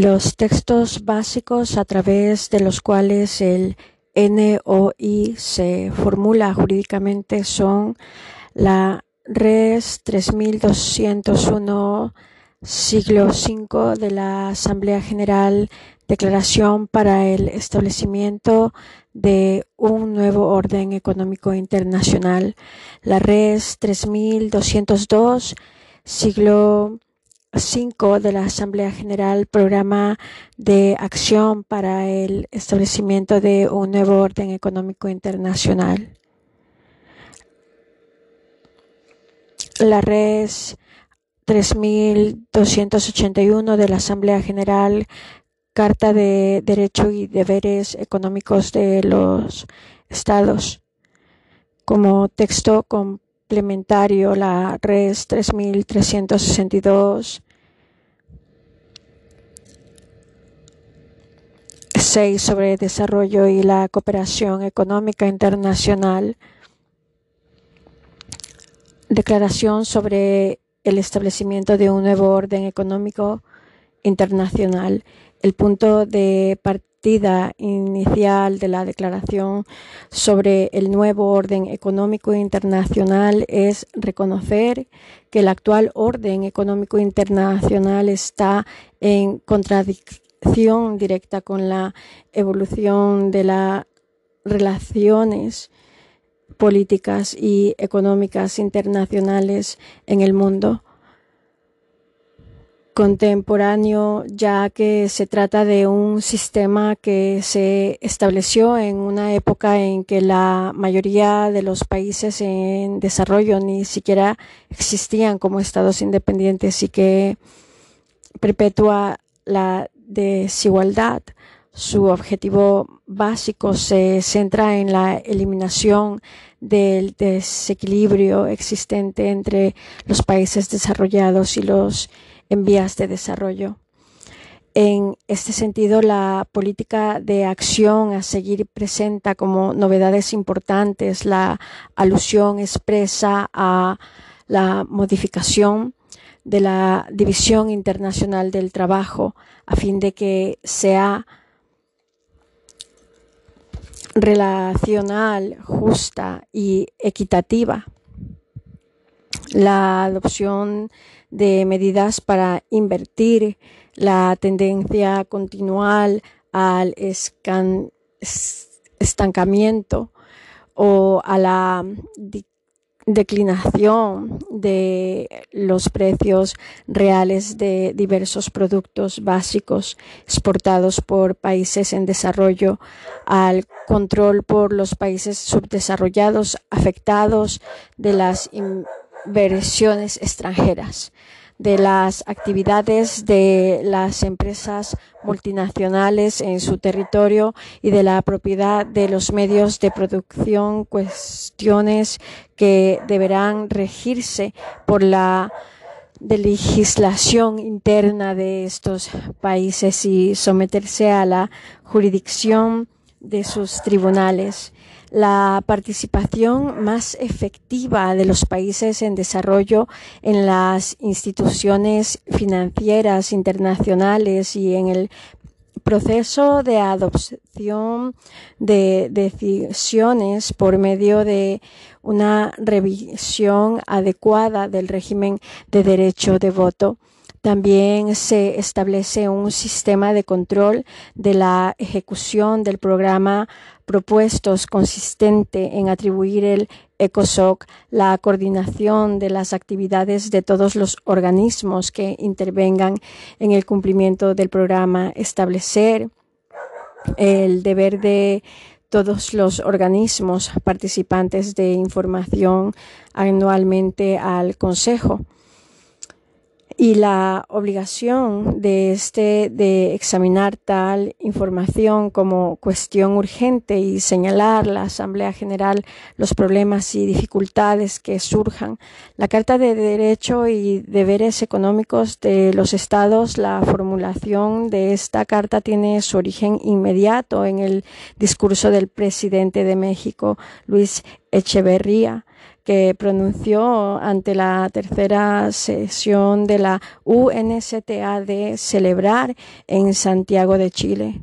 Los textos básicos a través de los cuales el NOI se formula jurídicamente son la Res 3201 siglo V de la Asamblea General Declaración para el establecimiento de un nuevo orden económico internacional, la Res 3202 siglo V de la Asamblea General Programa de Acción para el establecimiento de un nuevo orden económico internacional. La Res 3281 de la Asamblea General Carta de Derecho y Deberes Económicos de los Estados. Como texto complementario, la Res 3362 6 sobre desarrollo y la cooperación económica internacional. Declaración sobre el establecimiento de un nuevo orden económico internacional. El punto de partida inicial de la declaración sobre el nuevo orden económico internacional es reconocer que el actual orden económico internacional está en contradicción directa con la evolución de las relaciones políticas y económicas internacionales en el mundo contemporáneo, ya que se trata de un sistema que se estableció en una época en que la mayoría de los países en desarrollo ni siquiera existían como estados independientes y que perpetúa la desigualdad. Su objetivo básico se centra en la eliminación del desequilibrio existente entre los países desarrollados y los en vías de desarrollo. En este sentido, la política de acción a seguir presenta como novedades importantes la alusión expresa a la modificación de la División Internacional del Trabajo a fin de que sea relacional, justa y equitativa. La adopción de medidas para invertir la tendencia continual al estancamiento o a la declinación de los precios reales de diversos productos básicos exportados por países en desarrollo, al control por los países subdesarrollados afectados de las inversiones extranjeras de las actividades de las empresas multinacionales en su territorio y de la propiedad de los medios de producción, cuestiones que deberán regirse por la legislación interna de estos países y someterse a la jurisdicción de sus tribunales la participación más efectiva de los países en desarrollo en las instituciones financieras internacionales y en el proceso de adopción de decisiones por medio de una revisión adecuada del régimen de derecho de voto. También se establece un sistema de control de la ejecución del programa propuestos consistente en atribuir el ECOSOC la coordinación de las actividades de todos los organismos que intervengan en el cumplimiento del programa, establecer el deber de todos los organismos participantes de información anualmente al Consejo y la obligación de este de examinar tal información como cuestión urgente y señalar la Asamblea General los problemas y dificultades que surjan. La Carta de Derecho y Deberes Económicos de los Estados, la formulación de esta carta tiene su origen inmediato en el discurso del presidente de México, Luis Echeverría que pronunció ante la tercera sesión de la UNCTA de celebrar en Santiago de Chile.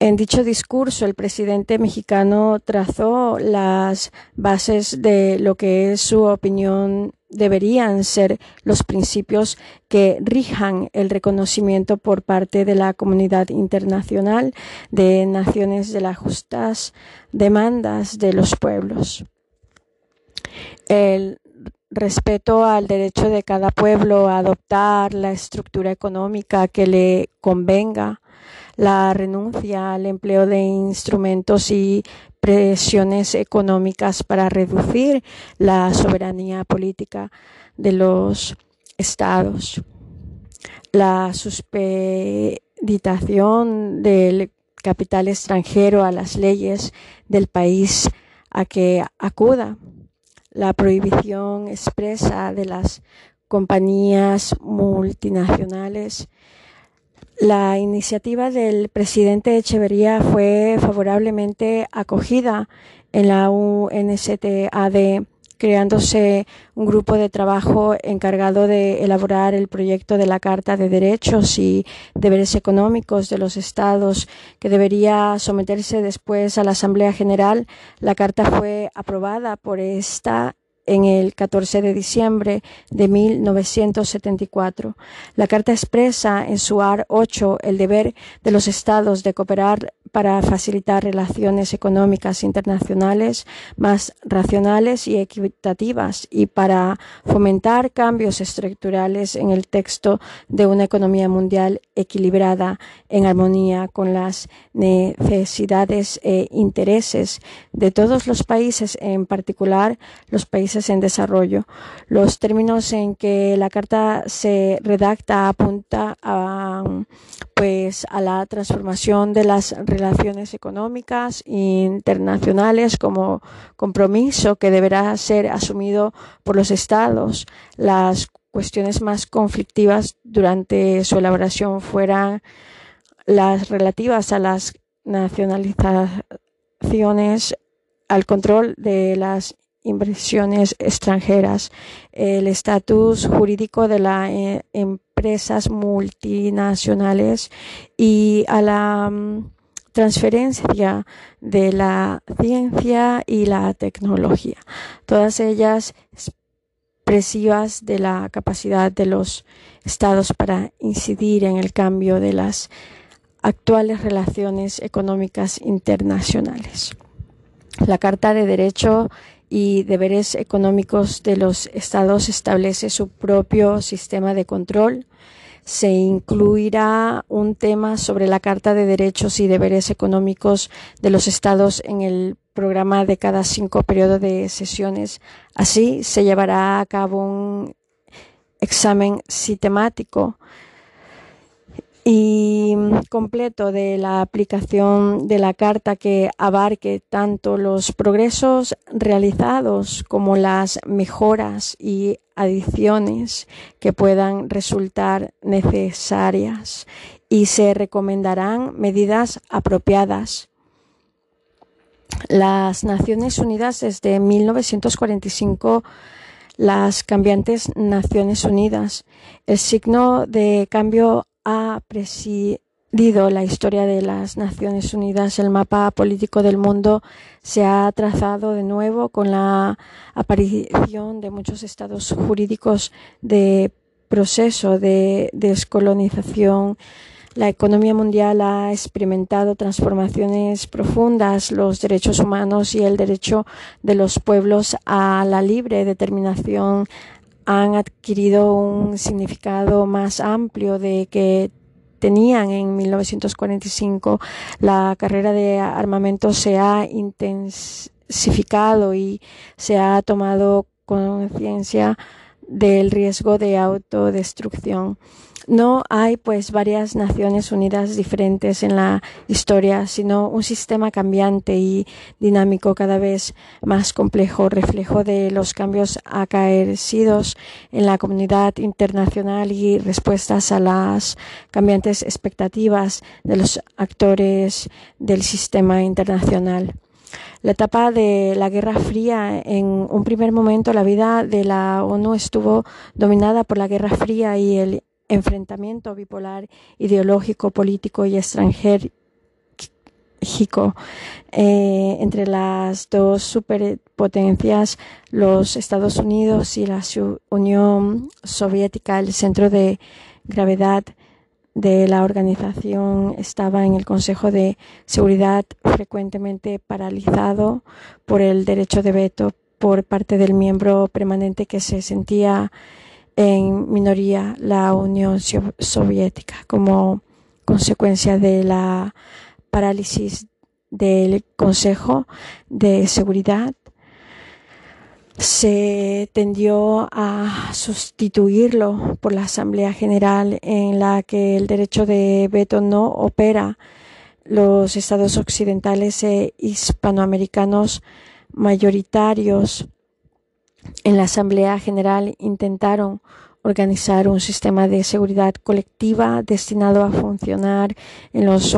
En dicho discurso, el presidente mexicano trazó las bases de lo que es su opinión deberían ser los principios que rijan el reconocimiento por parte de la comunidad internacional de naciones de las justas demandas de los pueblos. El respeto al derecho de cada pueblo a adoptar la estructura económica que le convenga la renuncia al empleo de instrumentos y presiones económicas para reducir la soberanía política de los estados, la suspeditación del capital extranjero a las leyes del país a que acuda, la prohibición expresa de las compañías multinacionales. La iniciativa del presidente Echeverría fue favorablemente acogida en la UNSTAD, creándose un grupo de trabajo encargado de elaborar el proyecto de la Carta de Derechos y Deberes Económicos de los Estados, que debería someterse después a la Asamblea General. La Carta fue aprobada por esta en el 14 de diciembre de 1974. La Carta expresa en su AR 8 el deber de los Estados de cooperar para facilitar relaciones económicas internacionales más racionales y equitativas y para fomentar cambios estructurales en el texto de una economía mundial equilibrada en armonía con las necesidades e intereses de todos los países, en particular los países en desarrollo. Los términos en que la Carta se redacta apunta a, pues, a la transformación de las relaciones económicas internacionales como compromiso que deberá ser asumido por los estados. Las cuestiones más conflictivas durante su elaboración fueran las relativas a las nacionalizaciones, al control de las inversiones extranjeras, el estatus jurídico de las eh, empresas multinacionales y a la mm, transferencia de la ciencia y la tecnología, todas ellas expresivas de la capacidad de los estados para incidir en el cambio de las actuales relaciones económicas internacionales. La Carta de Derecho y Deberes Económicos de los Estados establece su propio sistema de control. Se incluirá un tema sobre la Carta de Derechos y Deberes Económicos de los Estados en el programa de cada cinco periodos de sesiones. Así se llevará a cabo un examen sistemático y completo de la aplicación de la carta que abarque tanto los progresos realizados como las mejoras y adiciones que puedan resultar necesarias y se recomendarán medidas apropiadas. Las Naciones Unidas desde 1945 las cambiantes Naciones Unidas. El signo de cambio ha presidido la historia de las Naciones Unidas, el mapa político del mundo se ha trazado de nuevo con la aparición de muchos estados jurídicos de proceso de descolonización. La economía mundial ha experimentado transformaciones profundas, los derechos humanos y el derecho de los pueblos a la libre determinación han adquirido un significado más amplio de que tenían en 1945. La carrera de armamento se ha intensificado y se ha tomado conciencia del riesgo de autodestrucción. No hay pues varias Naciones Unidas diferentes en la historia, sino un sistema cambiante y dinámico cada vez más complejo, reflejo de los cambios acaecidos en la comunidad internacional y respuestas a las cambiantes expectativas de los actores del sistema internacional. La etapa de la Guerra Fría, en un primer momento la vida de la ONU estuvo dominada por la Guerra Fría y el enfrentamiento bipolar ideológico, político y extranjero eh, entre las dos superpotencias, los Estados Unidos y la Unión Soviética, el centro de gravedad de la organización estaba en el Consejo de Seguridad frecuentemente paralizado por el derecho de veto por parte del miembro permanente que se sentía en minoría la Unión Soviética como consecuencia de la parálisis del Consejo de Seguridad se tendió a sustituirlo por la Asamblea General en la que el derecho de veto no opera. Los estados occidentales e hispanoamericanos mayoritarios en la Asamblea General intentaron organizar un sistema de seguridad colectiva destinado a funcionar en los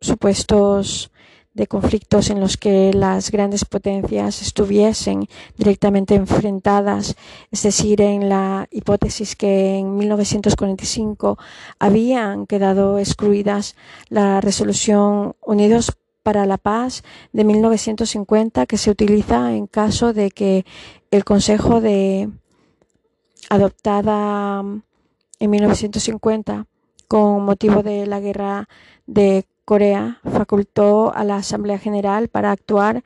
supuestos de conflictos en los que las grandes potencias estuviesen directamente enfrentadas, es decir, en la hipótesis que en 1945 habían quedado excluidas la resolución Unidos para la Paz de 1950 que se utiliza en caso de que el Consejo de adoptada en 1950 con motivo de la guerra de Corea facultó a la Asamblea General para actuar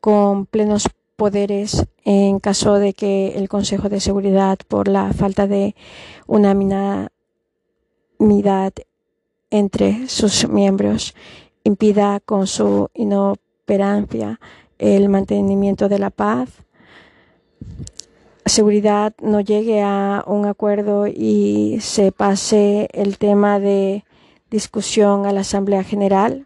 con plenos poderes en caso de que el Consejo de Seguridad, por la falta de unanimidad entre sus miembros, impida con su inoperancia el mantenimiento de la paz, seguridad no llegue a un acuerdo y se pase el tema de discusión a la Asamblea General.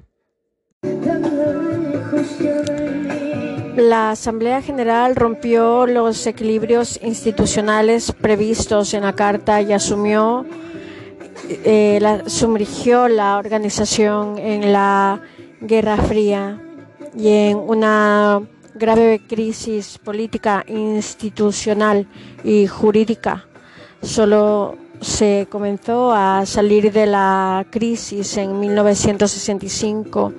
La Asamblea General rompió los equilibrios institucionales previstos en la Carta y asumió, eh, la, sumergió la organización en la Guerra Fría y en una grave crisis política, institucional y jurídica. Solo se comenzó a salir de la crisis en 1965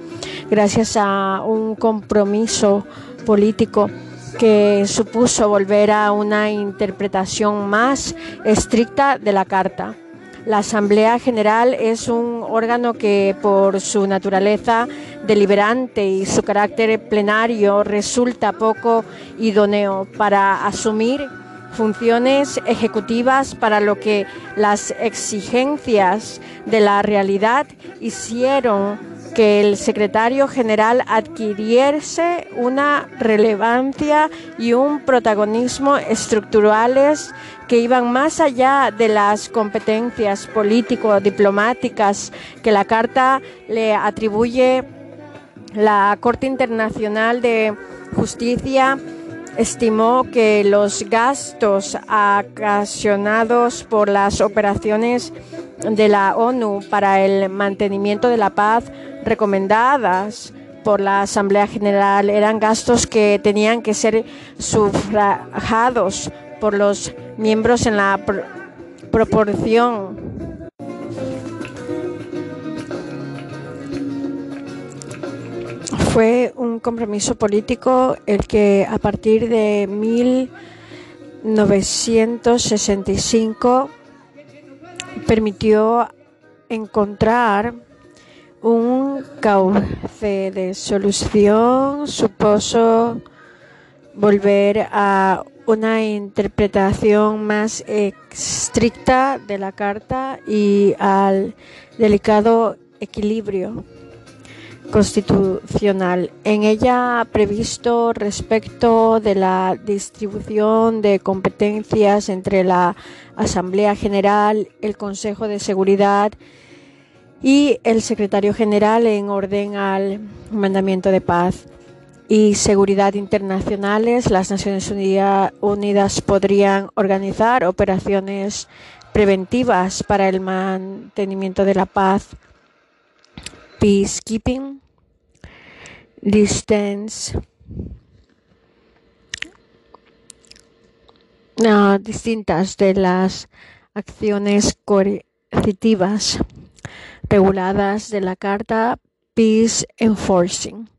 gracias a un compromiso político que supuso volver a una interpretación más estricta de la Carta. La Asamblea General es un órgano que por su naturaleza deliberante y su carácter plenario resulta poco idóneo para asumir funciones ejecutivas para lo que las exigencias de la realidad hicieron que el secretario general adquiriese una relevancia y un protagonismo estructurales que iban más allá de las competencias político-diplomáticas que la Carta le atribuye. La Corte Internacional de Justicia estimó que los gastos ocasionados por las operaciones de la ONU para el mantenimiento de la paz recomendadas por la Asamblea General eran gastos que tenían que ser sufragados por los miembros en la proporción Fue un compromiso político el que a partir de 1965 permitió encontrar un cauce de solución, supuso volver a una interpretación más estricta de la Carta y al delicado equilibrio constitucional. En ella previsto respecto de la distribución de competencias entre la Asamblea General, el Consejo de Seguridad y el Secretario General en orden al mandamiento de paz y seguridad internacionales, las Naciones Unidas podrían organizar operaciones preventivas para el mantenimiento de la paz. Peacekeeping, distance distintas de las acciones coercitivas reguladas de la Carta Peace Enforcing.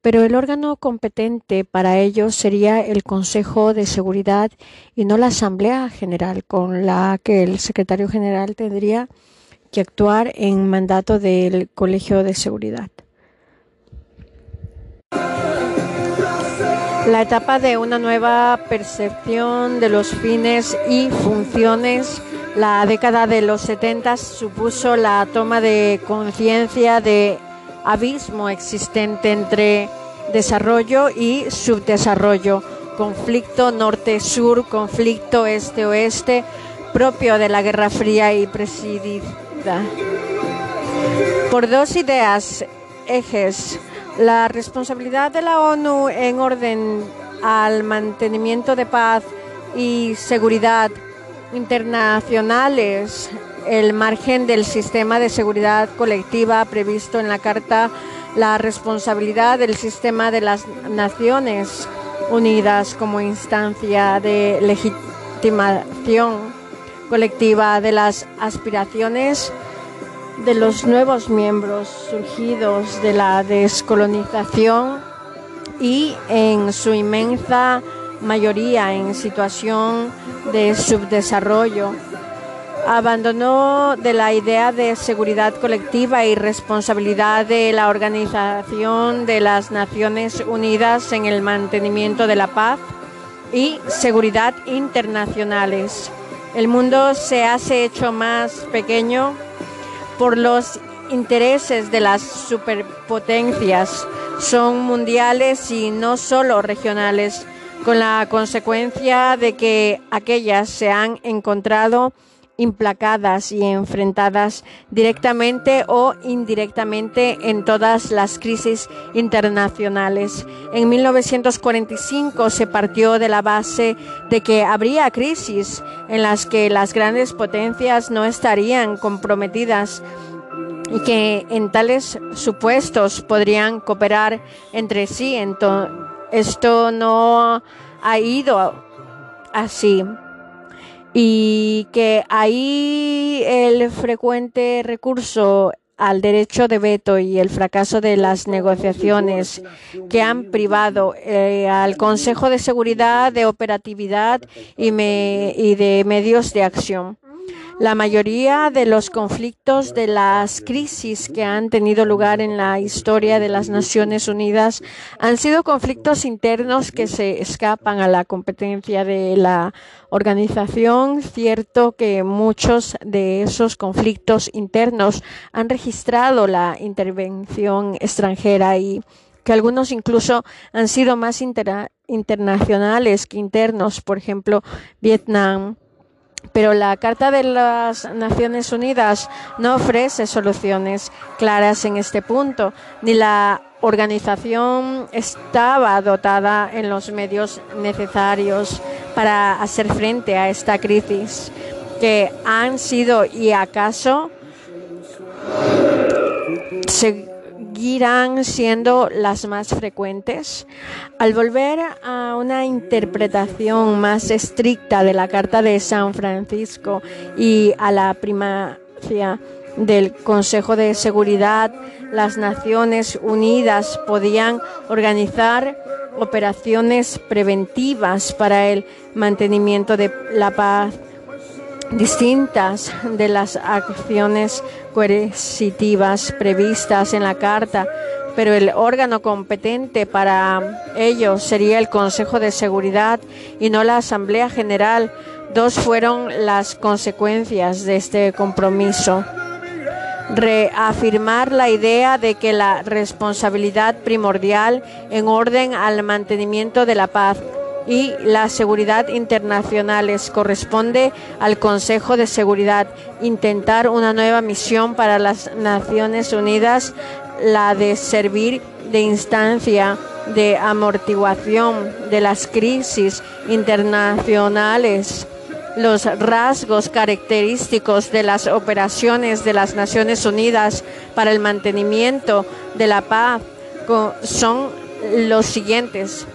Pero el órgano competente para ello sería el Consejo de Seguridad y no la Asamblea General, con la que el secretario general tendría que actuar en mandato del Colegio de Seguridad. La etapa de una nueva percepción de los fines y funciones, la década de los 70 supuso la toma de conciencia de abismo existente entre desarrollo y subdesarrollo, conflicto norte-sur, conflicto este-oeste, propio de la Guerra Fría y presidida. Por dos ideas ejes la responsabilidad de la ONU en orden al mantenimiento de paz y seguridad internacionales, el margen del sistema de seguridad colectiva previsto en la Carta, la responsabilidad del sistema de las Naciones Unidas como instancia de legitimación colectiva de las aspiraciones de los nuevos miembros surgidos de la descolonización y en su inmensa mayoría en situación de subdesarrollo. Abandonó de la idea de seguridad colectiva y responsabilidad de la Organización de las Naciones Unidas en el mantenimiento de la paz y seguridad internacionales. El mundo se hace hecho más pequeño por los intereses de las superpotencias. Son mundiales y no solo regionales, con la consecuencia de que aquellas se han encontrado implacadas y enfrentadas directamente o indirectamente en todas las crisis internacionales. En 1945 se partió de la base de que habría crisis en las que las grandes potencias no estarían comprometidas y que en tales supuestos podrían cooperar entre sí. esto no ha ido así y que ahí el frecuente recurso al derecho de veto y el fracaso de las negociaciones que han privado eh, al Consejo de Seguridad de operatividad y, y de medios de acción. La mayoría de los conflictos, de las crisis que han tenido lugar en la historia de las Naciones Unidas han sido conflictos internos que se escapan a la competencia de la organización. Cierto que muchos de esos conflictos internos han registrado la intervención extranjera y que algunos incluso han sido más internacionales que internos, por ejemplo, Vietnam, pero la Carta de las Naciones Unidas no ofrece soluciones claras en este punto, ni la organización estaba dotada en los medios necesarios para hacer frente a esta crisis, que han sido y acaso seguirán siendo las más frecuentes. Al volver a una interpretación más estricta de la Carta de San Francisco y a la primacia del Consejo de Seguridad, las Naciones Unidas podían organizar operaciones preventivas para el mantenimiento de la paz distintas de las acciones coercitivas previstas en la Carta, pero el órgano competente para ello sería el Consejo de Seguridad y no la Asamblea General. Dos fueron las consecuencias de este compromiso. Reafirmar la idea de que la responsabilidad primordial en orden al mantenimiento de la paz y la seguridad internacionales. Corresponde al Consejo de Seguridad intentar una nueva misión para las Naciones Unidas, la de servir de instancia de amortiguación de las crisis internacionales los rasgos característicos de las operaciones de las Naciones Unidas para el mantenimiento de la paz son los siguientes.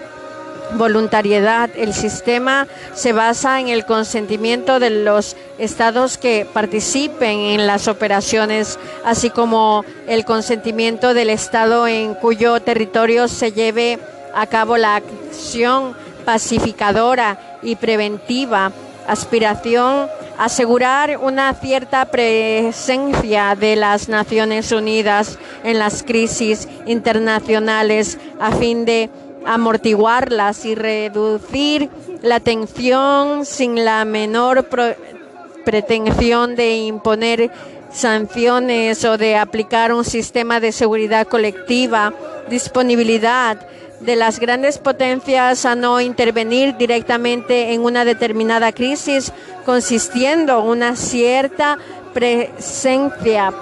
Voluntariedad. El sistema se basa en el consentimiento de los estados que participen en las operaciones, así como el consentimiento del estado en cuyo territorio se lleve a cabo la acción pacificadora y preventiva. Aspiración asegurar una cierta presencia de las Naciones Unidas en las crisis internacionales a fin de amortiguarlas y reducir la tensión sin la menor pretensión de imponer sanciones o de aplicar un sistema de seguridad colectiva, disponibilidad de las grandes potencias a no intervenir directamente en una determinada crisis, consistiendo en una cierta presencia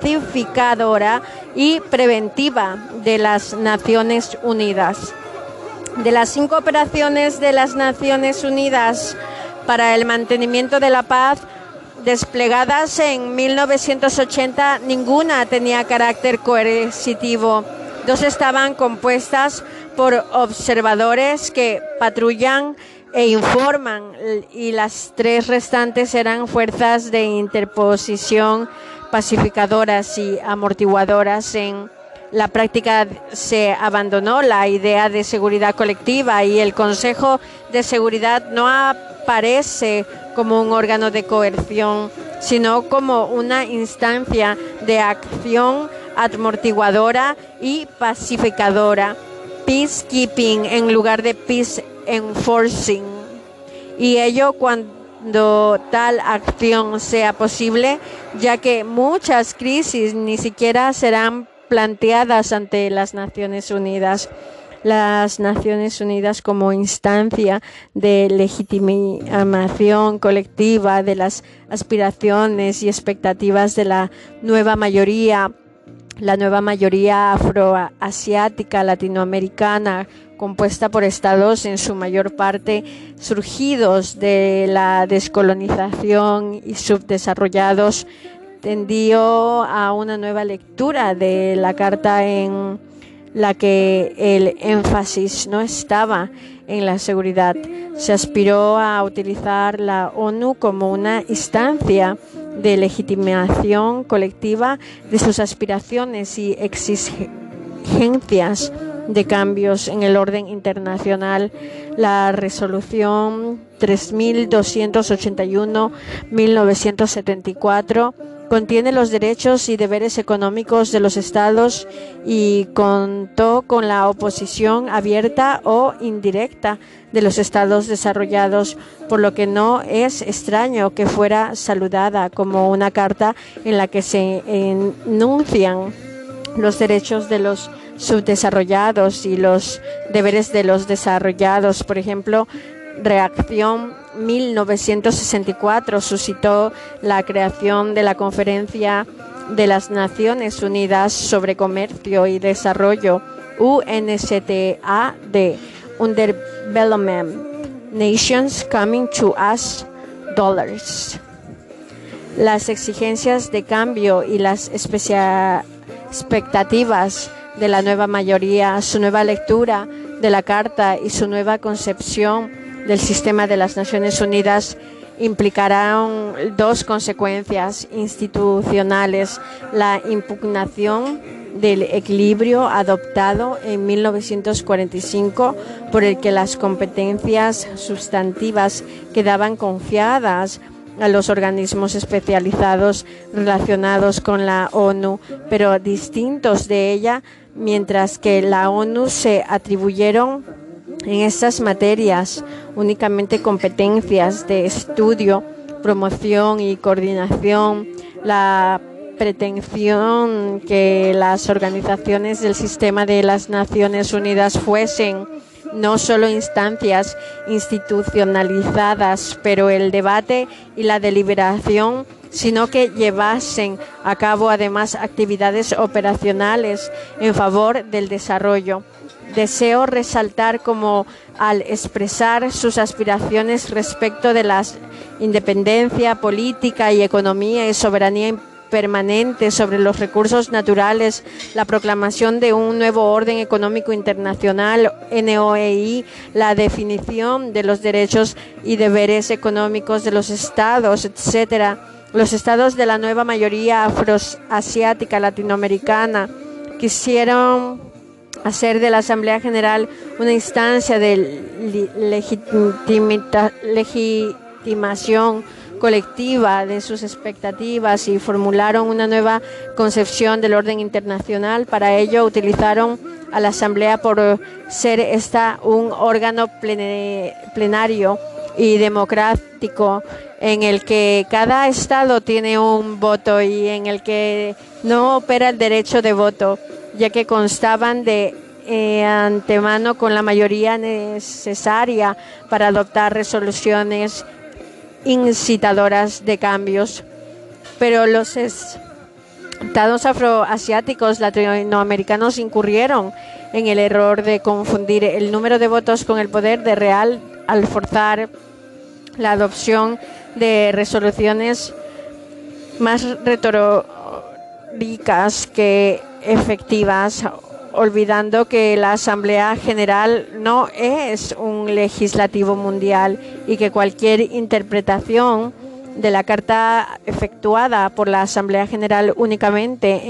pacificadora y preventiva de las Naciones Unidas. De las cinco operaciones de las Naciones Unidas para el mantenimiento de la paz desplegadas en 1980, ninguna tenía carácter coercitivo Dos estaban compuestas por observadores que patrullan e informan y las tres restantes eran fuerzas de interposición pacificadoras y amortiguadoras. En la práctica se abandonó la idea de seguridad colectiva y el Consejo de Seguridad no aparece como un órgano de coerción, sino como una instancia de acción amortiguadora y pacificadora, peacekeeping en lugar de peace enforcing. Y ello cuando tal acción sea posible, ya que muchas crisis ni siquiera serán planteadas ante las Naciones Unidas. Las Naciones Unidas como instancia de legitimación colectiva de las aspiraciones y expectativas de la nueva mayoría la nueva mayoría afroasiática latinoamericana, compuesta por estados en su mayor parte surgidos de la descolonización y subdesarrollados, tendió a una nueva lectura de la carta en la que el énfasis no estaba en la seguridad. Se aspiró a utilizar la ONU como una instancia de legitimación colectiva de sus aspiraciones y exigencias de cambios en el orden internacional. La resolución 3281-1974 contiene los derechos y deberes económicos de los estados y contó con la oposición abierta o indirecta de los estados desarrollados, por lo que no es extraño que fuera saludada como una carta en la que se enuncian los derechos de los subdesarrollados y los deberes de los desarrollados. Por ejemplo, reacción 1964 suscitó la creación de la Conferencia de las Naciones Unidas sobre Comercio y Desarrollo, UNCTAD, Development Nations Coming to Us Dollars. Las exigencias de cambio y las expectativas de la nueva mayoría, su nueva lectura de la Carta y su nueva concepción del sistema de las Naciones Unidas implicarán dos consecuencias institucionales. La impugnación del equilibrio adoptado en 1945 por el que las competencias sustantivas quedaban confiadas a los organismos especializados relacionados con la ONU, pero distintos de ella, mientras que la ONU se atribuyeron en estas materias únicamente competencias de estudio, promoción y coordinación, la pretensión que las organizaciones del sistema de las Naciones Unidas fuesen no solo instancias institucionalizadas, pero el debate y la deliberación, sino que llevasen a cabo además actividades operacionales en favor del desarrollo. Deseo resaltar como al expresar sus aspiraciones respecto de la independencia política y economía y soberanía permanente sobre los recursos naturales, la proclamación de un nuevo orden económico internacional, NOEI, la definición de los derechos y deberes económicos de los estados, etcétera. Los estados de la nueva mayoría afroasiática latinoamericana quisieron hacer de la Asamblea General una instancia de legitimación colectiva de sus expectativas y formularon una nueva concepción del orden internacional. Para ello utilizaron a la Asamblea por ser esta un órgano plenario y democrático en el que cada estado tiene un voto y en el que no opera el derecho de voto ya que constaban de eh, antemano con la mayoría necesaria para adoptar resoluciones incitadoras de cambios. Pero los estados afroasiáticos latinoamericanos incurrieron en el error de confundir el número de votos con el poder de real al forzar la adopción de resoluciones más retóricas que efectivas, olvidando que la Asamblea General no es un legislativo mundial y que cualquier interpretación de la carta efectuada por la Asamblea General únicamente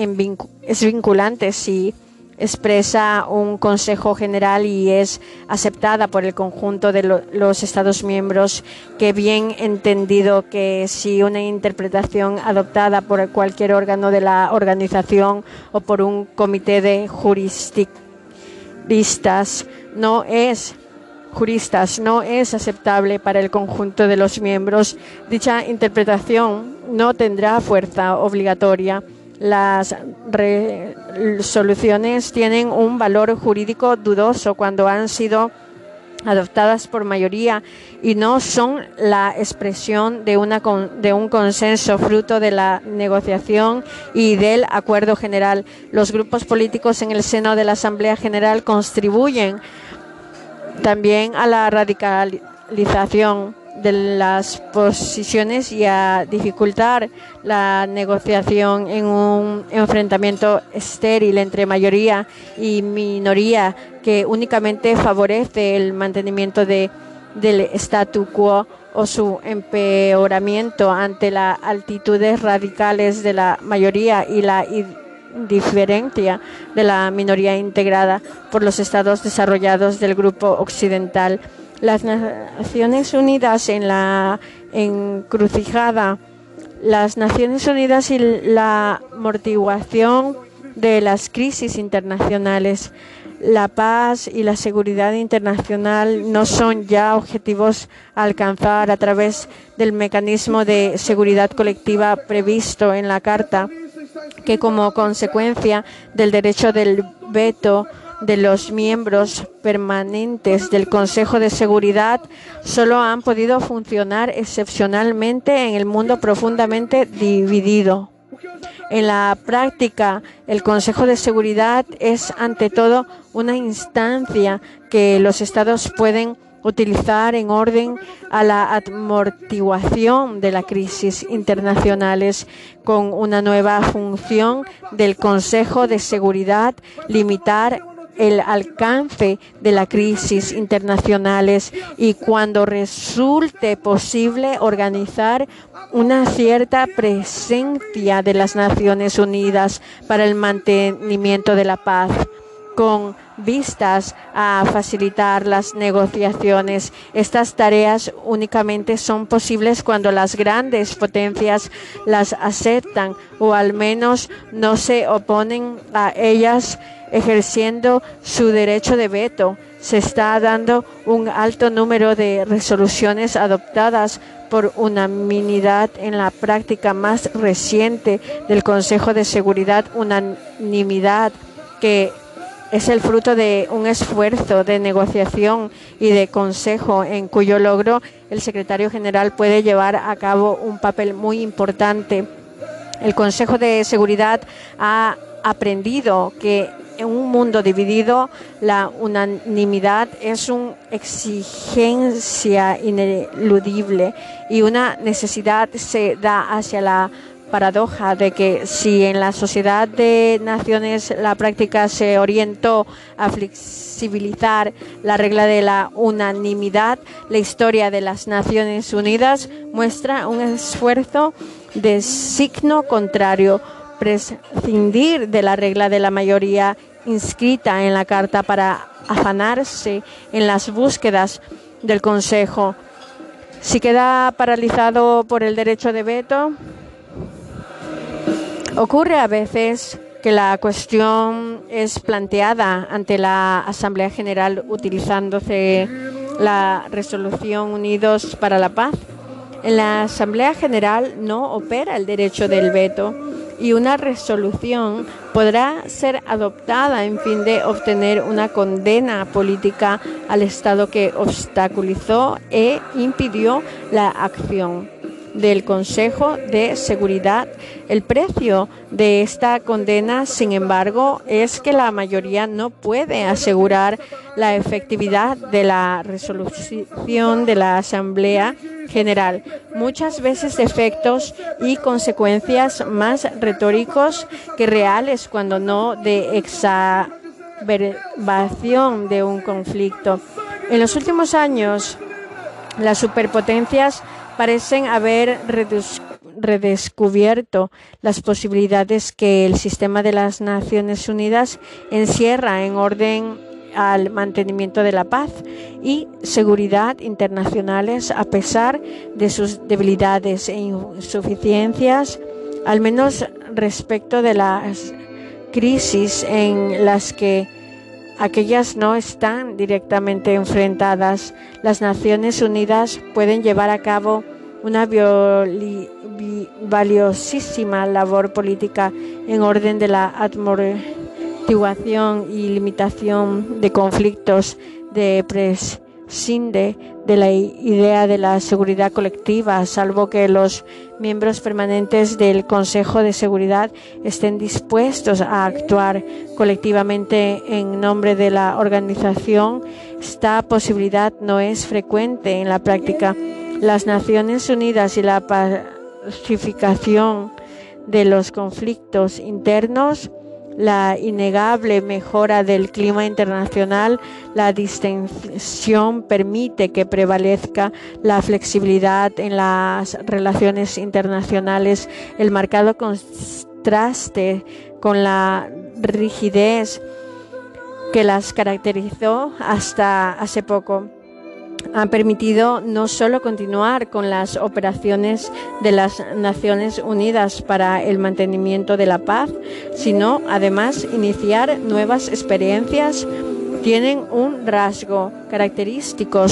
es vinculante si expresa un Consejo General y es aceptada por el conjunto de los Estados miembros, que bien entendido que si una interpretación adoptada por cualquier órgano de la organización o por un comité de juristas no es juristas no es aceptable para el conjunto de los miembros, dicha interpretación no tendrá fuerza obligatoria las resoluciones tienen un valor jurídico dudoso cuando han sido adoptadas por mayoría y no son la expresión de, una, de un consenso fruto de la negociación y del acuerdo general. Los grupos políticos en el seno de la Asamblea General contribuyen también a la radicalización de las posiciones y a dificultar la negociación en un enfrentamiento estéril entre mayoría y minoría que únicamente favorece el mantenimiento de, del statu quo o su empeoramiento ante las altitudes radicales de la mayoría y la indiferencia de la minoría integrada por los estados desarrollados del grupo occidental las Naciones Unidas en la encrucijada, las Naciones Unidas y la amortiguación de las crisis internacionales. La paz y la seguridad internacional no son ya objetivos a alcanzar a través del mecanismo de seguridad colectiva previsto en la Carta, que como consecuencia del derecho del veto de los miembros permanentes del Consejo de Seguridad solo han podido funcionar excepcionalmente en el mundo profundamente dividido. En la práctica, el Consejo de Seguridad es ante todo una instancia que los Estados pueden utilizar en orden a la amortiguación de las crisis internacionales con una nueva función del Consejo de Seguridad, limitar el alcance de las crisis internacionales y cuando resulte posible organizar una cierta presencia de las Naciones Unidas para el mantenimiento de la paz con vistas a facilitar las negociaciones. Estas tareas únicamente son posibles cuando las grandes potencias las aceptan o al menos no se oponen a ellas ejerciendo su derecho de veto. Se está dando un alto número de resoluciones adoptadas por unanimidad en la práctica más reciente del Consejo de Seguridad, unanimidad que es el fruto de un esfuerzo de negociación y de consejo en cuyo logro el secretario general puede llevar a cabo un papel muy importante. El Consejo de Seguridad ha aprendido que en un mundo dividido, la unanimidad es una exigencia ineludible y una necesidad se da hacia la paradoja de que si en la sociedad de naciones la práctica se orientó a flexibilizar la regla de la unanimidad, la historia de las Naciones Unidas muestra un esfuerzo de signo contrario, prescindir de la regla de la mayoría inscrita en la Carta para afanarse en las búsquedas del Consejo. Si queda paralizado por el derecho de veto, ocurre a veces que la cuestión es planteada ante la Asamblea General utilizándose la resolución Unidos para la Paz. En la Asamblea General no opera el derecho del veto y una resolución podrá ser adoptada en fin de obtener una condena política al Estado que obstaculizó e impidió la acción del Consejo de Seguridad. El precio de esta condena, sin embargo, es que la mayoría no puede asegurar la efectividad de la resolución de la Asamblea General. Muchas veces efectos y consecuencias más retóricos que reales cuando no de exacerbación de un conflicto. En los últimos años, las superpotencias parecen haber redescubierto las posibilidades que el sistema de las Naciones Unidas encierra en orden al mantenimiento de la paz y seguridad internacionales a pesar de sus debilidades e insuficiencias, al menos respecto de las crisis en las que aquellas no están directamente enfrentadas. Las Naciones Unidas pueden llevar a cabo una valiosísima labor política en orden de la amortiguación y limitación de conflictos de prescinde de la idea de la seguridad colectiva, salvo que los miembros permanentes del Consejo de Seguridad estén dispuestos a actuar colectivamente en nombre de la organización. Esta posibilidad no es frecuente en la práctica. Las Naciones Unidas y la pacificación de los conflictos internos la innegable mejora del clima internacional, la distensión permite que prevalezca la flexibilidad en las relaciones internacionales, el marcado contraste con la rigidez que las caracterizó hasta hace poco han permitido no solo continuar con las operaciones de las Naciones Unidas para el mantenimiento de la paz, sino además iniciar nuevas experiencias. Tienen un rasgo característico.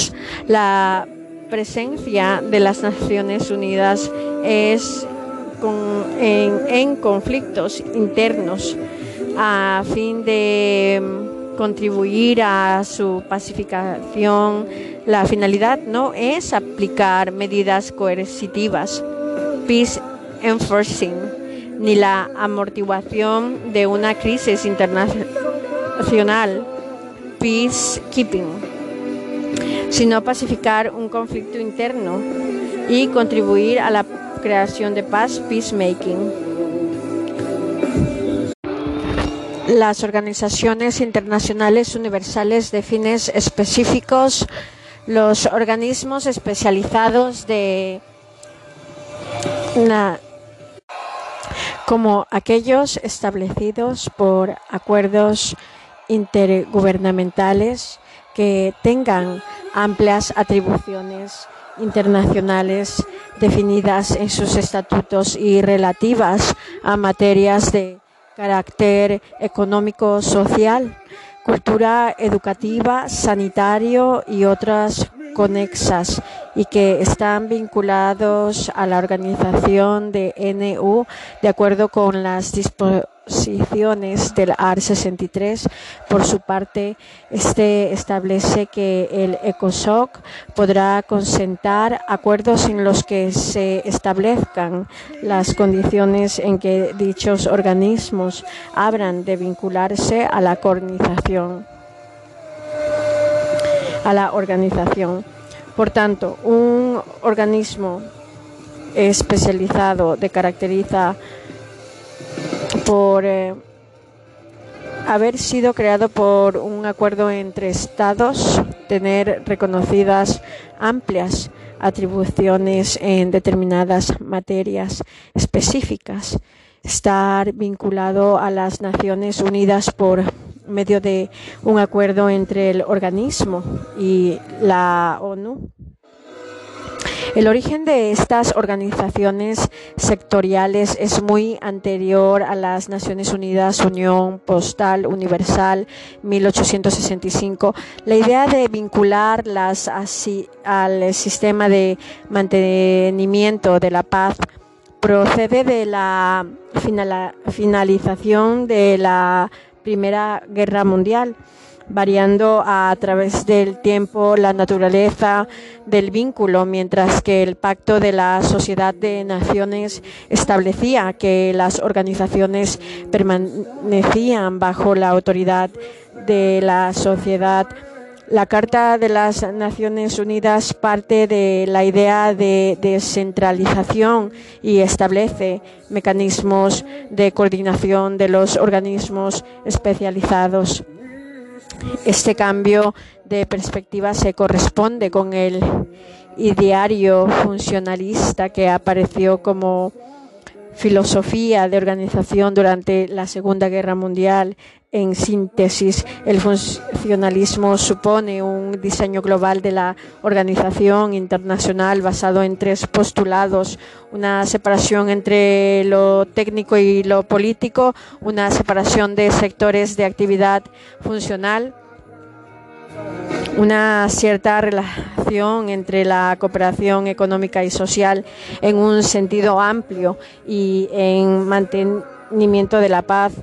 La presencia de las Naciones Unidas es en conflictos internos a fin de contribuir a su pacificación la finalidad no es aplicar medidas coercitivas, peace enforcing, ni la amortiguación de una crisis internacional, peacekeeping, sino pacificar un conflicto interno y contribuir a la creación de paz, peacemaking. Las organizaciones internacionales universales de fines específicos los organismos especializados de como aquellos establecidos por acuerdos intergubernamentales que tengan amplias atribuciones internacionales definidas en sus estatutos y relativas a materias de carácter económico social cultura educativa, sanitario y otras conexas y que están vinculados a la organización de NU de acuerdo con las disposiciones del AR 63. Por su parte, este establece que el ECOSOC podrá consentar acuerdos en los que se establezcan las condiciones en que dichos organismos habrán de vincularse a la coordinación a la organización. Por tanto, un organismo especializado de caracteriza por eh, haber sido creado por un acuerdo entre estados, tener reconocidas amplias atribuciones en determinadas materias específicas, estar vinculado a las Naciones Unidas por medio de un acuerdo entre el organismo y la ONU el origen de estas organizaciones sectoriales es muy anterior a las Naciones Unidas, Unión Postal Universal 1865. La idea de vincularlas así al sistema de mantenimiento de la paz procede de la finalización de la Primera Guerra Mundial variando a través del tiempo la naturaleza del vínculo, mientras que el Pacto de la Sociedad de Naciones establecía que las organizaciones permanecían bajo la autoridad de la sociedad. La Carta de las Naciones Unidas parte de la idea de descentralización y establece mecanismos de coordinación de los organismos especializados. Este cambio de perspectiva se corresponde con el ideario funcionalista que apareció como filosofía de organización durante la Segunda Guerra Mundial. En síntesis, el funcionalismo supone un diseño global de la organización internacional basado en tres postulados, una separación entre lo técnico y lo político, una separación de sectores de actividad funcional, una cierta relación entre la cooperación económica y social en un sentido amplio y en mantenimiento de la paz.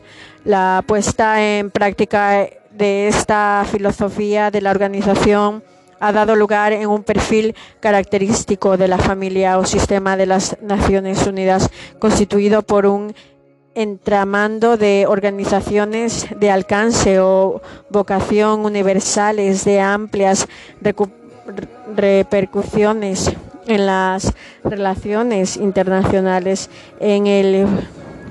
La puesta en práctica de esta filosofía de la organización ha dado lugar en un perfil característico de la familia o sistema de las Naciones Unidas, constituido por un entramando de organizaciones de alcance o vocación universales de amplias repercusiones en las relaciones internacionales, en el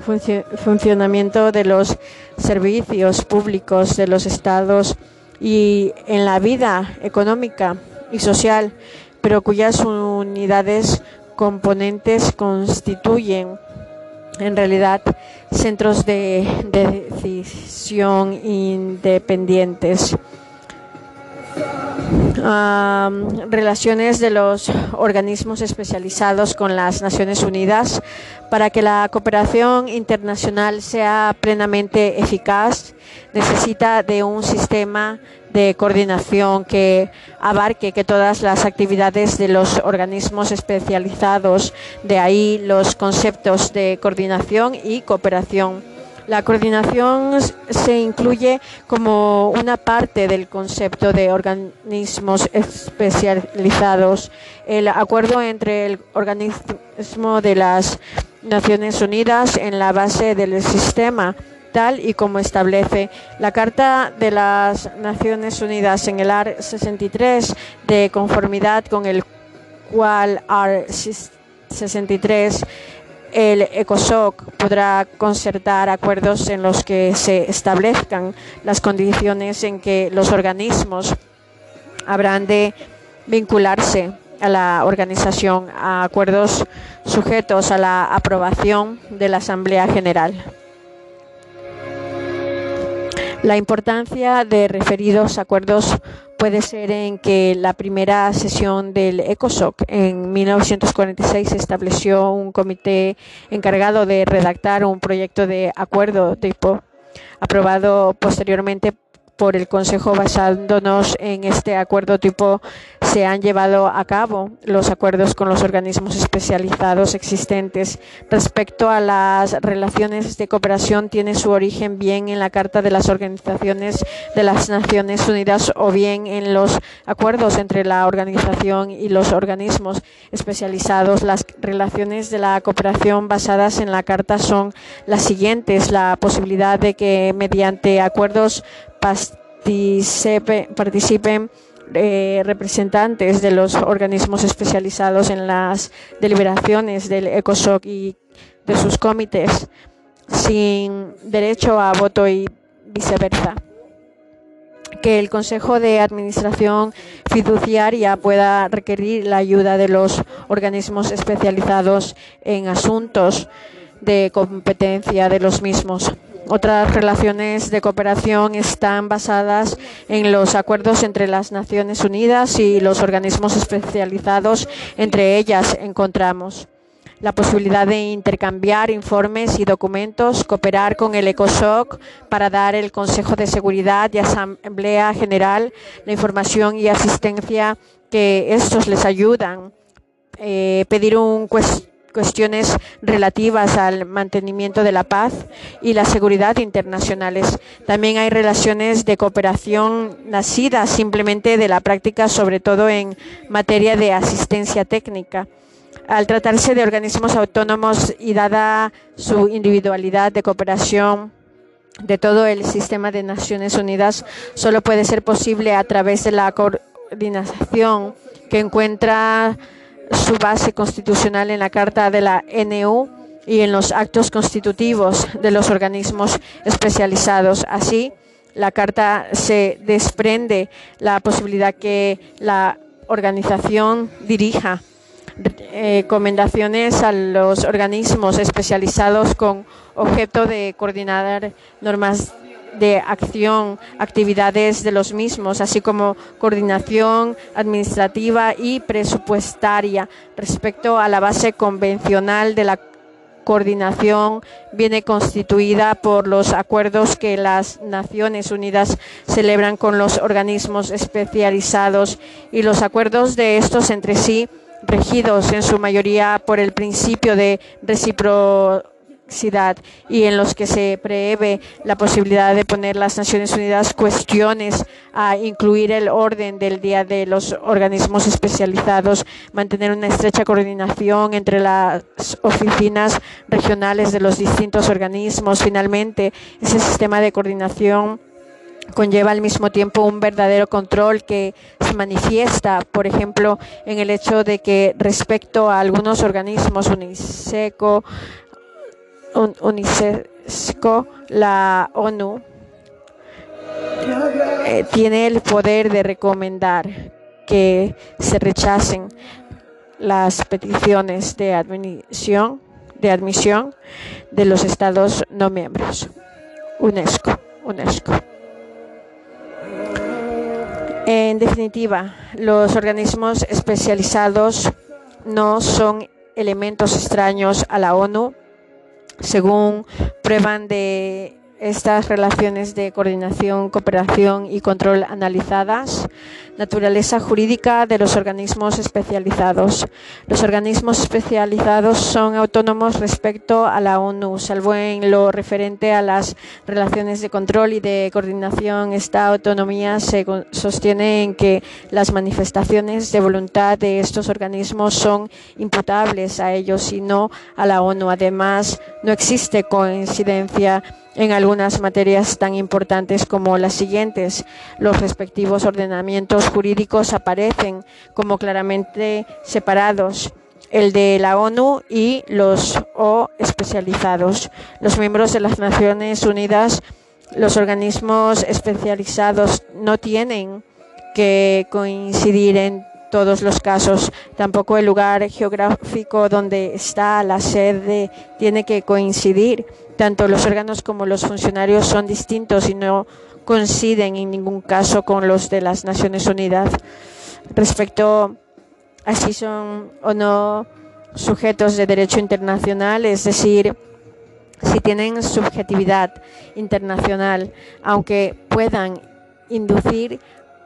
funcionamiento de los servicios públicos de los estados y en la vida económica y social, pero cuyas unidades componentes constituyen en realidad centros de, decisión independientes. Relaciones de los organismos especializados con las Naciones Unidas para que la cooperación internacional sea plenamente eficaz necesita de un sistema de coordinación que abarque que todas las actividades de los organismos especializados, de ahí los conceptos de coordinación y cooperación. La coordinación se incluye como una parte del concepto de organismos especializados. El acuerdo entre el organismo de las Naciones Unidas en la base del sistema tal y como establece la Carta de las Naciones Unidas en el AR 63, de conformidad con el cual AR 63 el ECOSOC podrá concertar acuerdos en los que se establezcan las condiciones en que los organismos habrán de vincularse a la organización a acuerdos sujetos a la aprobación de la Asamblea General. La importancia de referidos acuerdos puede ser en que la primera sesión del ECOSOC en 1946 estableció un comité encargado de redactar un proyecto de acuerdo tipo aprobado posteriormente por el Consejo basándonos en este acuerdo tipo se han llevado a cabo los acuerdos con los organismos especializados existentes. Respecto a las relaciones de cooperación, tiene su origen bien en la Carta de las Organizaciones de las Naciones Unidas o bien en los acuerdos entre la organización y los organismos especializados. Las relaciones de la cooperación basadas en la Carta son las siguientes. La posibilidad de que mediante acuerdos participen eh, representantes de los organismos especializados en las deliberaciones del ECOSOC y de sus comités sin derecho a voto y viceversa. Que el Consejo de Administración Fiduciaria pueda requerir la ayuda de los organismos especializados en asuntos de competencia de los mismos. Otras relaciones de cooperación están basadas en los acuerdos entre las Naciones Unidas y los organismos especializados. Entre ellas encontramos la posibilidad de intercambiar informes y documentos, cooperar con el ECOSOC para dar el Consejo de Seguridad y Asamblea General la información y asistencia que estos les ayudan, eh, pedir un cuestiones relativas al mantenimiento de la paz y la seguridad internacionales. También hay relaciones de cooperación nacidas simplemente de la práctica, sobre todo en materia de asistencia técnica. Al tratarse de organismos autónomos y dada su individualidad de cooperación, de todo el sistema de Naciones Unidas solo puede ser posible a través de la coordinación que encuentra su base constitucional en la Carta de la NU y en los actos constitutivos de los organismos especializados. Así, la Carta se desprende la posibilidad que la organización dirija recomendaciones a los organismos especializados con objeto de coordinar normas de acción, actividades de los mismos, así como coordinación administrativa y presupuestaria. Respecto a la base convencional de la coordinación viene constituida por los acuerdos que las Naciones Unidas celebran con los organismos especializados y los acuerdos de estos entre sí regidos en su mayoría por el principio de y en los que se prevé la posibilidad de poner las Naciones Unidas cuestiones a incluir el orden del día de los organismos especializados, mantener una estrecha coordinación entre las oficinas regionales de los distintos organismos. Finalmente, ese sistema de coordinación conlleva al mismo tiempo un verdadero control que se manifiesta, por ejemplo, en el hecho de que respecto a algunos organismos, UNICECO, UNICESCO, la ONU, eh, tiene el poder de recomendar que se rechacen las peticiones de admisión, de admisión de los Estados no miembros. UNESCO, UNESCO. En definitiva, los organismos especializados no son elementos extraños a la ONU, según prueban de estas relaciones de coordinación, cooperación y control analizadas, naturaleza jurídica de los organismos especializados. Los organismos especializados son autónomos respecto a la ONU, salvo en lo referente a las relaciones de control y de coordinación. Esta autonomía se sostiene en que las manifestaciones de voluntad de estos organismos son imputables a ellos y no a la ONU. Además, no existe coincidencia en algunas materias tan importantes como las siguientes. Los respectivos ordenamientos jurídicos aparecen como claramente separados el de la ONU y los O especializados. Los miembros de las Naciones Unidas, los organismos especializados no tienen que coincidir en todos los casos. Tampoco el lugar geográfico donde está la sede tiene que coincidir. Tanto los órganos como los funcionarios son distintos y no coinciden en ningún caso con los de las Naciones Unidas. Respecto a si son o no sujetos de derecho internacional, es decir, si tienen subjetividad internacional, aunque puedan inducir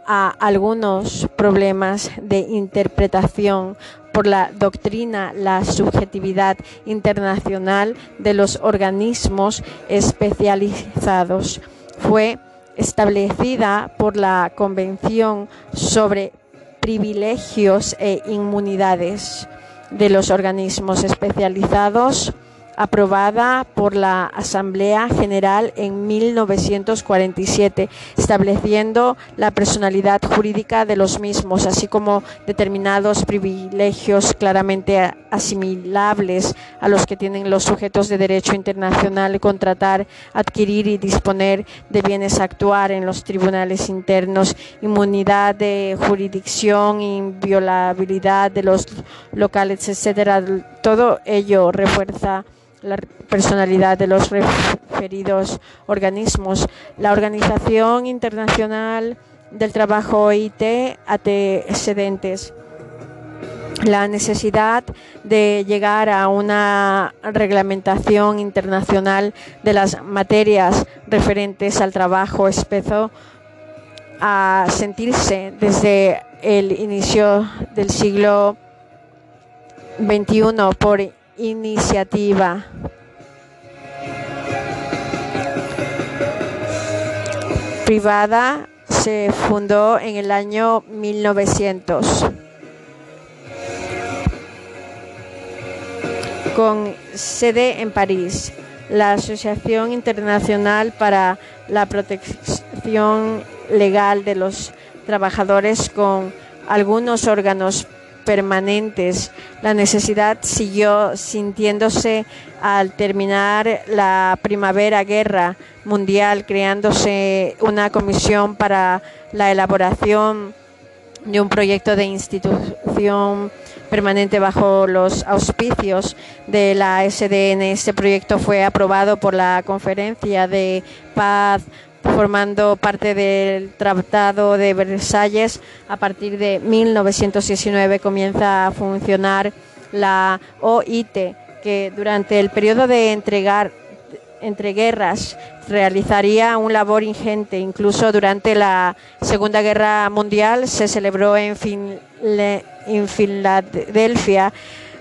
a algunos problemas de interpretación por la doctrina la subjetividad internacional de los organismos especializados. Fue establecida por la Convención sobre privilegios e inmunidades de los organismos especializados aprobada por la Asamblea General en 1947, estableciendo la personalidad jurídica de los mismos, así como determinados privilegios claramente asimilables a los que tienen los sujetos de derecho internacional, contratar, adquirir y disponer de bienes, actuar en los tribunales internos, inmunidad de jurisdicción, inviolabilidad de los locales, etcétera. Todo ello refuerza la personalidad de los referidos organismos. La Organización Internacional del Trabajo OIT antecedentes la necesidad de llegar a una reglamentación internacional de las materias referentes al trabajo espeso a sentirse desde el inicio del siglo XXI por iniciativa privada se fundó en el año 1900 con sede en París. La Asociación Internacional para la Protección Legal de los Trabajadores con algunos órganos permanentes. La necesidad siguió sintiéndose al terminar la primavera guerra mundial, creándose una comisión para la elaboración de un proyecto de institución permanente bajo los auspicios de la SDN. Este proyecto fue aprobado por la Conferencia de Paz formando parte del Tratado de Versalles. A partir de 1919 comienza a funcionar la OIT, que durante el periodo de entregar entreguerras realizaría un labor ingente. Incluso durante la Segunda Guerra Mundial se celebró en, en Filadelfia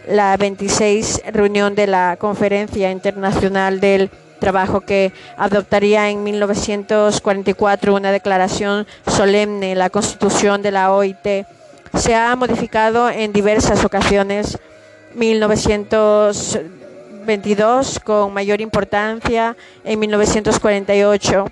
la 26 reunión de la Conferencia Internacional del trabajo que adoptaría en 1944 una declaración solemne, la constitución de la OIT. Se ha modificado en diversas ocasiones. 1922 con mayor importancia en 1948.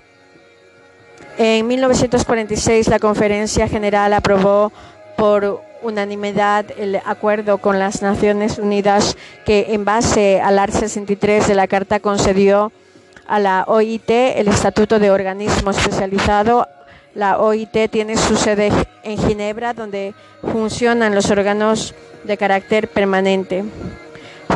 En 1946 la Conferencia General aprobó por unanimidad el acuerdo con las Naciones Unidas que en base al art 63 de la Carta concedió a la OIT el estatuto de organismo especializado. La OIT tiene su sede en Ginebra, donde funcionan los órganos de carácter permanente.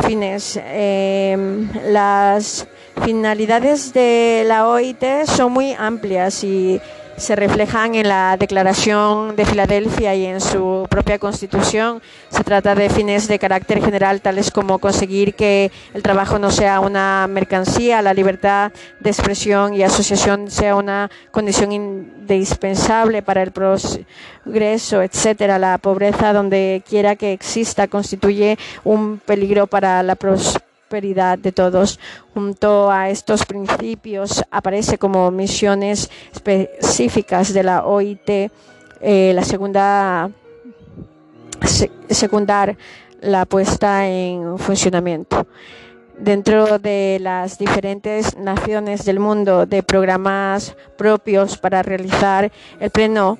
Fines. Em, las finalidades de la OIT son muy amplias y se reflejan en la Declaración de Filadelfia y en su propia Constitución. Se trata de fines de carácter general, tales como conseguir que el trabajo no sea una mercancía, la libertad de expresión y asociación sea una condición indispensable para el progreso, etcétera. La pobreza, donde quiera que exista, constituye un peligro para la prosperidad de todos. Junto a estos principios aparece como misiones específicas de la OIT eh, la segunda secundar la puesta en funcionamiento dentro de las diferentes naciones del mundo de programas propios para realizar el pleno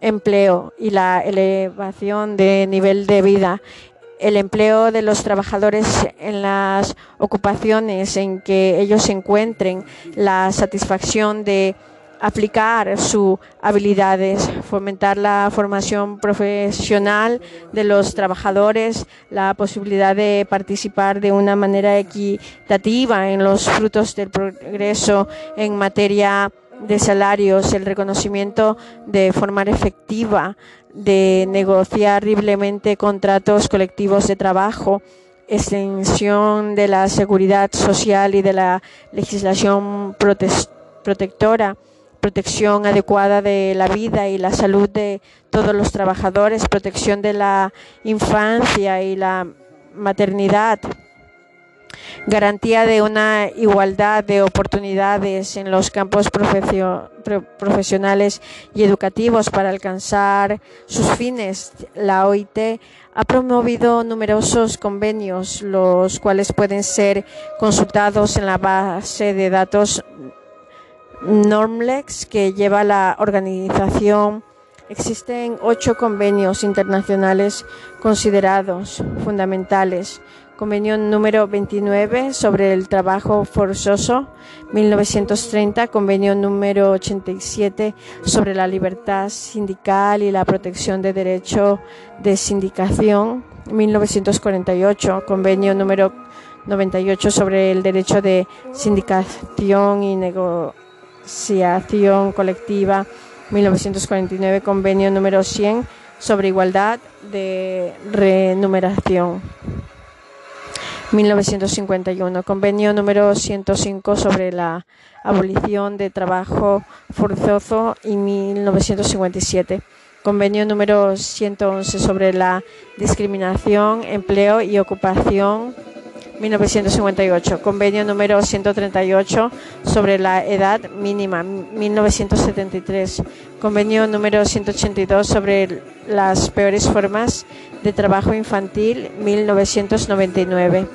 empleo y la elevación de nivel de vida el empleo de los trabajadores en las ocupaciones en que ellos encuentren, la satisfacción de aplicar sus habilidades, fomentar la formación profesional de los trabajadores, la posibilidad de participar de una manera equitativa en los frutos del progreso en materia de salarios, el reconocimiento de forma efectiva de negociar libremente contratos colectivos de trabajo, extensión de la seguridad social y de la legislación protectora, protección adecuada de la vida y la salud de todos los trabajadores, protección de la infancia y la maternidad, garantía de una igualdad de oportunidades en los campos profesionales y educativos para alcanzar sus fines. La OIT ha promovido numerosos convenios, los cuales pueden ser consultados en la base de datos Normlex que lleva la organización. Existen ocho convenios internacionales considerados fundamentales. Convenio número 29 sobre el trabajo forzoso, 1930. Convenio número 87 sobre la libertad sindical y la protección de derecho de sindicación, 1948. Convenio número 98 sobre el derecho de sindicación y negociación Colectiva 1949, convenio número 100 sobre igualdad de remuneración. 1951, convenio número 105 sobre la abolición de trabajo forzoso y 1957. Convenio número 111 sobre la discriminación, empleo y ocupación 1958, convenio número 138 sobre la edad mínima, 1973, convenio número 182 sobre las peores formas de trabajo infantil, 1999.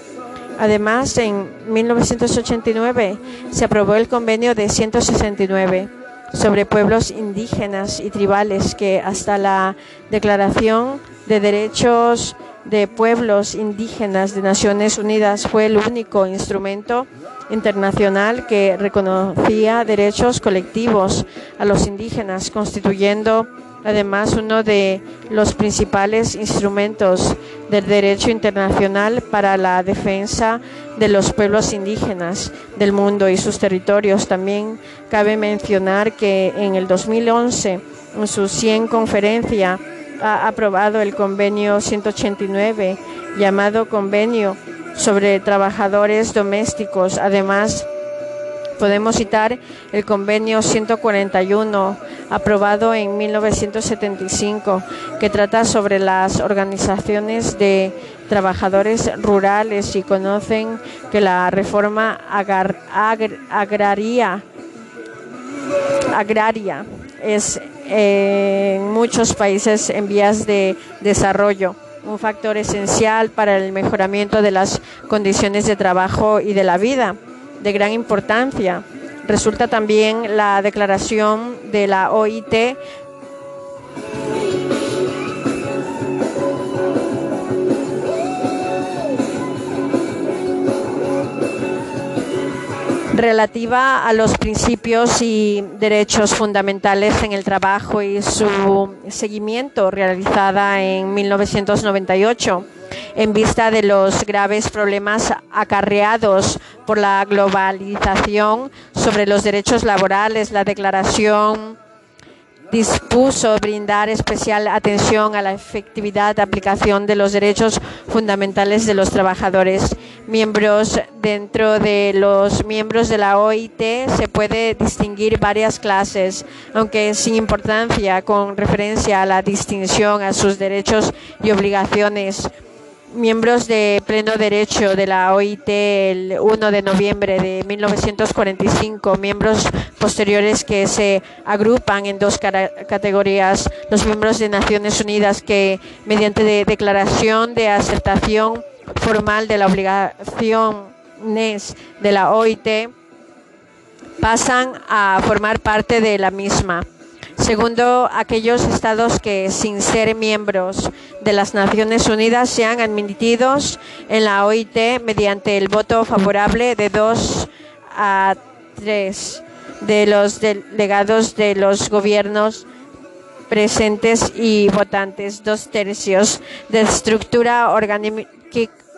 Además, en 1989 se aprobó el convenio de 169 sobre pueblos indígenas y tribales que hasta la Declaración de Derechos de Pueblos Indígenas de Naciones Unidas fue el único instrumento internacional que reconocía derechos colectivos a los indígenas, constituyendo además uno de los principales instrumentos del derecho internacional para la defensa de los pueblos indígenas del mundo y sus territorios. También cabe mencionar que en el 2011, en su 100 conferencia ha aprobado el convenio 189 llamado Convenio sobre Trabajadores Domésticos. Además, podemos citar el convenio 141 aprobado en 1975 que trata sobre las organizaciones de trabajadores rurales y conocen que la reforma agraria agraria es en muchos países en vías de desarrollo, un factor esencial para el mejoramiento de las condiciones de trabajo y de la vida, de gran importancia. Resulta también la declaración de la OIT relativa a los principios y derechos fundamentales en el trabajo y su seguimiento realizada en 1998 en vista de los graves problemas acarreados por la globalización sobre los derechos laborales, la declaración dispuso brindar especial atención a la efectividad de aplicación de los derechos fundamentales de los trabajadores. Miembros dentro de los miembros de la OIT se puede distinguir varias clases, aunque sin importancia con referencia a la distinción a sus derechos y obligaciones miembros de pleno derecho de la OIT el 1 de noviembre de 1945, miembros posteriores que se agrupan en dos categorías, los miembros de Naciones Unidas que mediante declaración de aceptación formal de la obligación de la OIT pasan a formar parte de la misma. Segundo, aquellos estados que, sin ser miembros de las Naciones Unidas, sean admitidos en la OIT mediante el voto favorable de dos a tres de los delegados de los gobiernos presentes y votantes, dos tercios de estructura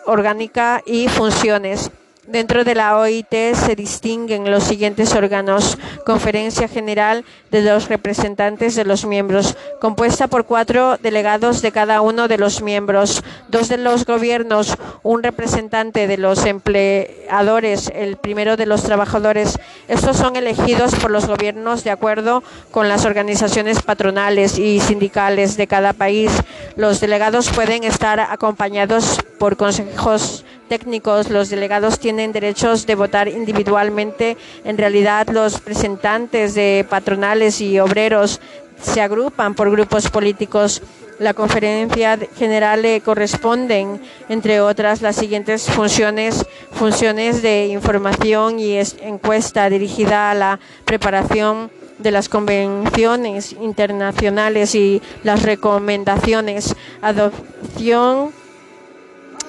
orgánica y funciones. Dentro de la OIT se distinguen los siguientes órganos. Conferencia General de los representantes de los miembros, compuesta por cuatro delegados de cada uno de los miembros, dos de los gobiernos, un representante de los empleadores, el primero de los trabajadores. Estos son elegidos por los gobiernos de acuerdo con las organizaciones patronales y sindicales de cada país. Los delegados pueden estar acompañados por consejos técnicos, los delegados tienen derechos de votar individualmente. En realidad, los representantes de patronales y obreros se agrupan por grupos políticos. La conferencia general le corresponden, entre otras, las siguientes funciones, funciones de información y encuesta dirigida a la preparación de las convenciones internacionales y las recomendaciones, adopción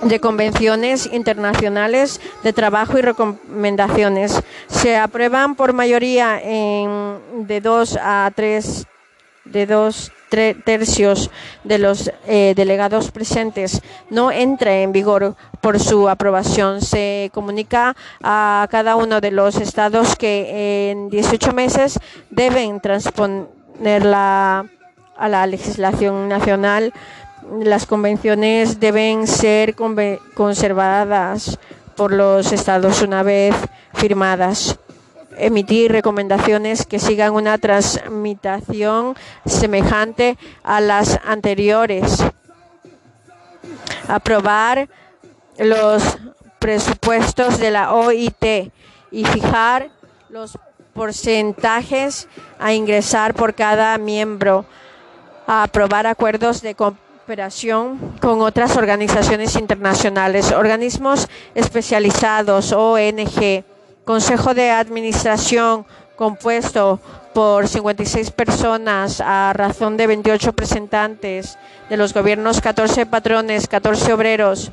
de convenciones internacionales de trabajo y recomendaciones. Se aprueban por mayoría en, de dos a tres de dos tercios de los eh, delegados presentes no entra en vigor por su aprobación. Se comunica a cada uno de los estados que en 18 meses deben transponerla a la legislación nacional las convenciones deben ser conservadas por los estados una vez firmadas. Emitir recomendaciones que sigan una transmitación semejante a las anteriores. Aprobar los presupuestos de la OIT y fijar los porcentajes a ingresar por cada miembro. aprobar acuerdos de cooperación con otras organizaciones internacionales, organismos especializados, ONG, Consejo de Administración compuesto por 56 personas a razón de 28 representantes de los gobiernos, 14 patrones, 14 obreros.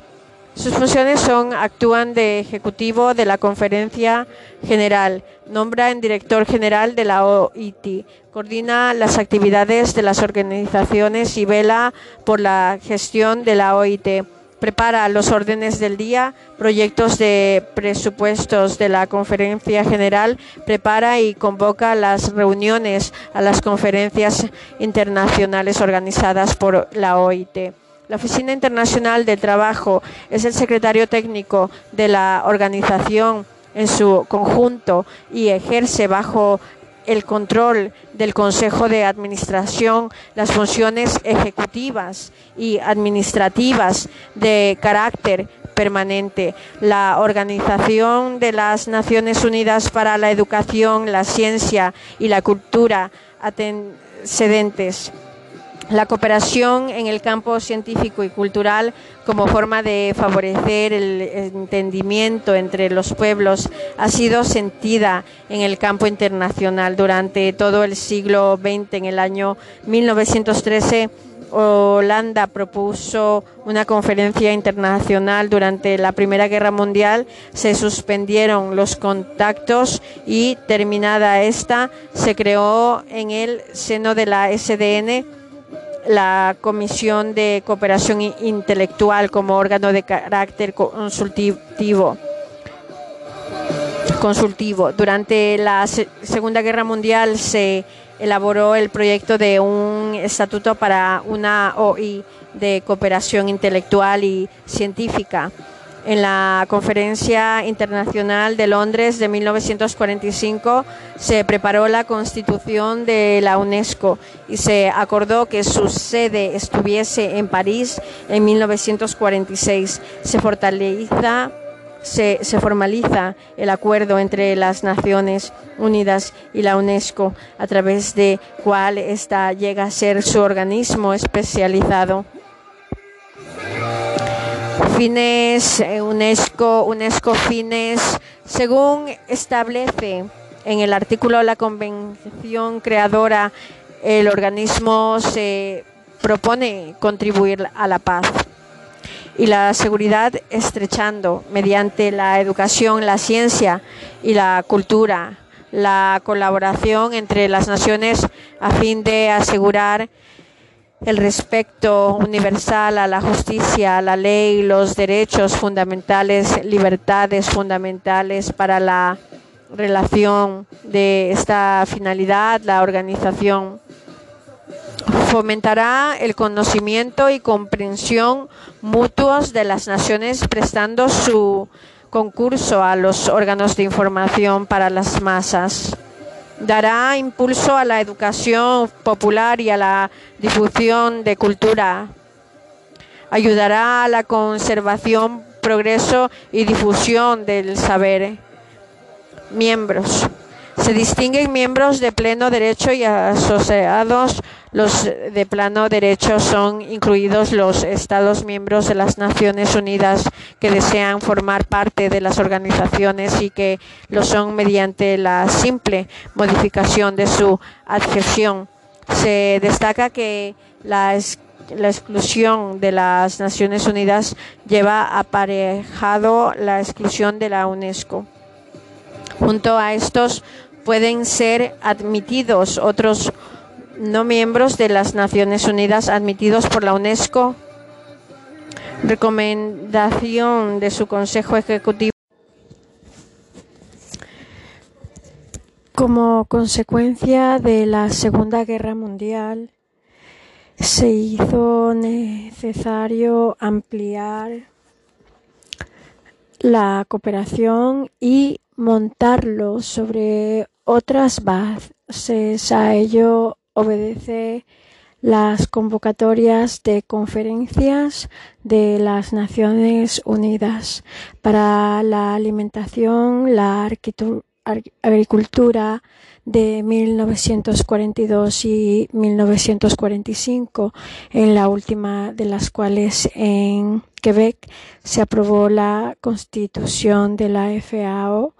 Sus funciones son actúan de ejecutivo de la Conferencia General, nombra en director general de la OIT, coordina las actividades de las organizaciones y vela por la gestión de la OIT. Prepara los órdenes del día, proyectos de presupuestos de la conferencia general, prepara y convoca las reuniones a las conferencias internacionales organizadas por la OIT. La Oficina Internacional del Trabajo es el secretario técnico de la organización en su conjunto y ejerce bajo el control del Consejo de Administración las funciones ejecutivas y administrativas de carácter permanente. La Organización de las Naciones Unidas para la Educación, la Ciencia y la Cultura antecedentes la cooperación en el campo científico y cultural como forma de favorecer el entendimiento entre los pueblos ha sido sentida en el campo internacional durante todo el siglo XX. En el año 1913, Holanda propuso una conferencia internacional durante la Primera Guerra Mundial. Se suspendieron los contactos y terminada esta, se creó en el seno de la SDN la Comisión de Cooperación Intelectual como órgano de carácter consultivo. consultivo. Durante la Segunda Guerra Mundial se elaboró el proyecto de un estatuto para una OI de cooperación intelectual y científica en la Conferencia Internacional de Londres de 1945 se preparó la constitución de la UNESCO y se acordó que su sede estuviese en París en 1946. Se fortaleza se, se, formaliza el acuerdo entre las Naciones Unidas y la UNESCO, a través de cual esta llega a ser su organismo especializado fines eh, UNESCO, UNESCO fines, según establece en el artículo de la Convención Creadora, el organismo se propone contribuir a la paz y la seguridad estrechando mediante la educación, la ciencia y la cultura, la colaboración entre las naciones a fin de asegurar el respeto universal a la justicia, a la ley, los derechos fundamentales, libertades fundamentales para la relación de esta finalidad, la organización fomentará el conocimiento y comprensión mutuos de las naciones prestando su concurso a los órganos de información para las masas dará impulso a la educación popular y a la difusión de cultura. Ayudará a la conservación progreso y difusión del saber. Miembros. Se distinguen miembros de pleno derecho y asociados. Los de pleno derecho son incluidos los Estados miembros de las Naciones Unidas que desean formar parte de las organizaciones y que lo son mediante la simple modificación de su adhesión. Se destaca que la, la exclusión de las Naciones Unidas lleva aparejado la exclusión de la UNESCO. Junto a estos pueden ser admitidos otros no miembros de las Naciones Unidas admitidos por la UNESCO. Recomendación de su Consejo Ejecutivo. Como consecuencia de la Segunda Guerra Mundial, se hizo necesario ampliar la cooperación y montarlo sobre otras bases. A ello obedece las convocatorias de conferencias de las Naciones Unidas para la alimentación, la agricultura de 1942 y 1945, en la última de las cuales en Quebec se aprobó la constitución de la FAO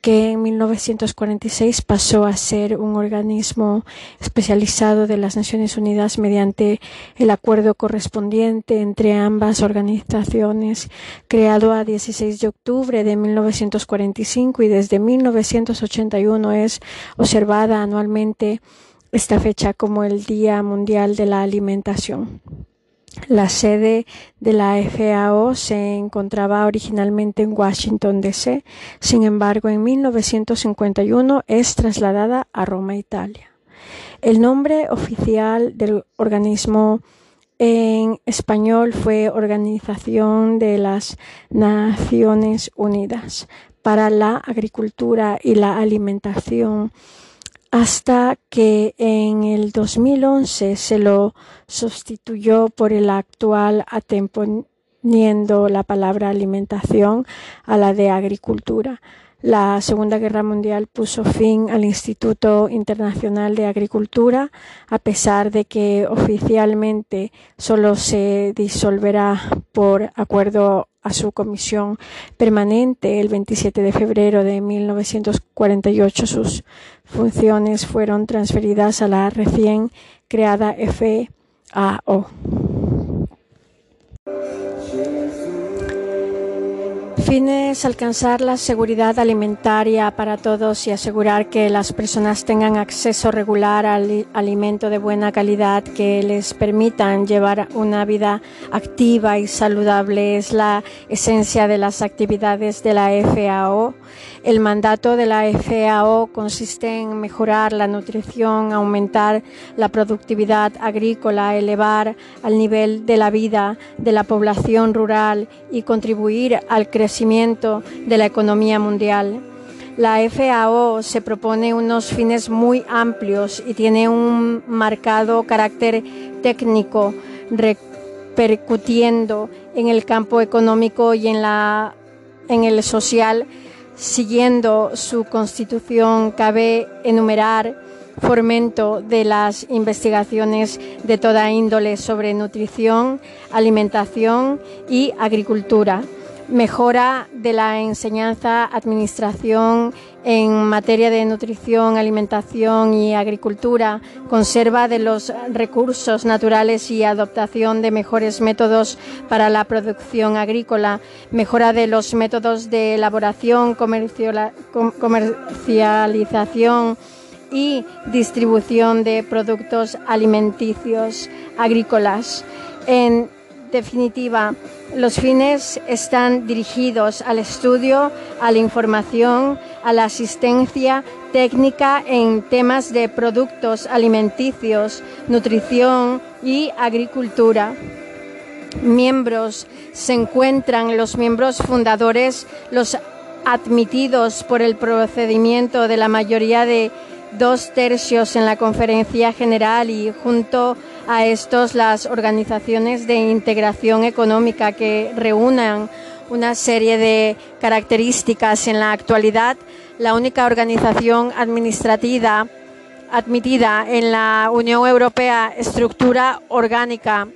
que en 1946 pasó a ser un organismo especializado de las Naciones Unidas mediante el acuerdo correspondiente entre ambas organizaciones, creado a 16 de octubre de 1945 y desde 1981 es observada anualmente esta fecha como el Día Mundial de la Alimentación. La sede de la FAO se encontraba originalmente en Washington, D.C., sin embargo, en 1951 es trasladada a Roma, Italia. El nombre oficial del organismo en español fue Organización de las Naciones Unidas para la Agricultura y la Alimentación hasta que en el 2011 se lo sustituyó por el actual atemponiendo la palabra alimentación a la de agricultura. La Segunda Guerra Mundial puso fin al Instituto Internacional de Agricultura, a pesar de que oficialmente solo se disolverá por acuerdo a su comisión permanente el 27 de febrero de 1948. Sus funciones fueron transferidas a la recién creada FAO. Fines alcanzar la seguridad alimentaria para todos y asegurar que las personas tengan acceso regular al alimento de buena calidad que les permitan llevar una vida activa y saludable es la esencia de las actividades de la FAO. El mandato de la FAO consiste en mejorar la nutrición, aumentar la productividad agrícola, elevar al nivel de la vida de la población rural y contribuir al crecimiento de la economía mundial. La FAO se propone unos fines muy amplios y tiene un marcado carácter técnico, repercutiendo en el campo económico y en, la, en el social. Siguiendo su constitución, cabe enumerar fomento de las investigaciones de toda índole sobre nutrición, alimentación y agricultura mejora de la enseñanza, administración en materia de nutrición, alimentación y agricultura, conserva de los recursos naturales y adoptación de mejores métodos para la producción agrícola, mejora de los métodos de elaboración, comercialización y distribución de productos alimenticios agrícolas. En definitiva, los fines están dirigidos al estudio, a la información, a la asistencia técnica en temas de productos alimenticios, nutrición y agricultura. Miembros se encuentran los miembros fundadores, los admitidos por el procedimiento de la mayoría de dos tercios en la conferencia general y junto a estos las organizaciones de integración económica que reúnan una serie de características. En la actualidad, la única organización administrativa admitida en la Unión Europea, estructura orgánica.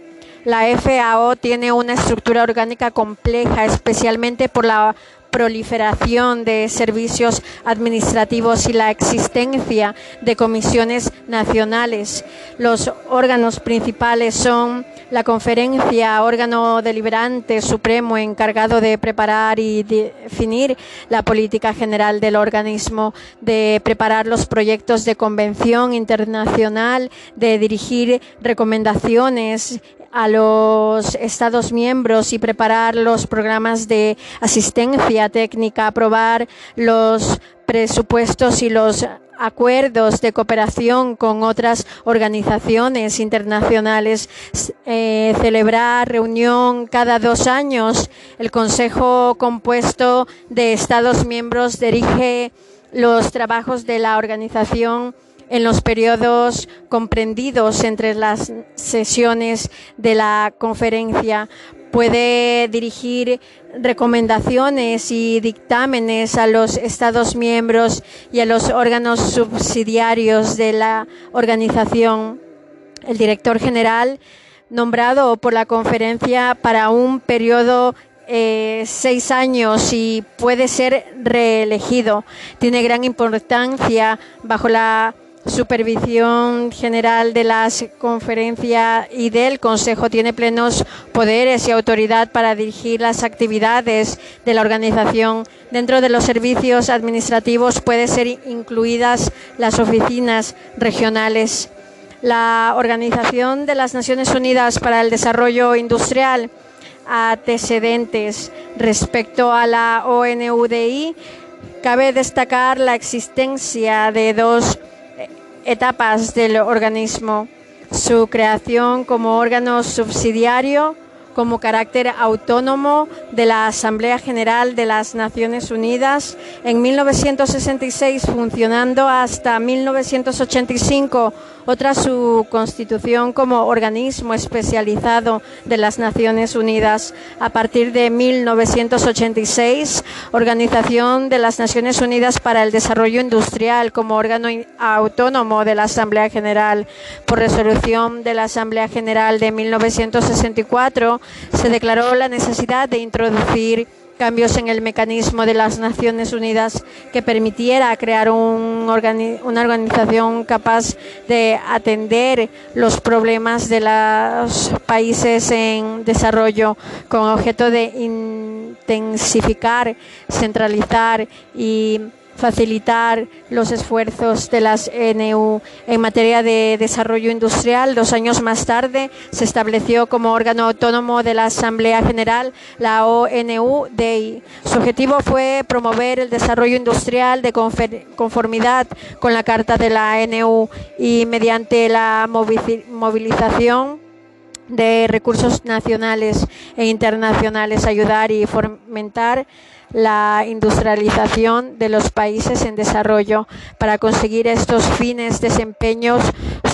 La FAO tiene una estructura orgánica compleja, especialmente por la proliferación de servicios administrativos y la existencia de comisiones nacionales. Los órganos principales son la conferencia, órgano deliberante supremo encargado de preparar y definir la política general del organismo, de preparar los proyectos de convención internacional, de dirigir recomendaciones a los Estados miembros y preparar los programas de asistencia técnica, aprobar los presupuestos y los acuerdos de cooperación con otras organizaciones internacionales, eh, celebrar reunión cada dos años. El Consejo compuesto de Estados miembros dirige los trabajos de la organización en los periodos comprendidos entre las sesiones de la conferencia. Puede dirigir recomendaciones y dictámenes a los Estados miembros y a los órganos subsidiarios de la organización. El director general, nombrado por la conferencia para un periodo eh, seis años y puede ser reelegido. Tiene gran importancia bajo la supervisión general de la conferencia y del Consejo tiene plenos poderes y autoridad para dirigir las actividades de la organización. Dentro de los servicios administrativos pueden ser incluidas las oficinas regionales. La Organización de las Naciones Unidas para el Desarrollo Industrial antecedentes respecto a la ONUDI, cabe destacar la existencia de dos etapas del organismo, su creación como órgano subsidiario, como carácter autónomo de la Asamblea General de las Naciones Unidas en 1966, funcionando hasta 1985 otra su constitución como organismo especializado de las Naciones Unidas. A partir de 1986, Organización de las Naciones Unidas para el Desarrollo Industrial como órgano autónomo de la Asamblea General. Por resolución de la Asamblea General de 1964, se declaró la necesidad de introducir cambios en el mecanismo de las Naciones Unidas que permitiera crear un una organización capaz de atender los problemas de los países en desarrollo con objeto de intensificar, centralizar y facilitar los esfuerzos de las NU en materia de desarrollo industrial. Dos años más tarde se estableció como órgano autónomo de la Asamblea General la ONU-DI. Su objetivo fue promover el desarrollo industrial de conformidad con la Carta de la NU y mediante la movilización de recursos nacionales e internacionales ayudar y fomentar la industrialización de los países en desarrollo. Para conseguir estos fines desempeños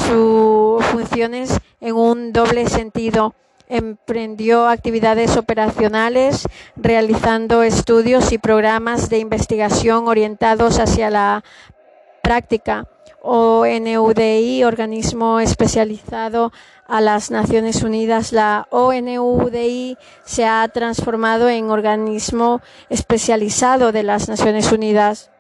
sus funciones en un doble sentido. Emprendió actividades operacionales realizando estudios y programas de investigación orientados hacia la práctica ONUDI, organismo especializado a las Naciones Unidas, la ONUDI se ha transformado en organismo especializado de las Naciones Unidas.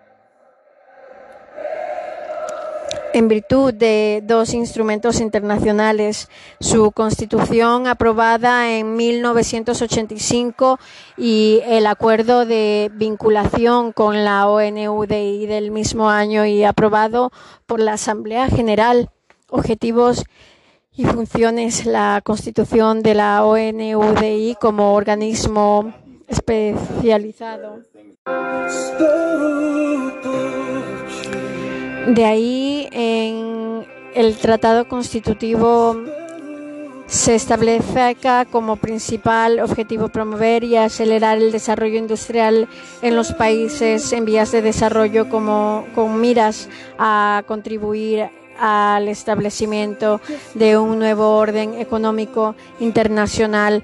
En virtud de dos instrumentos internacionales, su constitución aprobada en 1985 y el acuerdo de vinculación con la ONUDI del mismo año y aprobado por la Asamblea General. Objetivos y funciones, la constitución de la ONUDI como organismo especializado. De ahí, en el Tratado Constitutivo se establece como principal objetivo promover y acelerar el desarrollo industrial en los países en vías de desarrollo como con miras a contribuir al establecimiento de un nuevo orden económico internacional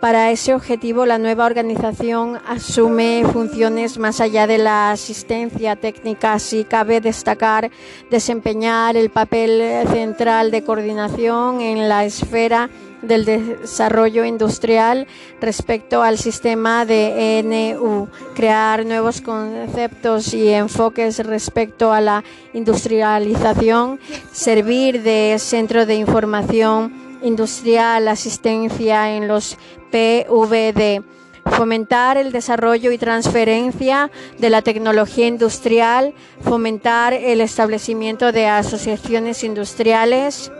Para ese objetivo, la nueva organización asume funciones más allá de la asistencia técnica. Así cabe destacar desempeñar el papel central de coordinación en la esfera del desarrollo industrial respecto al sistema de ENU, crear nuevos conceptos y enfoques respecto a la industrialización, servir de centro de información industrial, asistencia en los PVD fomentar el desarrollo y transferencia de la tecnología industrial, fomentar el establecimiento de asociaciones industriales,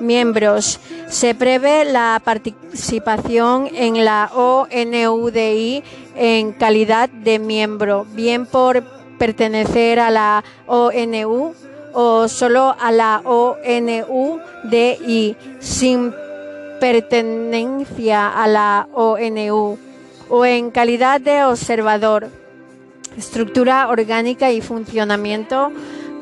miembros. Se prevé la participación en la ONUDI en calidad de miembro, bien por pertenecer a la ONU o solo a la ONUDI sin pertenencia a la ONU o en calidad de observador. Estructura orgánica y funcionamiento.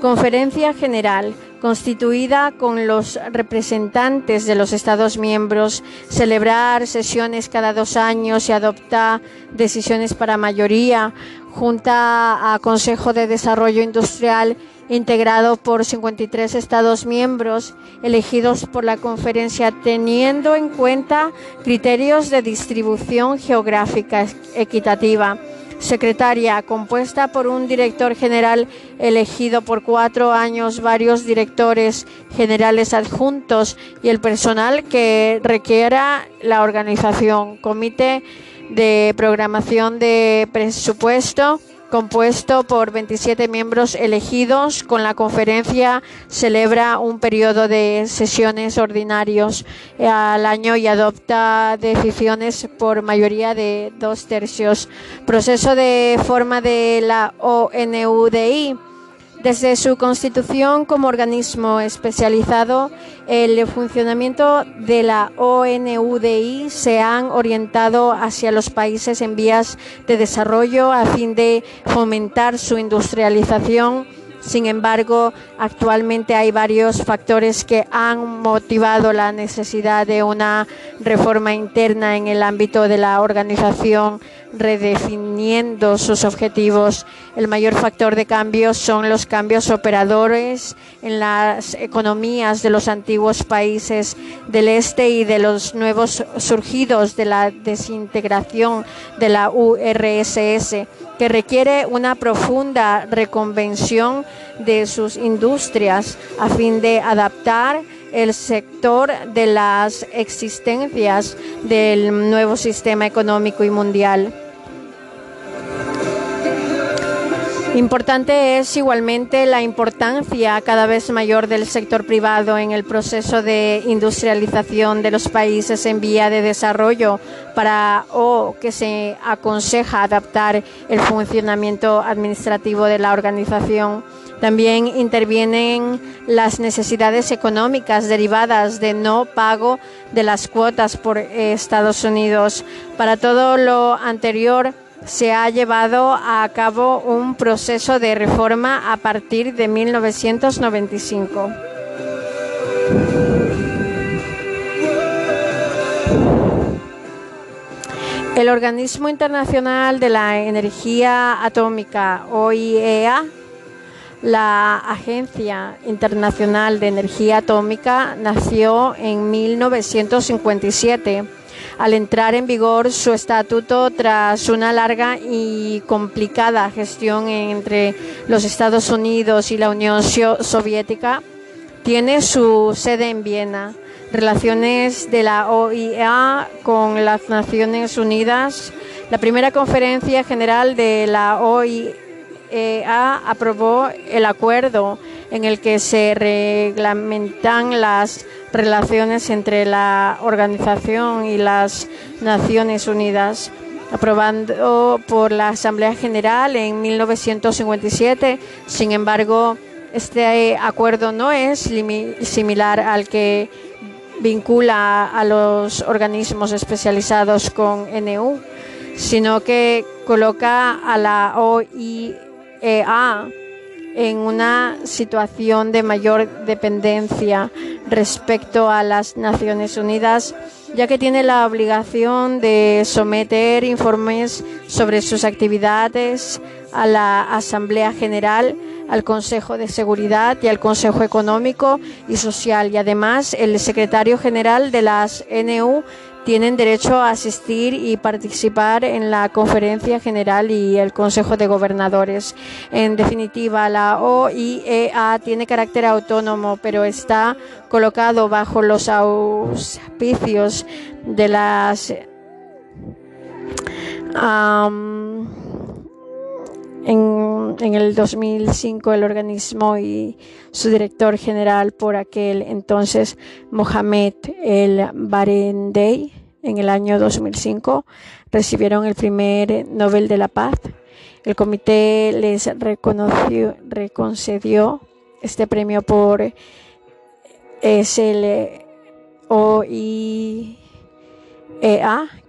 Conferencia General constituida con los representantes de los Estados miembros, celebrar sesiones cada dos años y adoptar decisiones para mayoría, junta a Consejo de Desarrollo Industrial integrado por 53 Estados miembros elegidos por la conferencia teniendo en cuenta criterios de distribución geográfica equitativa. Secretaria, compuesta por un director general elegido por cuatro años, varios directores generales adjuntos y el personal que requiera la organización, comité de programación de presupuesto, compuesto por 27 miembros elegidos. Con la conferencia celebra un periodo de sesiones ordinarios al año y adopta decisiones por mayoría de dos tercios. Proceso de forma de la ONUDI desde su constitución como organismo especializado, el funcionamiento de la ONUDI se han orientado hacia los países en vías de desarrollo a fin de fomentar su industrialización. Sin embargo, actualmente hay varios factores que han motivado la necesidad de una reforma interna en el ámbito de la organización, redefiniendo sus objetivos. El mayor factor de cambio son los cambios operadores en las economías de los antiguos países del este y de los nuevos surgidos de la desintegración de la URSS que requiere una profunda reconvención de sus industrias a fin de adaptar el sector de las existencias del nuevo sistema económico y mundial. Importante es igualmente la importancia cada vez mayor del sector privado en el proceso de industrialización de los países en vía de desarrollo para o que se aconseja adaptar el funcionamiento administrativo de la organización. También intervienen las necesidades económicas derivadas de no pago de las cuotas por Estados Unidos. Para todo lo anterior, se ha llevado a cabo un proceso de reforma a partir de 1995. El Organismo Internacional de la Energía Atómica, OIEA, la Agencia Internacional de Energía Atómica, nació en 1957 al entrar en vigor su estatuto tras una larga y complicada gestión entre los Estados Unidos y la Unión Soviética, tiene su sede en Viena. Relaciones de la OIA con las Naciones Unidas. La primera conferencia general de la OIA aprobó el acuerdo en el que se reglamentan las relaciones entre la organización y las Naciones Unidas, aprobando por la Asamblea General en 1957. Sin embargo, este acuerdo no es similar al que vincula a los organismos especializados con NU, sino que coloca a la OIEA en una situación de mayor dependencia respecto a las Naciones Unidas, ya que tiene la obligación de someter informes sobre sus actividades a la Asamblea General, al Consejo de Seguridad y al Consejo Económico y Social. Y además, el secretario general de las NU tienen derecho a asistir y participar en la conferencia general y el Consejo de Gobernadores. En definitiva, la OIEA tiene carácter autónomo, pero está colocado bajo los auspicios de las en, en, el 2005 el organismo y su director general por aquel entonces Mohamed El Barendey en el año 2005 recibieron el primer Nobel de la Paz. El comité les reconoció, reconcedió este premio por SLOIEA,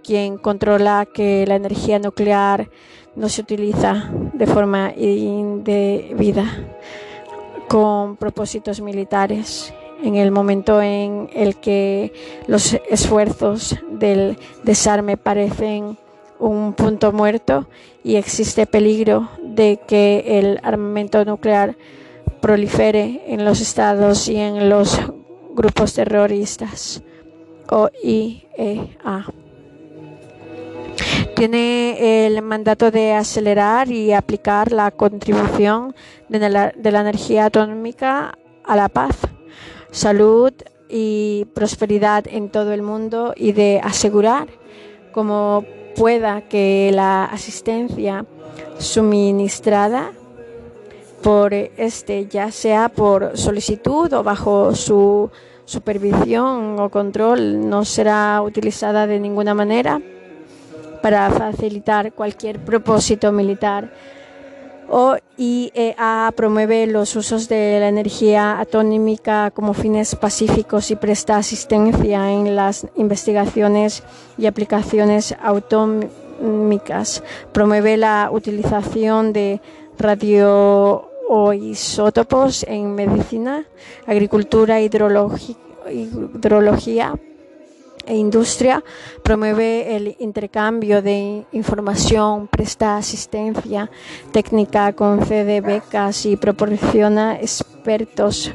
quien controla que la energía nuclear no se utiliza de forma indebida con propósitos militares en el momento en el que los esfuerzos del desarme parecen un punto muerto y existe peligro de que el armamento nuclear prolifere en los estados y en los grupos terroristas OIEA tiene el mandato de acelerar y aplicar la contribución de la, energía atómica a la paz, salud y prosperidad en todo el mundo y de asegurar como pueda que la asistencia suministrada por este, ya sea por solicitud o bajo su supervisión o control, no será utilizada de ninguna manera para facilitar cualquier propósito militar. OIEA promueve los usos de la energía atómica como fines pacíficos y presta asistencia en las investigaciones y aplicaciones atómicas. Promueve la utilización de radioisótopos en medicina, agricultura, hidrología e industria, promueve el intercambio de información, presta asistencia técnica, concede becas y proporciona expertos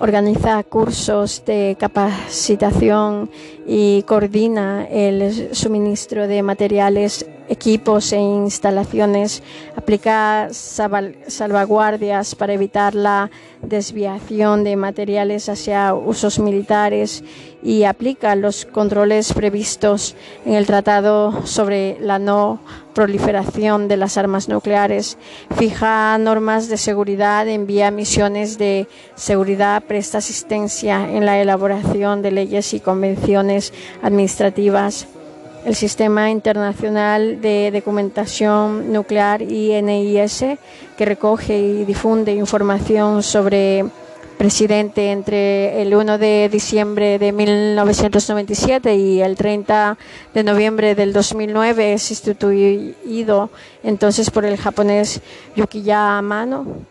organiza cursos de capacitación y coordina el suministro de materiales, equipos e instalaciones, aplica salvaguardias para evitar la desviación de materiales hacia usos militares y aplica los controles previstos en el Tratado sobre la no proliferación de las armas nucleares, fija normas de seguridad, envía misiones de seguridad, presta asistencia en la elaboración de leyes y convenciones administrativas. El Sistema Internacional de Documentación Nuclear, INIS, que recoge y difunde información sobre presidente entre el 1 de diciembre de 1997 y el 30 de noviembre del 2009 es instituido entonces por el japonés Yukiya Amano.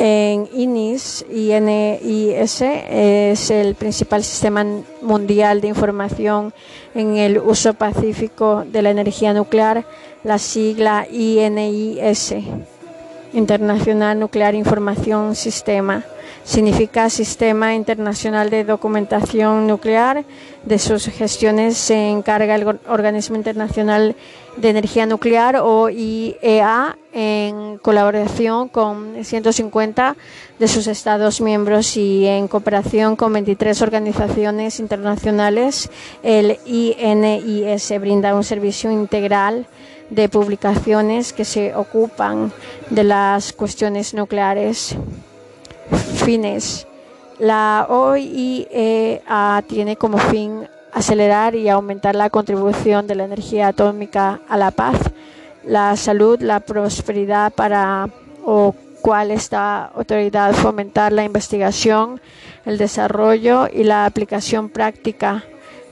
En INIS, INIS es el principal sistema mundial de información en el uso pacífico de la energía nuclear, la sigla INIS. Internacional Nuclear Información Sistema. Significa Sistema Internacional de Documentación Nuclear. De sus gestiones se encarga el Organismo Internacional de Energía Nuclear o IEA en colaboración con 150 de sus Estados miembros y en cooperación con 23 organizaciones internacionales. El INIS brinda un servicio integral de publicaciones que se ocupan de las cuestiones nucleares. Fines. La OIEA tiene como fin acelerar y aumentar la contribución de la energía atómica a la paz, la salud, la prosperidad para o cual esta autoridad fomentar la investigación, el desarrollo y la aplicación práctica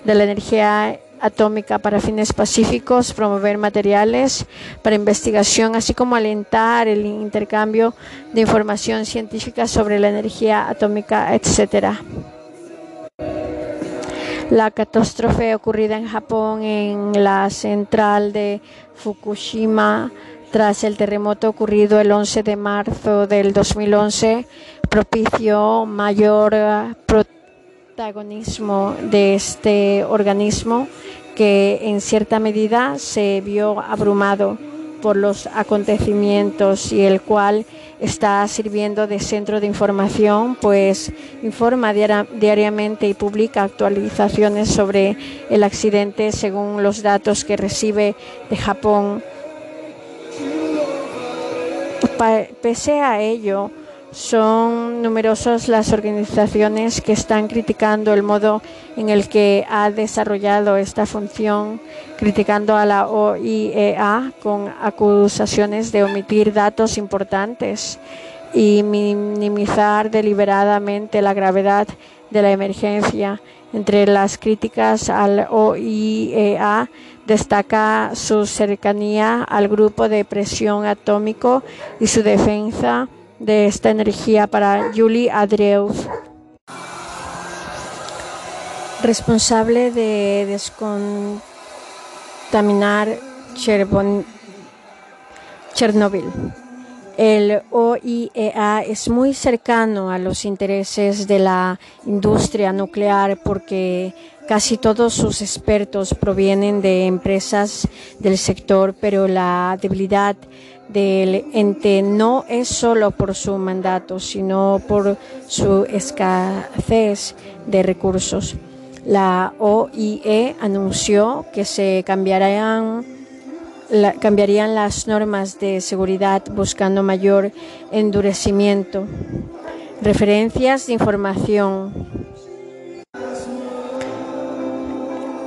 de la energía atómica para fines pacíficos, promover materiales para investigación, así como alentar el intercambio de información científica sobre la energía atómica, etc. La catástrofe ocurrida en Japón en la central de Fukushima tras el terremoto ocurrido el 11 de marzo del 2011 propició mayor protagonismo de este organismo que en cierta medida se vio abrumado por los acontecimientos y el cual está sirviendo de centro de información, pues informa diariamente y publica actualizaciones sobre el accidente según los datos que recibe de Japón. Pese a ello, son numerosas las organizaciones que están criticando el modo en el que ha desarrollado esta función, criticando a la OIEA con acusaciones de omitir datos importantes y minimizar deliberadamente la gravedad de la emergencia. Entre las críticas al OIEA destaca su cercanía al grupo de presión atómico y su defensa de esta energía para Yuli Adreev, responsable de descontaminar Chernobyl. El OIEA es muy cercano a los intereses de la industria nuclear porque casi todos sus expertos provienen de empresas del sector, pero la debilidad del ente no es solo por su mandato, sino por su escasez de recursos. La OIE anunció que se cambiarían, cambiarían las normas de seguridad buscando mayor endurecimiento. Referencias de información.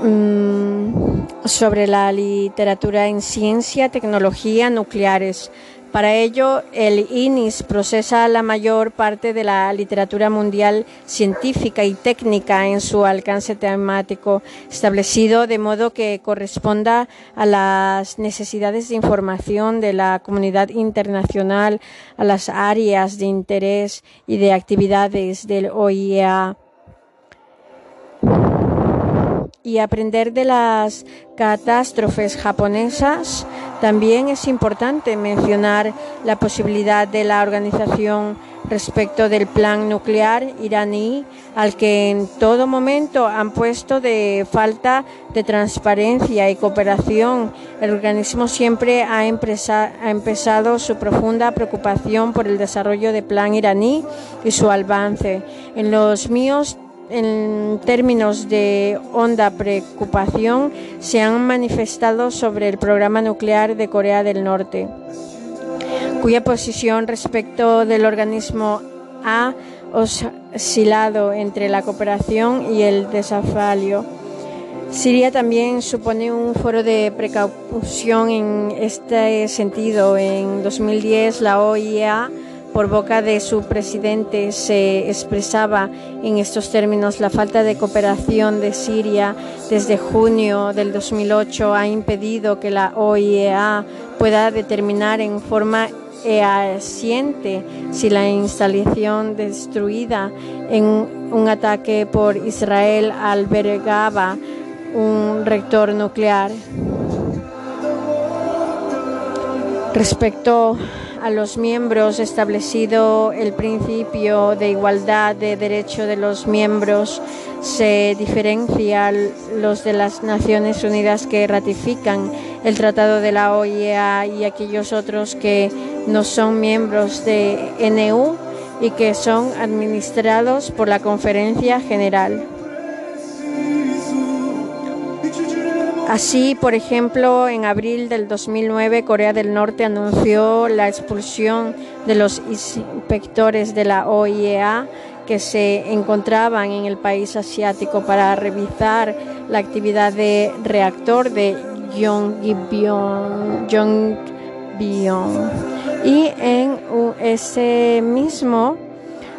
Mm, sobre la literatura en ciencia, tecnología, nucleares. Para ello, el INIS procesa la mayor parte de la literatura mundial científica y técnica en su alcance temático establecido de modo que corresponda a las necesidades de información de la comunidad internacional, a las áreas de interés y de actividades del OIEA y aprender de las catástrofes japonesas, también es importante mencionar la posibilidad de la organización respecto del plan nuclear iraní, al que en todo momento han puesto de falta de transparencia y cooperación. El organismo siempre ha, ha empezado su profunda preocupación por el desarrollo del plan iraní y su avance. En los míos en términos de honda preocupación se han manifestado sobre el programa nuclear de Corea del Norte, cuya posición respecto del organismo ha oscilado entre la cooperación y el desafío. Siria también supone un foro de precaución en este sentido. En 2010 la OIA por boca de su presidente se expresaba en estos términos la falta de cooperación de Siria desde junio del 2008 ha impedido que la OIEA pueda determinar en forma eficiente si la instalación destruida en un ataque por Israel albergaba un reactor nuclear. Respecto a los miembros establecido el principio de igualdad de derecho de los miembros se diferencia los de las Naciones Unidas que ratifican el Tratado de la OIEA y aquellos otros que no son miembros de NU y que son administrados por la Conferencia General. Así, por ejemplo, en abril del 2009, Corea del Norte anunció la expulsión de los inspectores de la OIEA que se encontraban en el país asiático para revisar la actividad de reactor de Yongbyon. Y en ese mismo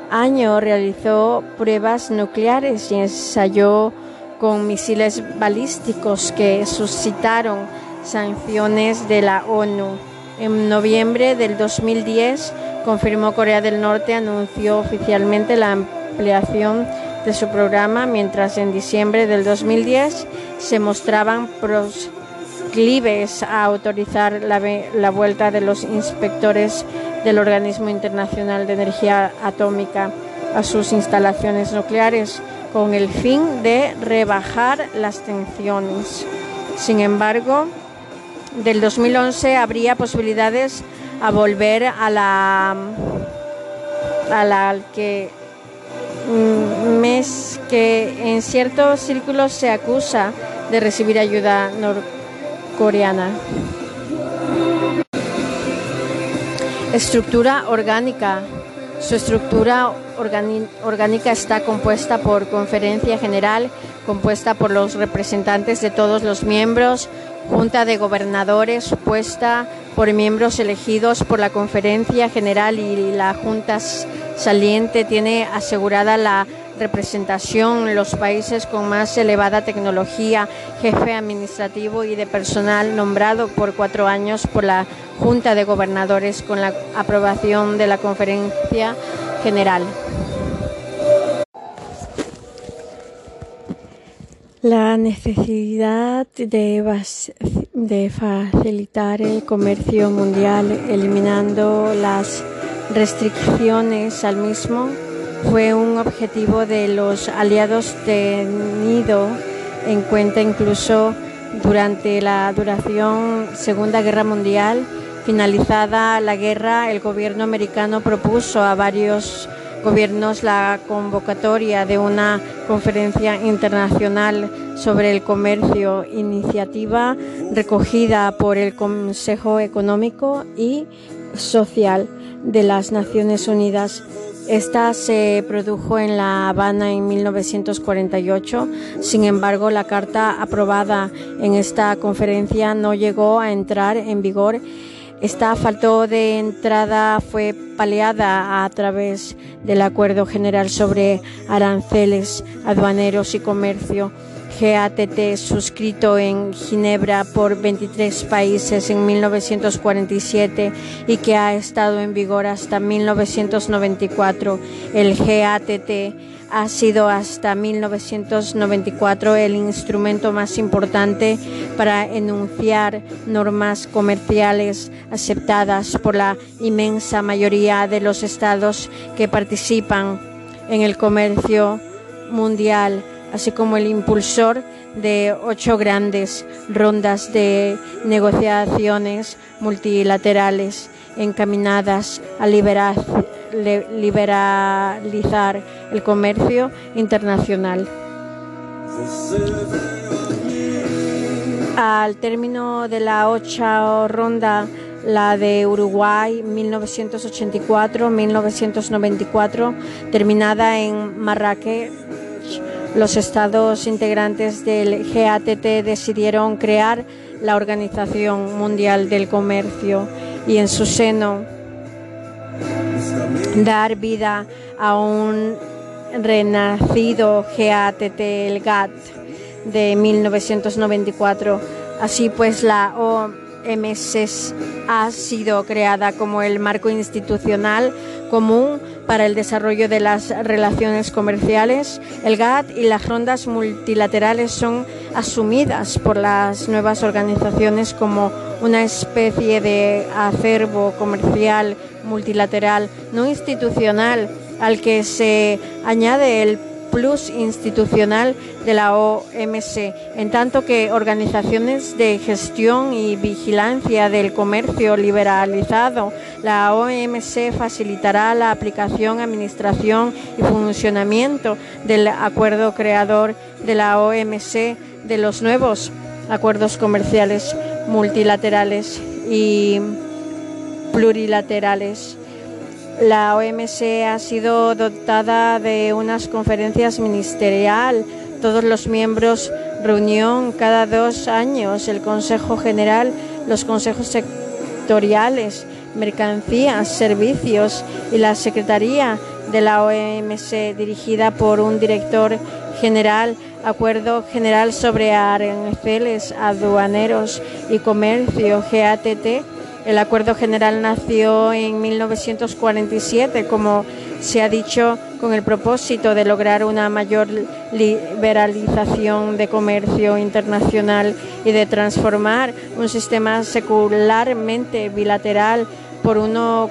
año realizó pruebas nucleares y ensayó con misiles balísticos que suscitaron sanciones de la ONU. En noviembre del 2010 confirmó Corea del Norte, anunció oficialmente la ampliación de su programa, mientras en diciembre del 2010 se mostraban proclives a autorizar la, la vuelta de los inspectores del Organismo Internacional de Energía Atómica a sus instalaciones nucleares con el fin de rebajar las tensiones. Sin embargo, del 2011 habría posibilidades a volver a la a que mm, mes que en ciertos círculos se acusa de recibir ayuda norcoreana. Estructura orgánica. Su estructura orgánica está compuesta por conferencia general, compuesta por los representantes de todos los miembros, junta de gobernadores, supuesta por miembros elegidos por la conferencia general y la junta saliente tiene asegurada la representación los países con más elevada tecnología, jefe administrativo y de personal nombrado por cuatro años por la Junta de Gobernadores con la aprobación de la Conferencia General. La necesidad de, de, facilitar el comercio mundial eliminando las restricciones al mismo fue un objetivo de los aliados tenido en cuenta incluso durante la duración Segunda Guerra Mundial. Finalizada la guerra, el gobierno americano propuso a varios gobiernos la convocatoria de una conferencia internacional sobre el comercio, iniciativa recogida por el Consejo Económico y Social de las Naciones Unidas esta se produjo en La Habana en 1948. Sin embargo, la carta aprobada en esta conferencia no llegó a entrar en vigor. Esta falta de entrada fue paliada a través del Acuerdo General sobre Aranceles, Aduaneros y Comercio GATT suscrito en Ginebra por 23 países en 1947 y que ha estado en vigor hasta 1994. El GATT ha sido hasta 1994 el instrumento más importante para enunciar normas comerciales aceptadas por la inmensa mayoría de los estados que participan en el comercio mundial así como el impulsor de ocho grandes rondas de negociaciones multilaterales encaminadas a liberalizar el comercio internacional. Al término de la ocha ronda, la de Uruguay 1984-1994, terminada en Marrakech, los estados integrantes del GATT decidieron crear la Organización Mundial del Comercio y en su seno dar vida a un renacido GATT, el GATT de 1994. Así pues, la OMC ha sido creada como el marco institucional común para el desarrollo de las relaciones comerciales, el GATT y las rondas multilaterales son asumidas por las nuevas organizaciones como una especie de acervo comercial multilateral no institucional al que se añade el plus institucional de la OMC, en tanto que organizaciones de gestión y vigilancia del comercio liberalizado, la OMC facilitará la aplicación, administración y funcionamiento del acuerdo creador de la OMC de los nuevos acuerdos comerciales multilaterales y plurilaterales la OMC ha sido dotada de unas conferencias ministerial. Todos los miembros reunión cada dos años, el Consejo General, los consejos sectoriales, mercancías, servicios y la Secretaría de la OMC dirigida por un director general Acuerdo General sobre Aranceles Aduaneros y Comercio, GATT. El Acuerdo General nació en 1947, como se ha dicho, con el propósito de lograr una mayor liberalización de comercio internacional y de transformar un sistema secularmente bilateral por uno,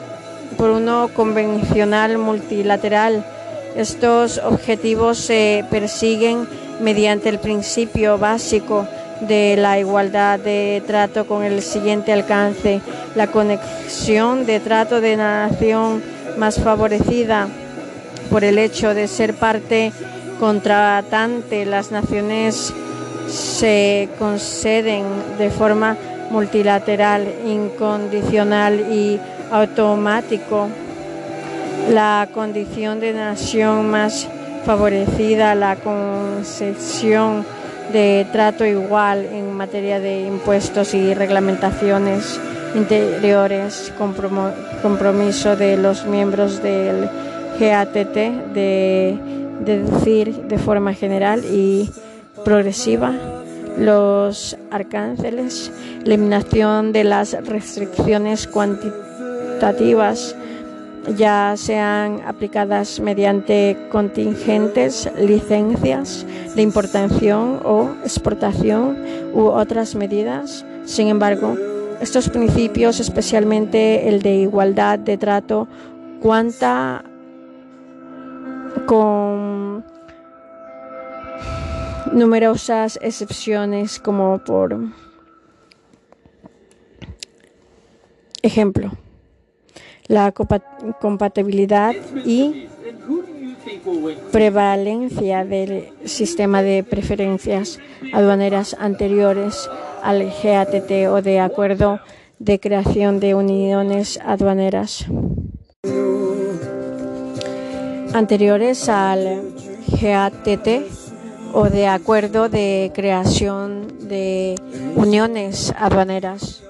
por uno convencional multilateral. Estos objetivos se persiguen mediante el principio básico de la igualdad de trato con el siguiente alcance, la conexión de trato de nación más favorecida por el hecho de ser parte contratante. Las naciones se conceden de forma multilateral, incondicional y automático la condición de nación más favorecida la concesión de trato igual en materia de impuestos y reglamentaciones interiores, compromiso de los miembros del GATT de deducir de forma general y progresiva los arcángeles, eliminación de las restricciones cuantitativas ya sean aplicadas mediante contingentes, licencias de importación o exportación u otras medidas. Sin embargo, estos principios, especialmente el de igualdad de trato, cuenta con numerosas excepciones como por ejemplo la compatibilidad y prevalencia del sistema de preferencias aduaneras anteriores al GATT o de acuerdo de creación de uniones aduaneras anteriores al GATT o de acuerdo de creación de uniones aduaneras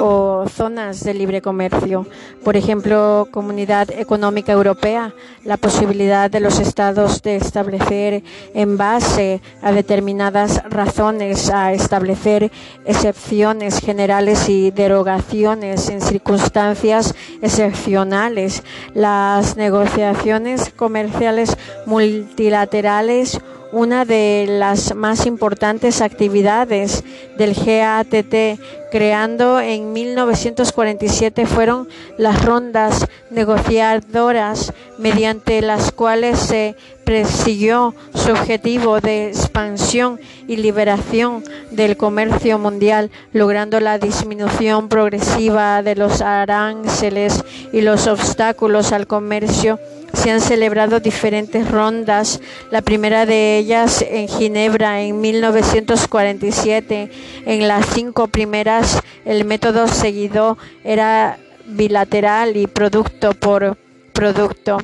o zonas de libre comercio. Por ejemplo, Comunidad Económica Europea, la posibilidad de los estados de establecer en base a determinadas razones, a establecer excepciones generales y derogaciones en circunstancias excepcionales. Las negociaciones comerciales multilaterales una de las más importantes actividades del GATT, creando en 1947, fueron las rondas negociadoras mediante las cuales se persiguió su objetivo de expansión y liberación del comercio mundial, logrando la disminución progresiva de los aranceles y los obstáculos al comercio se han celebrado diferentes rondas, la primera de ellas en Ginebra en 1947. En las cinco primeras el método seguido era bilateral y producto por producto.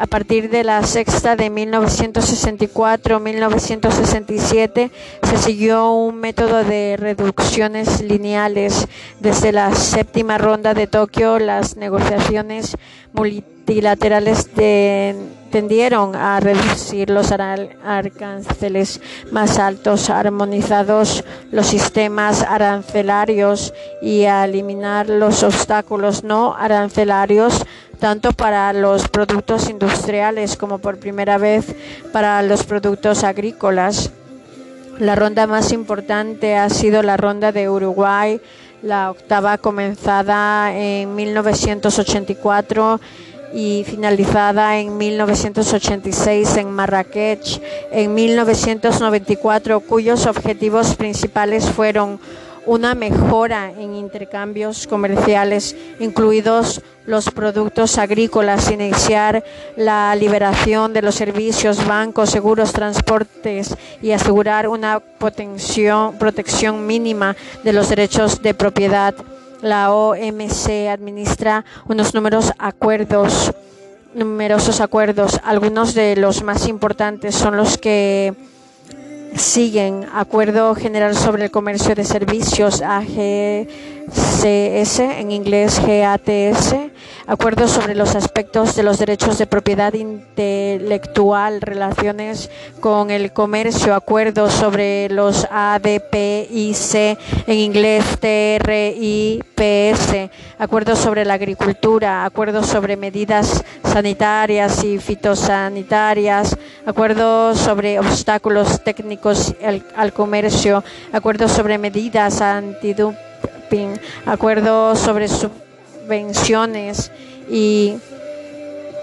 A partir de la sexta de 1964-1967 se siguió un método de reducciones lineales. Desde la séptima ronda de Tokio, las negociaciones multilaterales tendieron a reducir los aranceles más altos, armonizados los sistemas arancelarios y a eliminar los obstáculos no arancelarios tanto para los productos industriales como por primera vez para los productos agrícolas. La ronda más importante ha sido la ronda de Uruguay, la octava comenzada en 1984 y finalizada en 1986 en Marrakech, en 1994, cuyos objetivos principales fueron una mejora en intercambios comerciales, incluidos los productos agrícolas, iniciar la liberación de los servicios, bancos, seguros, transportes y asegurar una protección mínima de los derechos de propiedad. La OMC administra unos números acuerdos, numerosos acuerdos. Algunos de los más importantes son los que siguen Acuerdo General sobre el Comercio de Servicios AGCS, en inglés GATS, Acuerdo sobre los aspectos de los derechos de propiedad intelectual, relaciones con el comercio, Acuerdo sobre los ADPIC, en inglés TRIPS, Acuerdo sobre la agricultura, Acuerdo sobre medidas sanitarias y fitosanitarias, Acuerdo sobre obstáculos técnicos al, comercio, acuerdos sobre medidas antidumping, acuerdos sobre subvenciones y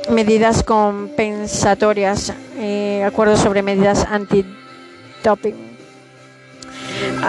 medidas compensatorias, eh, acuerdos sobre medidas antidoping.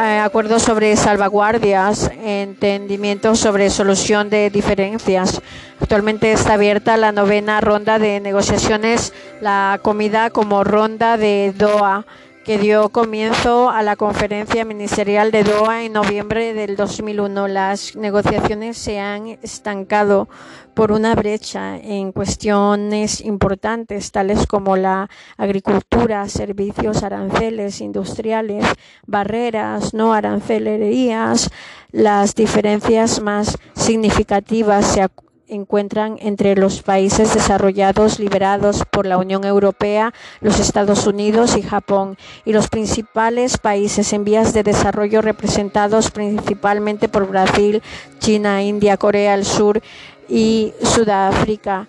Eh, acuerdos sobre salvaguardias, entendimientos sobre solución de diferencias. Actualmente está abierta la novena ronda de negociaciones, la comida como ronda de Doha que dio comienzo a la conferencia ministerial de Doha en noviembre del 2001. Las negociaciones se han estancado por una brecha en cuestiones importantes tales como la agricultura, servicios, aranceles industriales, barreras, no arancelerías. Las diferencias más significativas se encuentran entre los países desarrollados liberados por la Unión Europea, los Estados Unidos y Japón, y los principales países en vías de desarrollo representados principalmente por Brasil, China, India, Corea del Sur y Sudáfrica.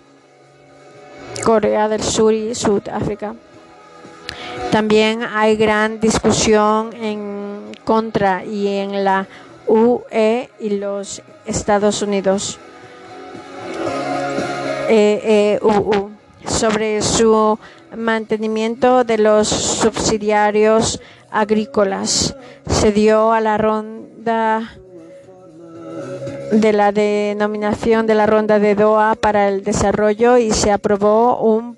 Corea del Sur y Sudáfrica. También hay gran discusión en contra y en la UE y los Estados Unidos. EEUU sobre su mantenimiento de los subsidiarios agrícolas. Se dio a la ronda de la denominación de la ronda de Doha para el desarrollo y se aprobó un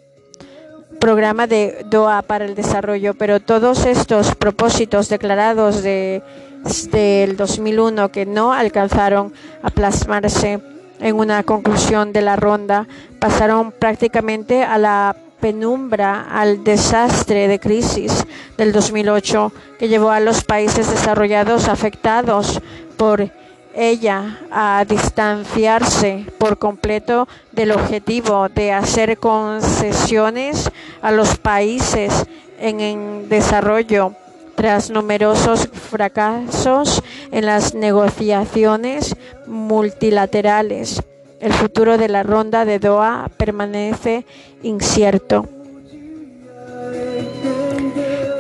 programa de Doha para el desarrollo, pero todos estos propósitos declarados de, desde el 2001 que no alcanzaron a plasmarse en una conclusión de la ronda, pasaron prácticamente a la penumbra, al desastre de crisis del 2008 que llevó a los países desarrollados afectados por ella a distanciarse por completo del objetivo de hacer concesiones a los países en, desarrollo tras numerosos fracasos en las negociaciones multilaterales, el futuro de la ronda de Doha permanece incierto.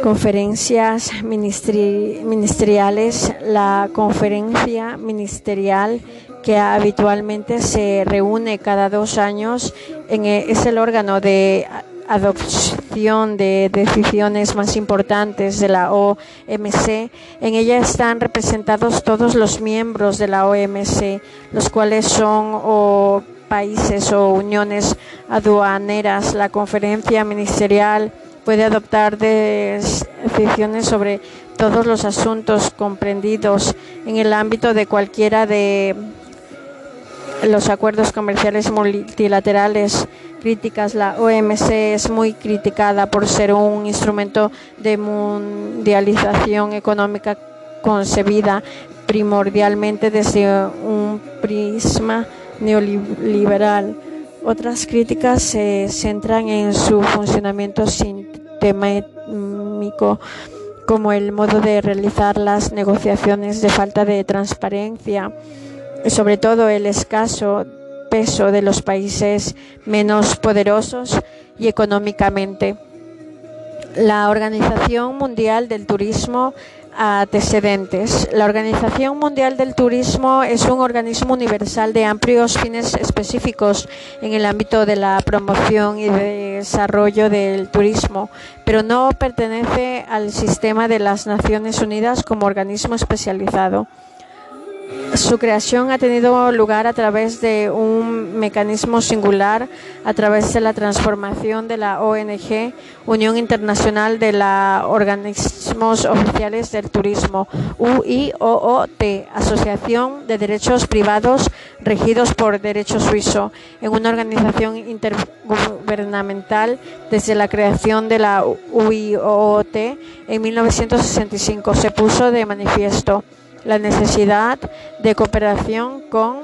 Conferencias ministeriales. La conferencia ministerial que habitualmente se reúne cada dos años es el órgano de adopción de decisiones más importantes de la OMC. En ella están representados todos los miembros de la OMC, los cuales son países o uniones aduaneras. La conferencia ministerial puede adoptar decisiones sobre todos los asuntos comprendidos en el ámbito de cualquiera de los acuerdos comerciales multilaterales críticas. La OMC es muy criticada por ser un instrumento de mundialización económica concebida primordialmente desde un prisma neoliberal. Otras críticas se centran en su funcionamiento sistemático como el modo de realizar las negociaciones de falta de transparencia, sobre todo el escaso peso de los países menos poderosos y económicamente. La Organización Mundial del Turismo antecedentes. La Organización Mundial del Turismo es un organismo universal de amplios fines específicos en el ámbito de la promoción y desarrollo del turismo, pero no pertenece al sistema de las Naciones Unidas como organismo especializado. Su creación ha tenido lugar a través de un mecanismo singular, a través de la transformación de la ONG, Unión Internacional de los Organismos Oficiales del Turismo, UIOOT, Asociación de Derechos Privados regidos por derecho suizo, en una organización intergubernamental desde la creación de la UIOOT en 1965. Se puso de manifiesto la necesidad de cooperación con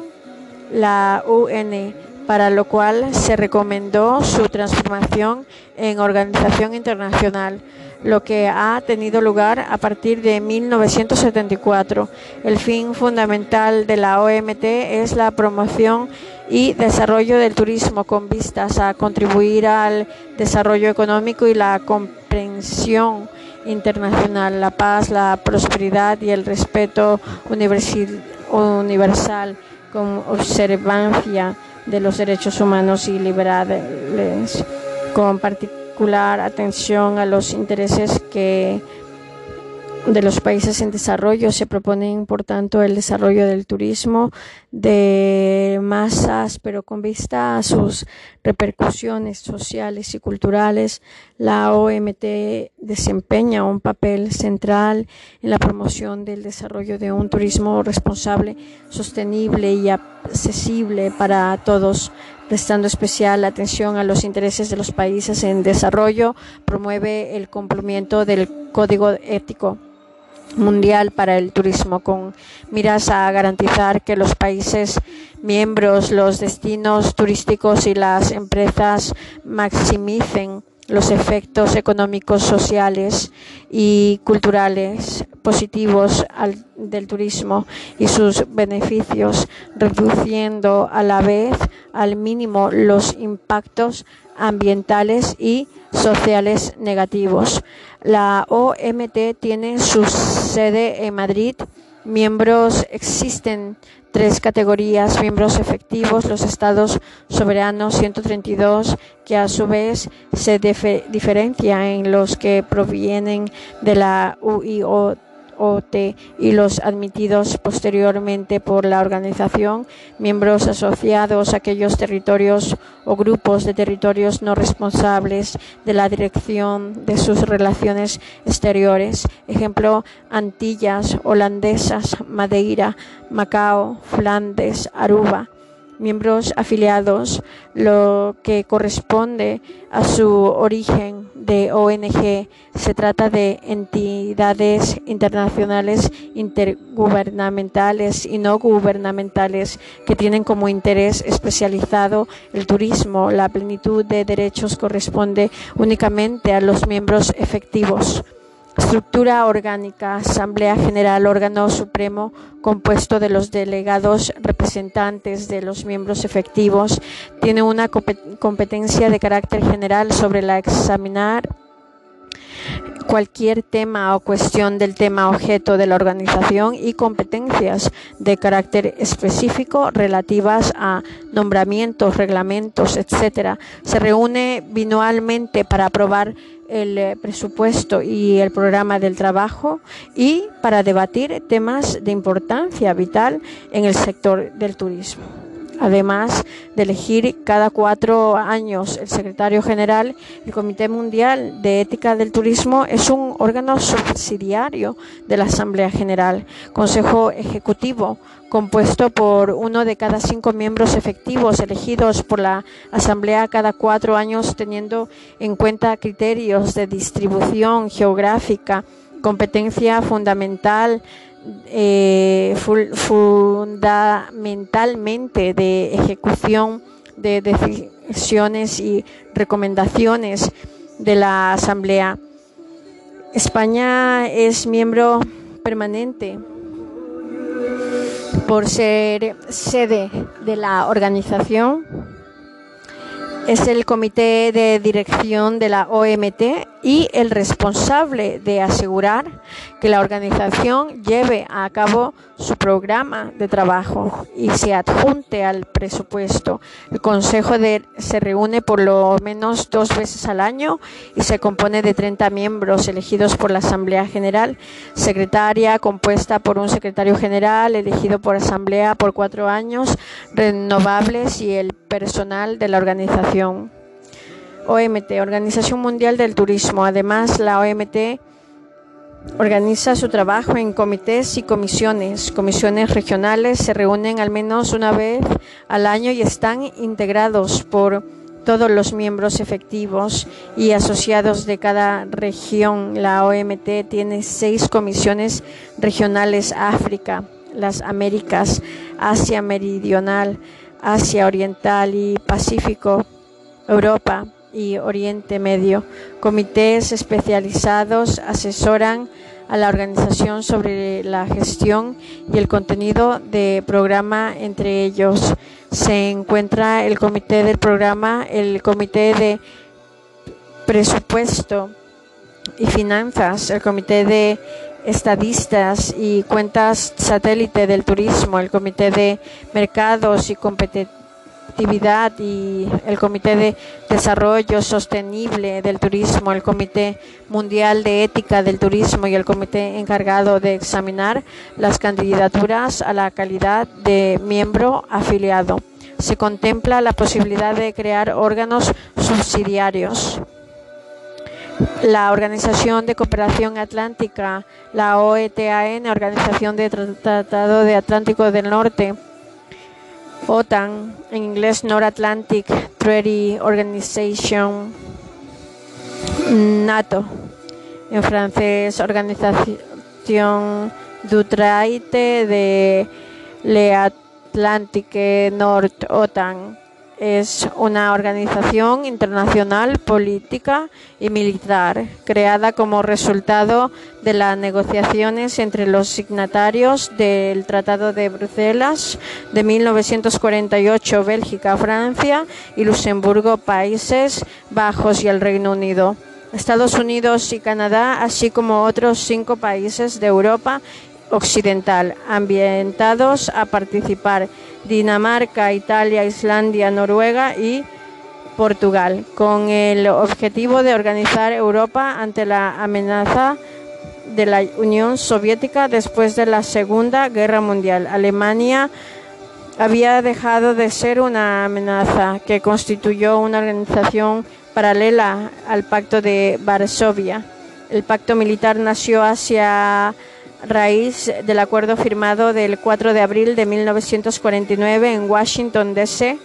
la UN, para lo cual se recomendó su transformación en organización internacional, lo que ha tenido lugar a partir de 1974. El fin fundamental de la OMT es la promoción y desarrollo del turismo con vistas a contribuir al desarrollo económico y la comprensión internacional, la paz, la prosperidad y el respeto universal con observancia de los derechos humanos y liberales, con particular atención a los intereses que de los países en desarrollo. Se propone, por tanto, el desarrollo del turismo de masas, pero con vista a sus repercusiones sociales y culturales. La OMT desempeña un papel central en la promoción del desarrollo de un turismo responsable, sostenible y accesible para todos prestando especial atención a los intereses de los países en desarrollo, promueve el cumplimiento del código ético mundial para el turismo con miras a garantizar que los países miembros, los destinos turísticos y las empresas maximicen los efectos económicos, sociales y culturales positivos del turismo y sus beneficios, reduciendo a la vez al mínimo los impactos ambientales y sociales negativos. La OMT tiene su sede en Madrid. Miembros existen tres categorías, miembros efectivos, los estados soberanos 132, que a su vez se diferencia en los que provienen de la UIO y los admitidos posteriormente por la organización, miembros asociados a aquellos territorios o grupos de territorios no responsables de la dirección de sus relaciones exteriores. Ejemplo, Antillas, Holandesas, Madeira, Macao, Flandes, Aruba miembros afiliados, lo que corresponde a su origen de ONG. Se trata de entidades internacionales intergubernamentales y no gubernamentales que tienen como interés especializado el turismo. La plenitud de derechos corresponde únicamente a los miembros efectivos. Estructura orgánica, Asamblea General, órgano supremo compuesto de los delegados representantes de los miembros efectivos. Tiene una competencia de carácter general sobre la examinar cualquier tema o cuestión del tema objeto de la organización y competencias de carácter específico relativas a nombramientos, reglamentos, etc. Se reúne binualmente para aprobar el eh, presupuesto y el programa del trabajo y para debatir temas de importancia vital en el sector del turismo además de elegir cada cuatro años el secretario general, el Comité Mundial de Ética del Turismo es un órgano subsidiario de la Asamblea General, Consejo Ejecutivo, compuesto por uno de cada cinco miembros efectivos elegidos por la Asamblea cada cuatro años, teniendo en cuenta criterios de distribución geográfica, competencia fundamental, eh, fundamentalmente de ejecución de decisiones y recomendaciones de la Asamblea. España es miembro permanente por ser sede de la organización. Es el comité de dirección de la OMT y el responsable de asegurar que la organización lleve a cabo su programa de trabajo y se adjunte al presupuesto. El Consejo se reúne por lo menos dos veces al año y se compone de 30 miembros elegidos por la Asamblea General, secretaria compuesta por un secretario general elegido por Asamblea por cuatro años renovables y el personal de la organización. OMT, Organización Mundial del Turismo. Además, la OMT organiza su trabajo en comités y comisiones. Comisiones regionales se reúnen al menos una vez al año y están integrados por todos los miembros efectivos y asociados de cada región. La OMT tiene seis comisiones regionales, África, las Américas, Asia Meridional, Asia Oriental y Pacífico, Europa, y Oriente Medio. Comités especializados asesoran a la organización sobre la gestión y el contenido de programa. Entre ellos se encuentra el comité del programa, el comité de presupuesto y finanzas, el comité de estadistas y cuentas satélite del turismo, el comité de mercados y competencias y el Comité de Desarrollo Sostenible del Turismo, el Comité Mundial de Ética del Turismo y el comité encargado de examinar las candidaturas a la calidad de miembro afiliado. Se contempla la posibilidad de crear órganos subsidiarios. La Organización de Cooperación Atlántica, la OETAN, Organización de Tratado de Atlántico del Norte, OTAN, en inglés North Atlantic Treaty Organization, NATO, en francés Organización du Traité de l'Atlantique Nord, OTAN es una organización internacional política y militar creada como resultado de las negociaciones entre los signatarios del Tratado de Bruselas de 1948, Bélgica, Francia y Luxemburgo, Países Bajos y el Reino Unido. Estados Unidos y Canadá, así como otros cinco países de Europa Occidental, ambientados a participar Dinamarca, Italia, Islandia, Noruega y Portugal, con el objetivo de organizar Europa ante la amenaza de la Unión Soviética después de la Segunda Guerra Mundial. Alemania había dejado de ser una amenaza que constituyó una organización paralela al Pacto de Varsovia. El pacto militar nació hacia raíz del acuerdo firmado del 4 de abril de 1949 en Washington, D.C.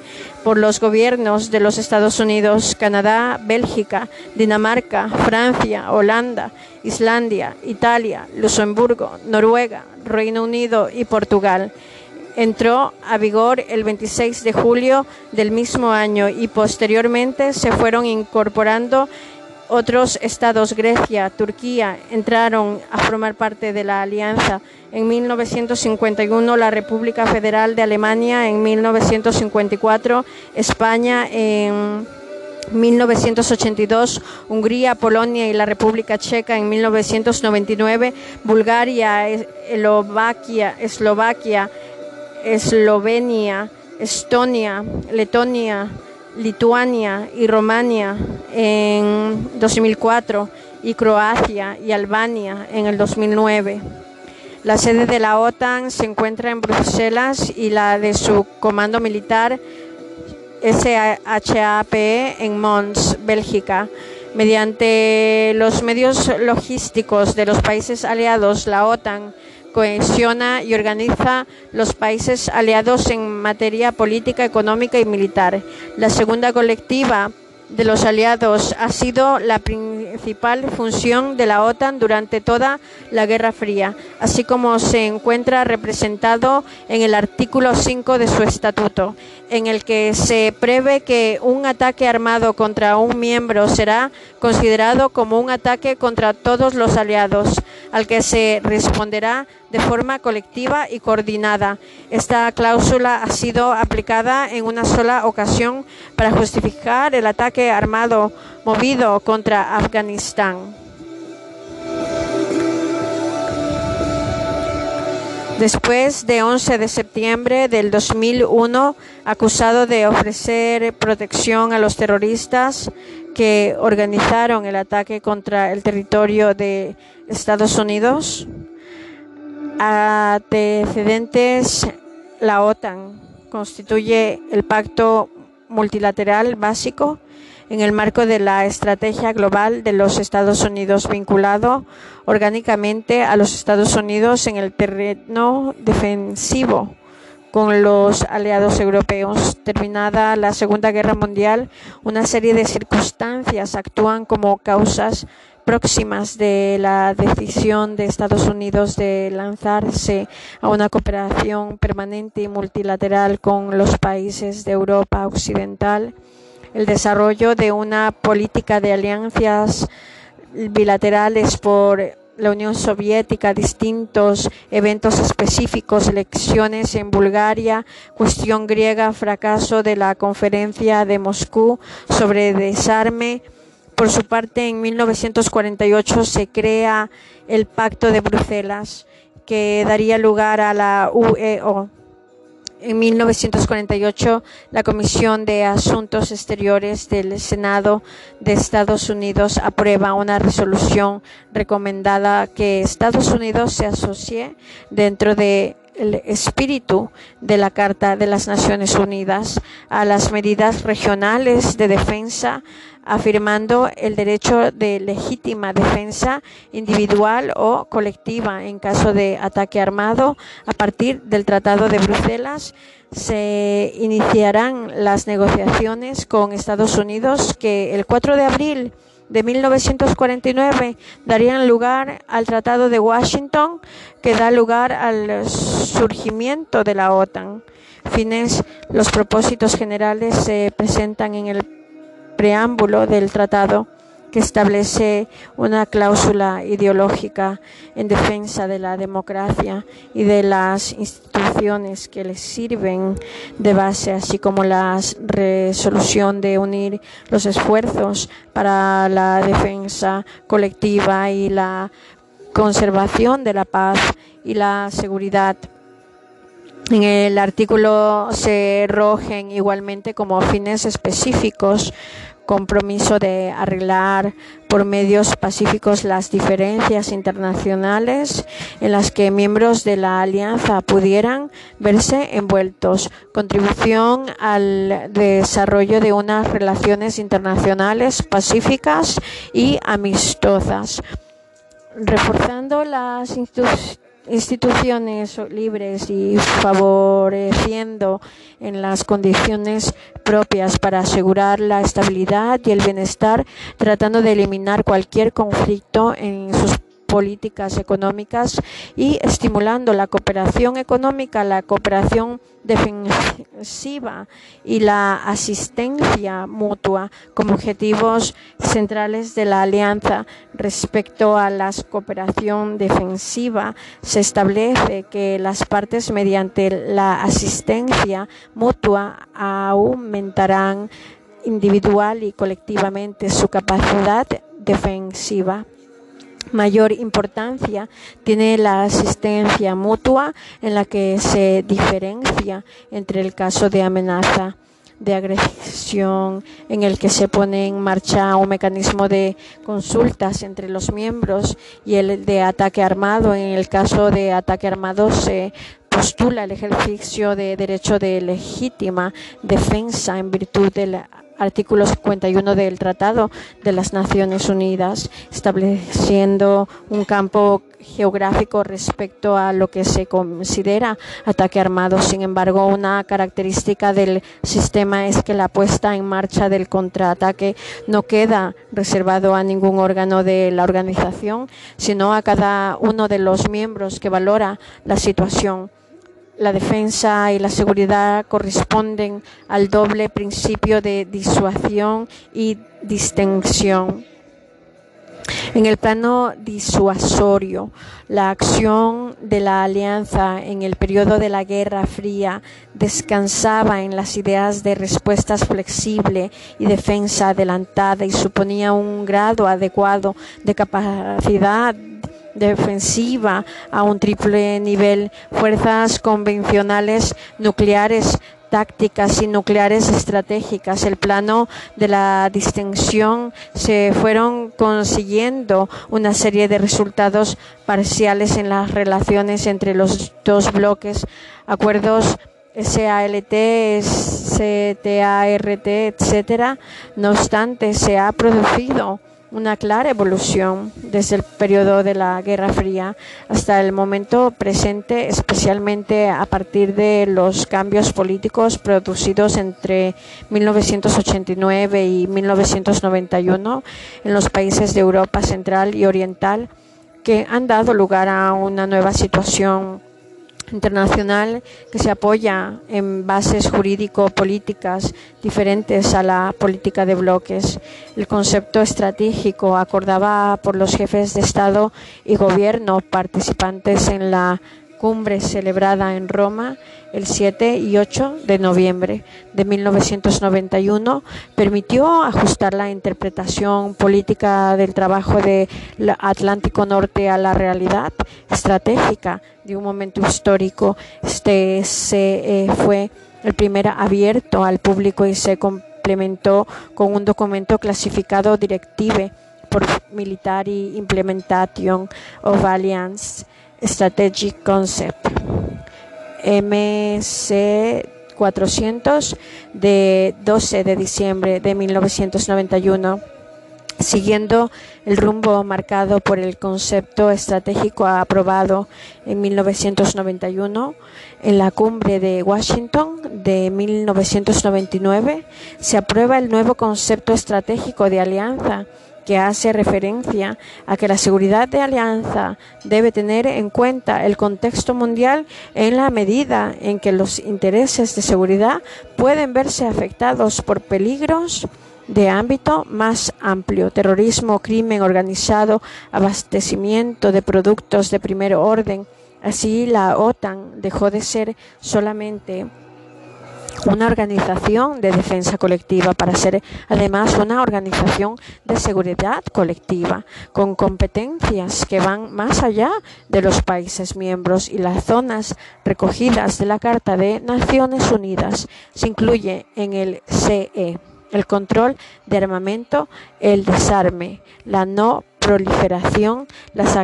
por los gobiernos de los Estados Unidos, Canadá, Bélgica, Dinamarca, Francia, Holanda, Islandia, Italia, Luxemburgo, Noruega, Reino Unido y Portugal. Entró a vigor el 26 de julio del mismo año y posteriormente se fueron incorporando otros estados, Grecia, Turquía, entraron a formar parte de la alianza. En 1951 la República Federal de Alemania, en 1954 España, en 1982, Hungría, Polonia y la República Checa. En 1999, Bulgaria, Eslovaquia, Eslovaquia, Eslovenia, Estonia, Letonia, Lituania y Romania en 2004 y Croacia y Albania en el 2009. La sede de la OTAN se encuentra en Bruselas y la de su comando militar SHAPE en Mons, Bélgica. Mediante los medios logísticos de los países aliados, la OTAN cohesiona y organiza los países aliados en materia política, económica y militar. La segunda colectiva de los aliados ha sido la principal función de la OTAN durante toda la Guerra Fría, así como se encuentra representado en el artículo 5 de su estatuto, en el que se prevé que un ataque armado contra un miembro será considerado como un ataque contra todos los aliados, al que se responderá de forma colectiva y coordinada. Esta cláusula ha sido aplicada en una sola ocasión para justificar el ataque armado movido contra Afganistán. Después de 11 de septiembre del 2001, acusado de ofrecer protección a los terroristas que organizaron el ataque contra el territorio de Estados Unidos, antecedentes la OTAN constituye el pacto multilateral básico en el marco de la estrategia global de los Estados Unidos vinculado orgánicamente a los Estados Unidos en el terreno defensivo con los aliados europeos. Terminada la Segunda Guerra Mundial, una serie de circunstancias actúan como causas próximas de la decisión de Estados Unidos de lanzarse a una cooperación permanente y multilateral con los países de Europa Occidental el desarrollo de una política de alianzas bilaterales por la Unión Soviética, distintos eventos específicos, elecciones en Bulgaria, cuestión griega, fracaso de la conferencia de Moscú sobre desarme. Por su parte, en 1948 se crea el Pacto de Bruselas, que daría lugar a la UEO. En 1948, la Comisión de Asuntos Exteriores del Senado de Estados Unidos aprueba una resolución recomendada que Estados Unidos se asocie dentro de el espíritu de la Carta de las Naciones Unidas a las medidas regionales de defensa afirmando el derecho de legítima defensa individual o colectiva en caso de ataque armado. A partir del Tratado de Bruselas se iniciarán las negociaciones con Estados Unidos que el 4 de abril de 1949 darían lugar al Tratado de Washington que da lugar al surgimiento de la OTAN. Fines, los propósitos generales se presentan en el preámbulo del tratado que establece una cláusula ideológica en defensa de la democracia y de las instituciones que les sirven de base, así como la resolución de unir los esfuerzos para la defensa colectiva y la conservación de la paz y la seguridad. En el artículo se rogen igualmente como fines específicos compromiso de arreglar por medios pacíficos las diferencias internacionales en las que miembros de la alianza pudieran verse envueltos, contribución al desarrollo de unas relaciones internacionales pacíficas y amistosas, reforzando las instituciones instituciones libres y favoreciendo en las condiciones propias para asegurar la estabilidad y el bienestar, tratando de eliminar cualquier conflicto en sus políticas económicas y estimulando la cooperación económica, la cooperación defensiva y la asistencia mutua como objetivos centrales de la alianza. Respecto a la cooperación defensiva, se establece que las partes mediante la asistencia mutua aumentarán individual y colectivamente su capacidad defensiva mayor importancia tiene la asistencia mutua en la que se diferencia entre el caso de amenaza de agresión en el que se pone en marcha un mecanismo de consultas entre los miembros y el de ataque armado. En el caso de ataque armado se postula el ejercicio de derecho de legítima defensa en virtud de la artículo 51 del Tratado de las Naciones Unidas, estableciendo un campo geográfico respecto a lo que se considera ataque armado. Sin embargo, una característica del sistema es que la puesta en marcha del contraataque no queda reservado a ningún órgano de la organización, sino a cada uno de los miembros que valora la situación la defensa y la seguridad corresponden al doble principio de disuasión y distensión. En el plano disuasorio, la acción de la alianza en el periodo de la Guerra Fría descansaba en las ideas de respuestas flexible y defensa adelantada y suponía un grado adecuado de capacidad defensiva a un triple nivel, fuerzas convencionales nucleares tácticas y nucleares estratégicas. El plano de la distinción se fueron consiguiendo una serie de resultados parciales en las relaciones entre los dos bloques, acuerdos SALT, START, etcétera. No obstante, se ha producido una clara evolución desde el periodo de la Guerra Fría hasta el momento presente, especialmente a partir de los cambios políticos producidos entre 1989 y 1991 en los países de Europa Central y Oriental, que han dado lugar a una nueva situación internacional que se apoya en bases jurídico-políticas diferentes a la política de bloques. El concepto estratégico acordaba por los jefes de Estado y Gobierno participantes en la cumbre celebrada en Roma el 7 y 8 de noviembre de 1991 permitió ajustar la interpretación política del trabajo del Atlántico Norte a la realidad estratégica de un momento histórico. Este se, eh, fue el primer abierto al público y se complementó con un documento clasificado Directive por Military Implementation of Alliance Strategic Concept, MC 400 de 12 de diciembre de 1991 siguiendo el rumbo marcado por el concepto estratégico aprobado en 1991 en la cumbre de Washington de 1999, se aprueba el nuevo concepto estratégico de alianza que hace referencia a que la seguridad de alianza debe tener en cuenta el contexto mundial en la medida en que los intereses de seguridad pueden verse afectados por peligros de ámbito más amplio, terrorismo, crimen organizado, abastecimiento de productos de primer orden. Así la OTAN dejó de ser solamente una organización de defensa colectiva para ser además una organización de seguridad colectiva con competencias que van más allá de los países miembros y las zonas recogidas de la Carta de Naciones Unidas. Se incluye en el CE el control de armamento, el desarme, la no proliferación, las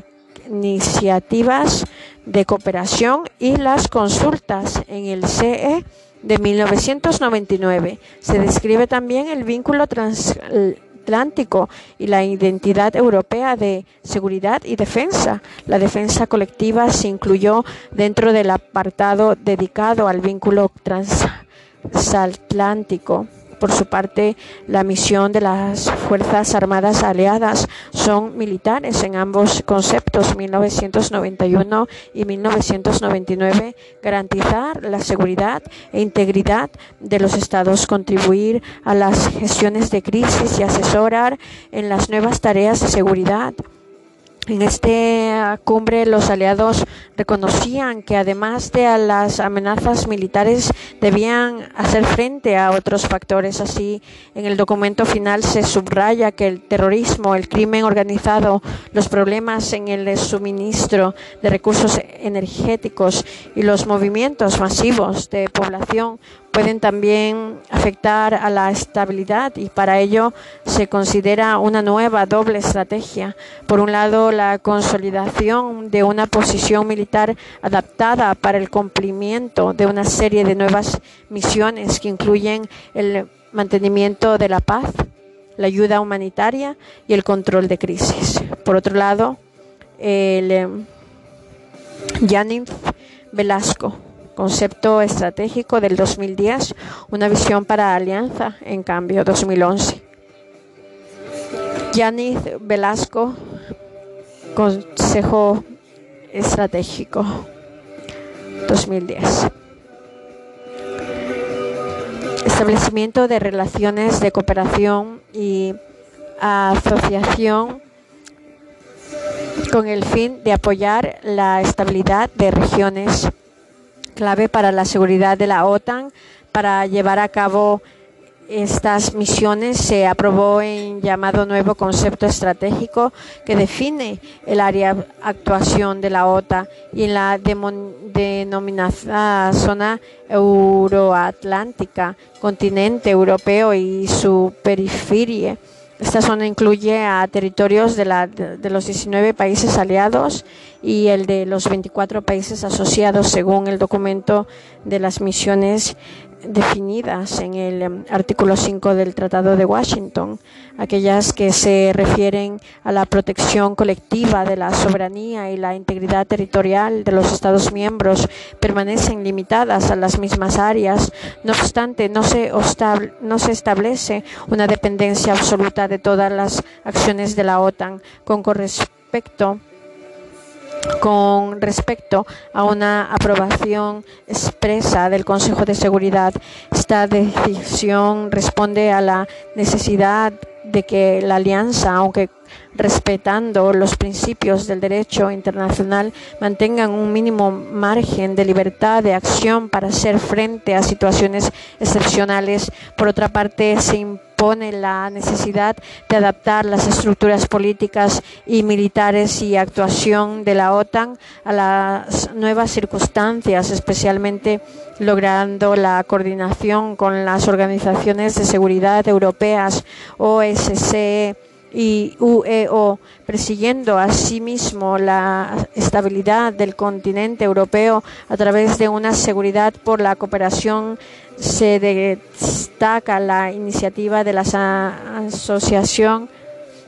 iniciativas de cooperación y las consultas en el CE de 1999. Se describe también el vínculo transatlántico y la identidad europea de seguridad y defensa. La defensa colectiva se incluyó dentro del apartado dedicado al vínculo transatlántico. Por su parte, la misión de las Fuerzas Armadas Aliadas son militares en ambos conceptos, 1991 y 1999, garantizar la seguridad e integridad de los estados, contribuir a las gestiones de crisis y asesorar en las nuevas tareas de seguridad en esta cumbre los aliados reconocían que además de las amenazas militares debían hacer frente a otros factores. Así, en el documento final se subraya que el terrorismo, el crimen organizado, los problemas en el suministro de recursos energéticos y los movimientos masivos de población pueden también afectar a la estabilidad y para ello se considera una nueva doble estrategia. Por un lado, la consolidación de una posición militar adaptada para el cumplimiento de una serie de nuevas misiones que incluyen el mantenimiento de la paz, la ayuda humanitaria y el control de crisis. Por otro lado, el Yanin eh, Velasco Concepto estratégico del 2010, una visión para Alianza, en cambio, 2011. Yanis Velasco, Consejo Estratégico, 2010. Establecimiento de relaciones de cooperación y asociación con el fin de apoyar la estabilidad de regiones clave para la seguridad de la OTAN para llevar a cabo estas misiones se aprobó en llamado nuevo concepto estratégico que define el área de actuación de la OTAN y en la denominada zona euroatlántica, continente europeo y su periferia. Esta zona incluye a territorios de, la, de, los 19 países aliados y el de los 24 países asociados, según el documento de las misiones definidas en el em, artículo 5 del Tratado de Washington, aquellas que se refieren a la protección colectiva de la soberanía y la integridad territorial de los Estados miembros, permanecen limitadas a las mismas áreas. No obstante, no se, no se establece una dependencia absoluta de todas las acciones de la OTAN con respecto con respecto a una aprobación expresa del Consejo de Seguridad. Esta decisión responde a la necesidad de que la alianza, aunque respetando los principios del derecho internacional, mantengan un mínimo margen de libertad de acción para hacer frente a situaciones excepcionales. Por otra parte, se impone la necesidad de adaptar las estructuras políticas y militares y actuación de la OTAN a las nuevas circunstancias, especialmente logrando la coordinación con las organizaciones de seguridad europeas, OSCE, y UEO, persiguiendo asimismo la estabilidad del continente europeo a través de una seguridad por la cooperación, se destaca la iniciativa de la asociación,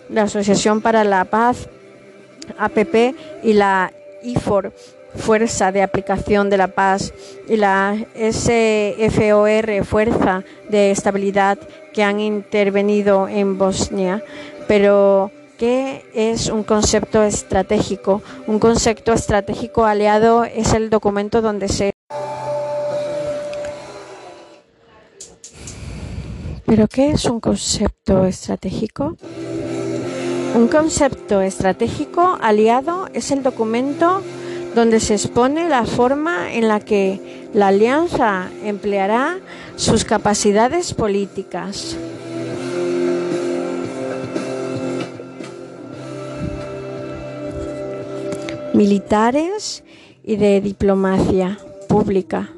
la Asociación para la Paz, APP, y la IFOR, Fuerza de Aplicación de la Paz, y la SFOR, Fuerza de Estabilidad, que han intervenido en Bosnia pero, ¿qué es un concepto estratégico? Un concepto estratégico aliado es el documento donde se... ¿Pero qué es un concepto estratégico? Un concepto estratégico aliado es el documento donde se expone la forma en la que la alianza empleará sus capacidades políticas, militares y de diplomacia pública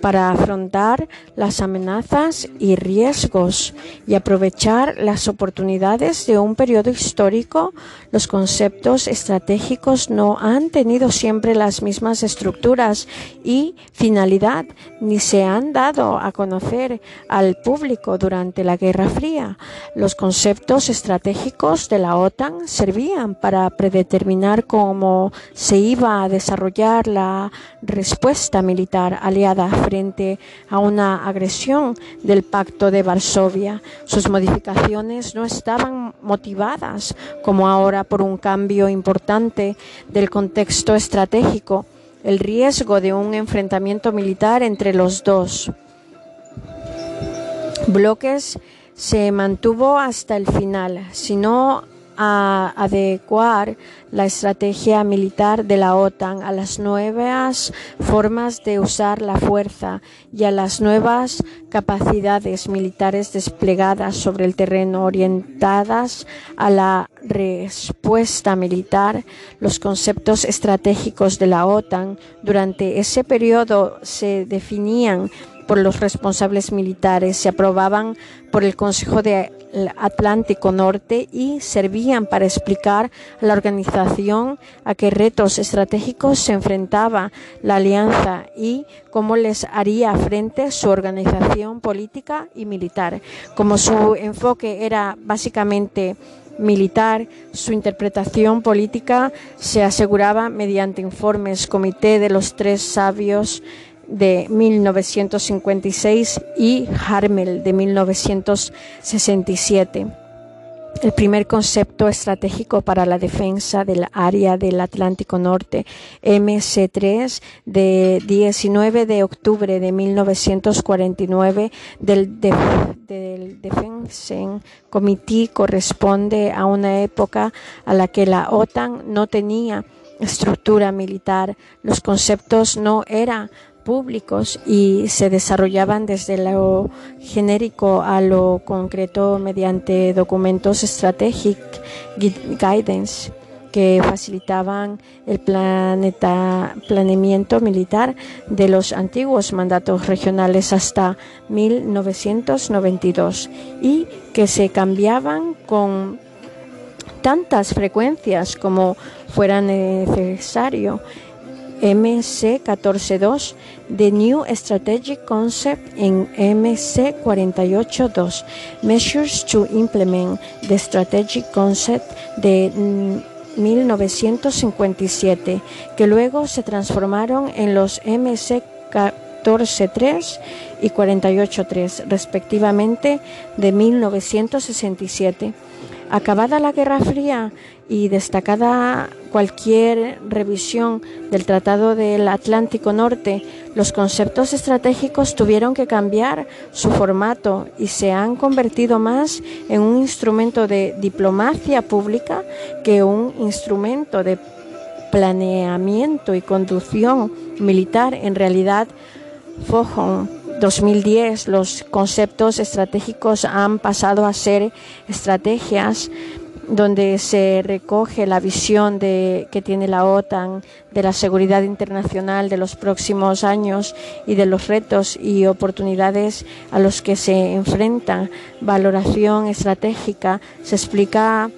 para afrontar las amenazas y riesgos y aprovechar las oportunidades de un periodo histórico, los conceptos estratégicos no han tenido siempre las mismas estructuras y finalidad, ni se han dado a conocer al público durante la Guerra Fría. Los conceptos estratégicos de la OTAN servían para predeterminar cómo se iba a desarrollar la respuesta militar aliada frente a una agresión del Pacto de Varsovia. Sus modificaciones no estaban motivadas, como ahora, por un cambio importante del contexto estratégico, el riesgo de un enfrentamiento militar entre los dos bloques se mantuvo hasta el final, sino a adecuar la estrategia militar de la OTAN a las nuevas formas de usar la fuerza y a las nuevas capacidades militares desplegadas sobre el terreno orientadas a la respuesta militar. Los conceptos estratégicos de la OTAN durante ese periodo se definían por los responsables militares, se aprobaban por el Consejo de Atlántico Norte y servían para explicar a la organización a qué retos estratégicos se enfrentaba la alianza y cómo les haría frente su organización política y militar. Como su enfoque era básicamente militar, su interpretación política se aseguraba mediante informes comité de los tres sabios de 1956 y Harmel de 1967. el primer concepto estratégico para la defensa del área del Atlántico Norte, MC3, de 19 de octubre de 1949 del, del Defense Committee corresponde a una época a la que la OTAN no tenía estructura militar. Los conceptos no eran públicos y se desarrollaban desde lo genérico a lo concreto mediante documentos strategic guidance que facilitaban el planeta, planeamiento militar de los antiguos mandatos regionales hasta 1992 y que se cambiaban con tantas frecuencias como fuera necesario MC 14.2 The New Strategic Concept en MC 48.2 Measures to Implement the Strategic Concept de 1957 que luego se transformaron en los MC 14.3 y 48.3 respectivamente de 1967 Acabada la Guerra Fría y destacada cualquier revisión del Tratado del Atlántico Norte, los conceptos estratégicos tuvieron que cambiar su formato y se han convertido más en un instrumento de diplomacia pública que un instrumento de planeamiento y conducción militar. En realidad, Fojon 2010 los conceptos estratégicos han pasado a ser estrategias donde se recoge la visión de, que tiene la OTAN de la seguridad internacional de los próximos años y de los retos y oportunidades a los que se enfrentan. Valoración estratégica se explica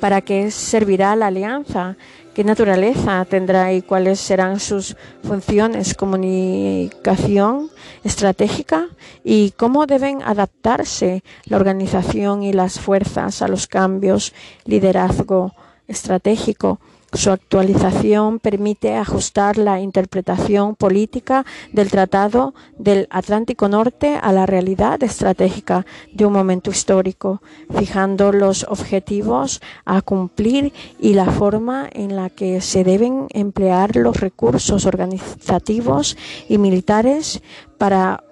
para qué servirá la alianza qué naturaleza tendrá y cuáles serán sus funciones, comunicación estratégica y cómo deben adaptarse la organización y las fuerzas a los cambios, liderazgo estratégico su actualización permite ajustar la interpretación política del Tratado del Atlántico Norte a la realidad estratégica de un momento histórico, fijando los objetivos a cumplir y la forma en la que se deben emplear los recursos organizativos y militares para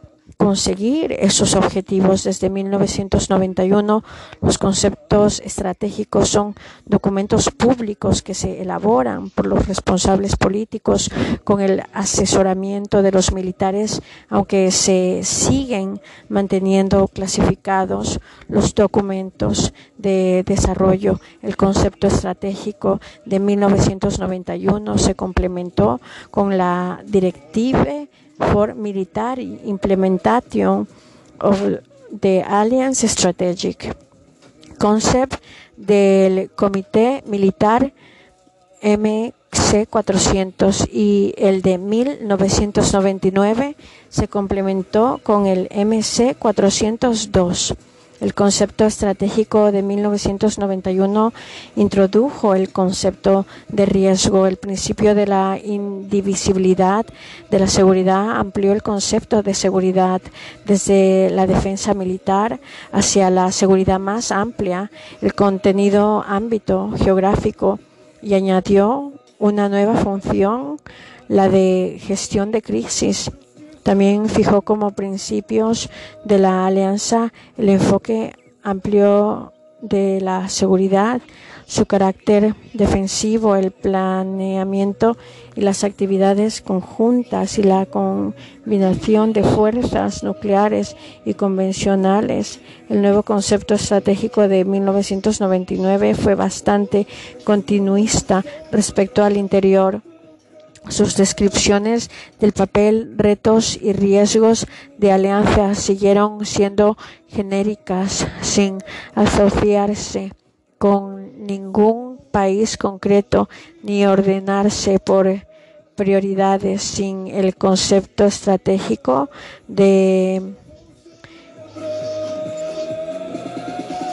conseguir esos objetivos. Desde 1991, los conceptos estratégicos son documentos públicos que se elaboran por los responsables políticos con el asesoramiento de los militares, aunque se siguen manteniendo clasificados los documentos de desarrollo. El concepto estratégico de 1991 se complementó con la directiva for military implementation of the Alliance Strategic Concept del Comité Militar MC400 y el de 1999 se complementó con el MC402. El concepto estratégico de 1991 introdujo el concepto de riesgo, el principio de la indivisibilidad de la seguridad, amplió el concepto de seguridad desde la defensa militar hacia la seguridad más amplia, el contenido ámbito geográfico y añadió una nueva función, la de gestión de crisis también fijó como principios de la alianza el enfoque amplio de la seguridad, su carácter defensivo, el planeamiento y las actividades conjuntas y la combinación de fuerzas nucleares y convencionales. El nuevo concepto estratégico de 1999 fue bastante continuista respecto al interior sus descripciones del papel, retos y riesgos de alianza siguieron siendo genéricas sin asociarse con ningún país concreto ni ordenarse por prioridades sin el concepto estratégico de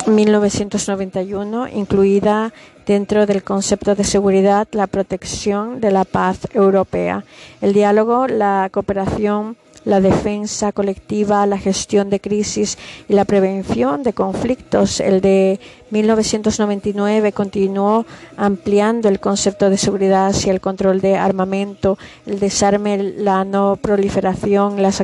1991, incluida dentro del concepto de seguridad la protección de la paz europea, el diálogo, la cooperación la defensa colectiva, la gestión de crisis y la prevención de conflictos. El de 1999 continuó ampliando el concepto de seguridad hacia el control de armamento, el desarme, la no proliferación, las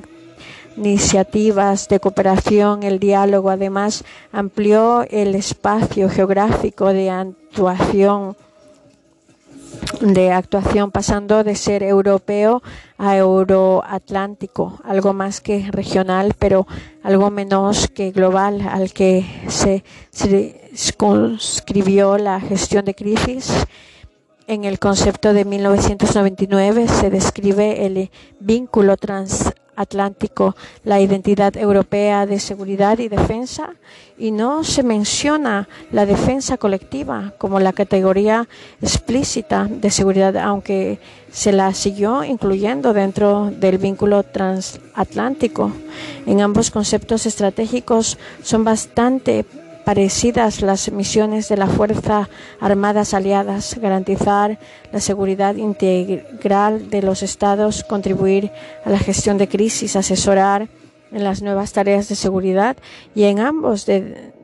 iniciativas de cooperación, el diálogo. Además, amplió el espacio geográfico de actuación de actuación pasando de ser europeo a euroatlántico, algo más que regional, pero algo menos que global, al que se circunscribió la gestión de crisis. En el concepto de 1999 se describe el vínculo trans Atlántico, la identidad europea de seguridad y defensa, y no se menciona la defensa colectiva como la categoría explícita de seguridad, aunque se la siguió incluyendo dentro del vínculo transatlántico. En ambos conceptos estratégicos son bastante parecidas las misiones de las Fuerzas Armadas Aliadas, garantizar la seguridad integral de los estados, contribuir a la gestión de crisis, asesorar en las nuevas tareas de seguridad y en ambos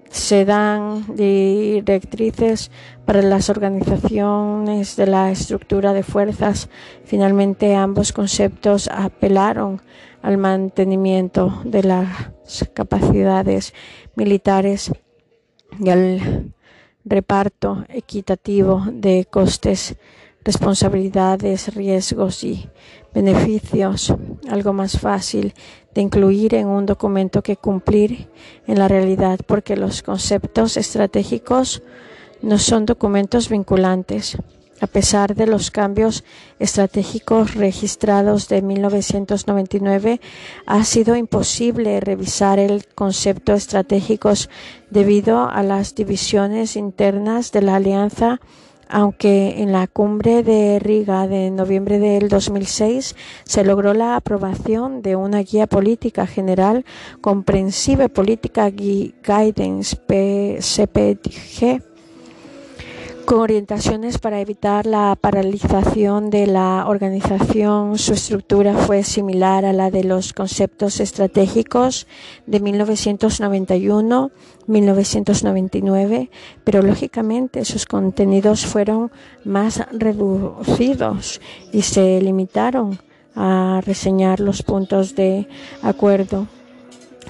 se dan directrices para las organizaciones de la estructura de fuerzas. Finalmente, ambos conceptos apelaron al mantenimiento de las capacidades militares y al reparto equitativo de costes, responsabilidades, riesgos y beneficios, algo más fácil de incluir en un documento que cumplir en la realidad, porque los conceptos estratégicos no son documentos vinculantes. A pesar de los cambios estratégicos registrados de 1999, ha sido imposible revisar el concepto estratégicos debido a las divisiones internas de la alianza aunque en la cumbre de Riga de noviembre del 2006 se logró la aprobación de una guía política general comprensiva política guidance CPG con orientaciones para evitar la paralización de la organización. Su estructura fue similar a la de los conceptos estratégicos de 1991-1999, pero lógicamente sus contenidos fueron más reducidos y se limitaron a reseñar los puntos de acuerdo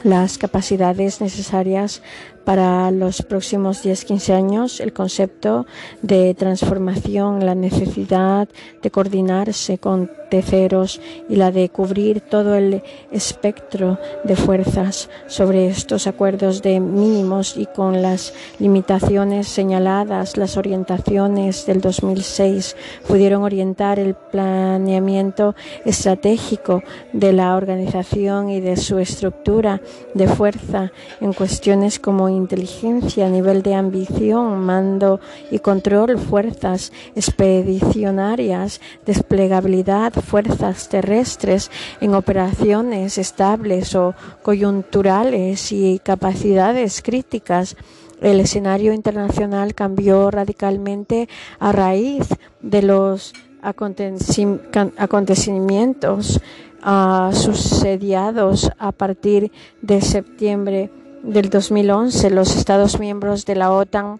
las capacidades necesarias para los próximos 10-15 años el concepto de transformación, la necesidad de coordinarse con terceros y la de cubrir todo el espectro de fuerzas sobre estos acuerdos de mínimos y con las limitaciones señaladas, las orientaciones del 2006 pudieron orientar el planeamiento estratégico de la organización y de su estructura de fuerza en cuestiones como inteligencia, nivel de ambición, mando y control, fuerzas expedicionarias, desplegabilidad, fuerzas terrestres en operaciones estables o coyunturales y capacidades críticas. El escenario internacional cambió radicalmente a raíz de los acontecimientos uh, sucedidos a partir de septiembre del 2011, los Estados miembros de la OTAN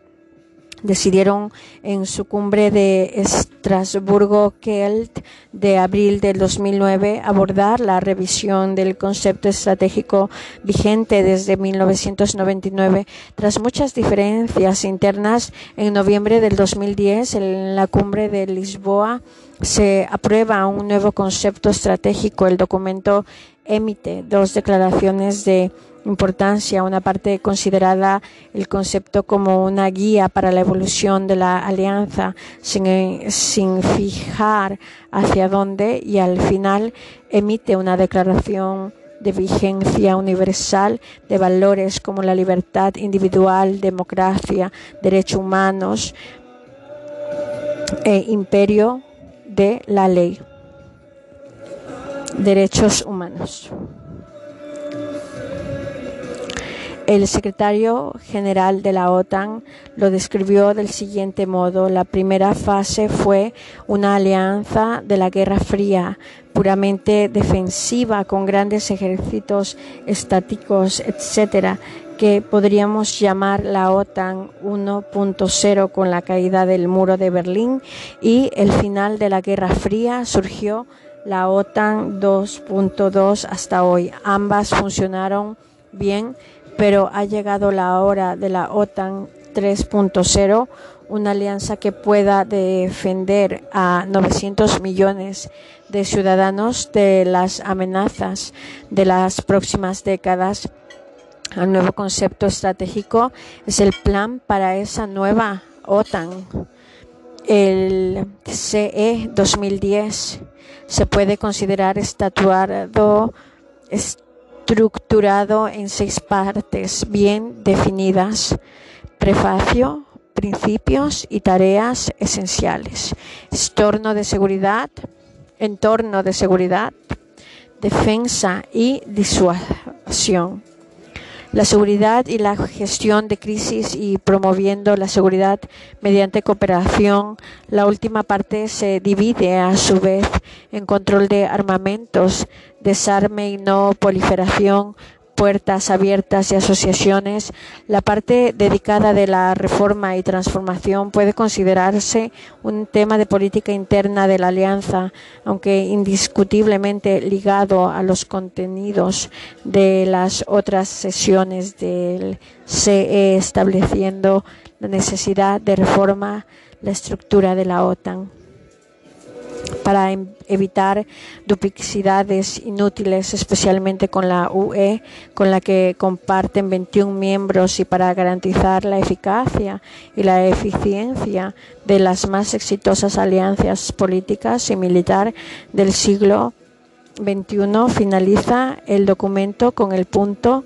decidieron en su cumbre de Estrasburgo Kelt de abril del 2009 abordar la revisión del concepto estratégico vigente desde 1999 tras muchas diferencias internas. En noviembre del 2010 en la cumbre de Lisboa se aprueba un nuevo concepto estratégico el documento emite dos declaraciones de importancia, una parte considerada el concepto como una guía para la evolución de la alianza sin, sin fijar hacia dónde y al final emite una declaración de vigencia universal de valores como la libertad individual, democracia, derechos humanos e imperio de la ley. Derechos humanos. El secretario general de la OTAN lo describió del siguiente modo. La primera fase fue una alianza de la Guerra Fría, puramente defensiva, con grandes ejércitos estáticos, etcétera, que podríamos llamar la OTAN 1.0 con la caída del muro de Berlín y el final de la Guerra Fría surgió la OTAN 2.2 hasta hoy. Ambas funcionaron bien pero ha llegado la hora de la OTAN 3.0, una alianza que pueda defender a 900 millones de ciudadanos de las amenazas de las próximas décadas. El nuevo concepto estratégico es el plan para esa nueva OTAN. El CE 2010 se puede considerar estatuado estructurado en seis partes bien definidas. Prefacio, principios y tareas esenciales. De seguridad, entorno de seguridad, defensa y disuasión la seguridad y la gestión de crisis y promoviendo la seguridad mediante cooperación. La última parte se divide a su vez en control de armamentos, desarme y no proliferación, puertas abiertas y asociaciones, la parte dedicada de la reforma y transformación puede considerarse un tema de política interna de la alianza, aunque indiscutiblemente ligado a los contenidos de las otras sesiones del CE, estableciendo la necesidad de reforma la estructura de la OTAN para em, evitar duplicidades inútiles, especialmente con la UE, con la que comparten 21 miembros, y para garantizar la eficacia y la eficiencia de las más exitosas alianzas políticas y militar del siglo XXI, finaliza el documento con el punto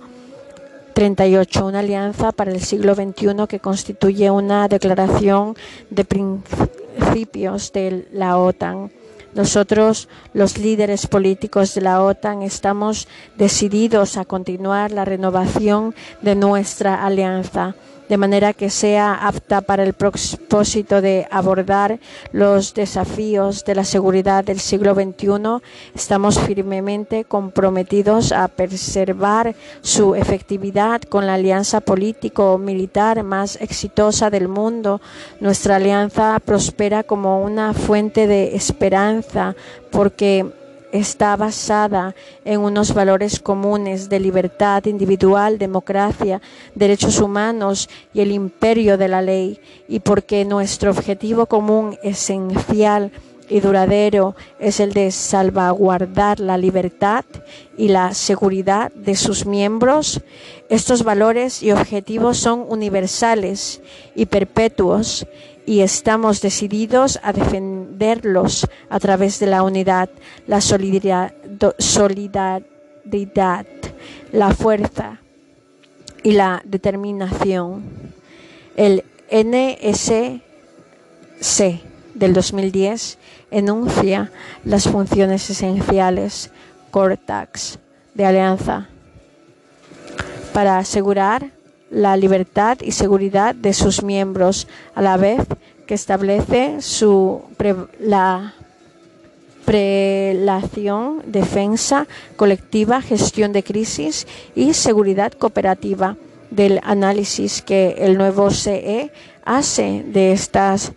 38, una alianza para el siglo XXI que constituye una declaración de principios de la OTAN. Nosotros, los líderes políticos de la OTAN, estamos decididos a continuar la renovación de nuestra alianza de manera que sea apta para el propósito de abordar los desafíos de la seguridad del siglo XXI. Estamos firmemente comprometidos a preservar su efectividad con la alianza político-militar más exitosa del mundo. Nuestra alianza prospera como una fuente de esperanza porque está basada en unos valores comunes de libertad individual, democracia, derechos humanos y el imperio de la ley, y porque nuestro objetivo común esencial y duradero es el de salvaguardar la libertad y la seguridad de sus miembros, estos valores y objetivos son universales y perpetuos y estamos decididos a defenderlos a través de la unidad, la solidaridad, la fuerza y la determinación. El NSC del 2010 enuncia las funciones esenciales Cortax de alianza para asegurar la libertad y seguridad de sus miembros, a la vez que establece su la prelación, defensa colectiva, gestión de crisis y seguridad cooperativa del análisis que el nuevo CE hace de estas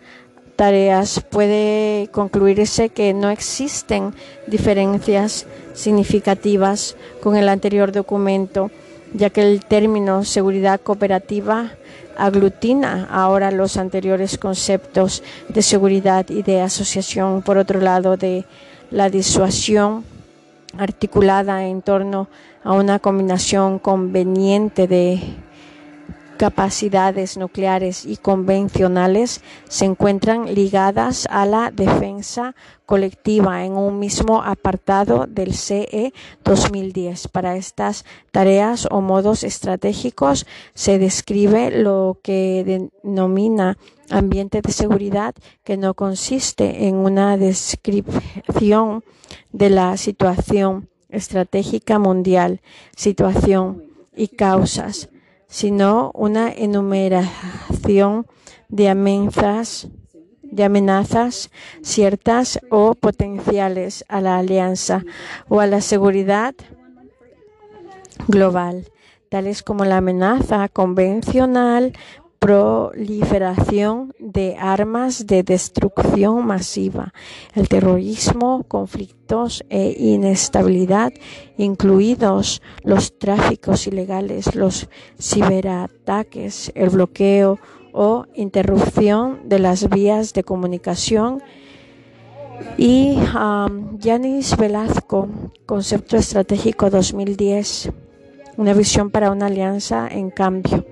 tareas. Puede concluirse que no existen diferencias significativas con el anterior documento ya que el término seguridad cooperativa aglutina ahora los anteriores conceptos de seguridad y de asociación, por otro lado, de la disuasión articulada en torno a una combinación conveniente de capacidades nucleares y convencionales se encuentran ligadas a la defensa colectiva en un mismo apartado del CE 2010. Para estas tareas o modos estratégicos se describe lo que denomina ambiente de seguridad que no consiste en una descripción de la situación estratégica mundial, situación y causas sino una enumeración de amenazas, de amenazas ciertas o potenciales a la alianza o a la seguridad global, tales como la amenaza convencional, proliferación de armas de destrucción masiva, el terrorismo, conflictos e inestabilidad, incluidos los tráficos ilegales, los ciberataques, el bloqueo o interrupción de las vías de comunicación. Y um, Yanis Velasco, Concepto Estratégico 2010, una visión para una alianza en cambio.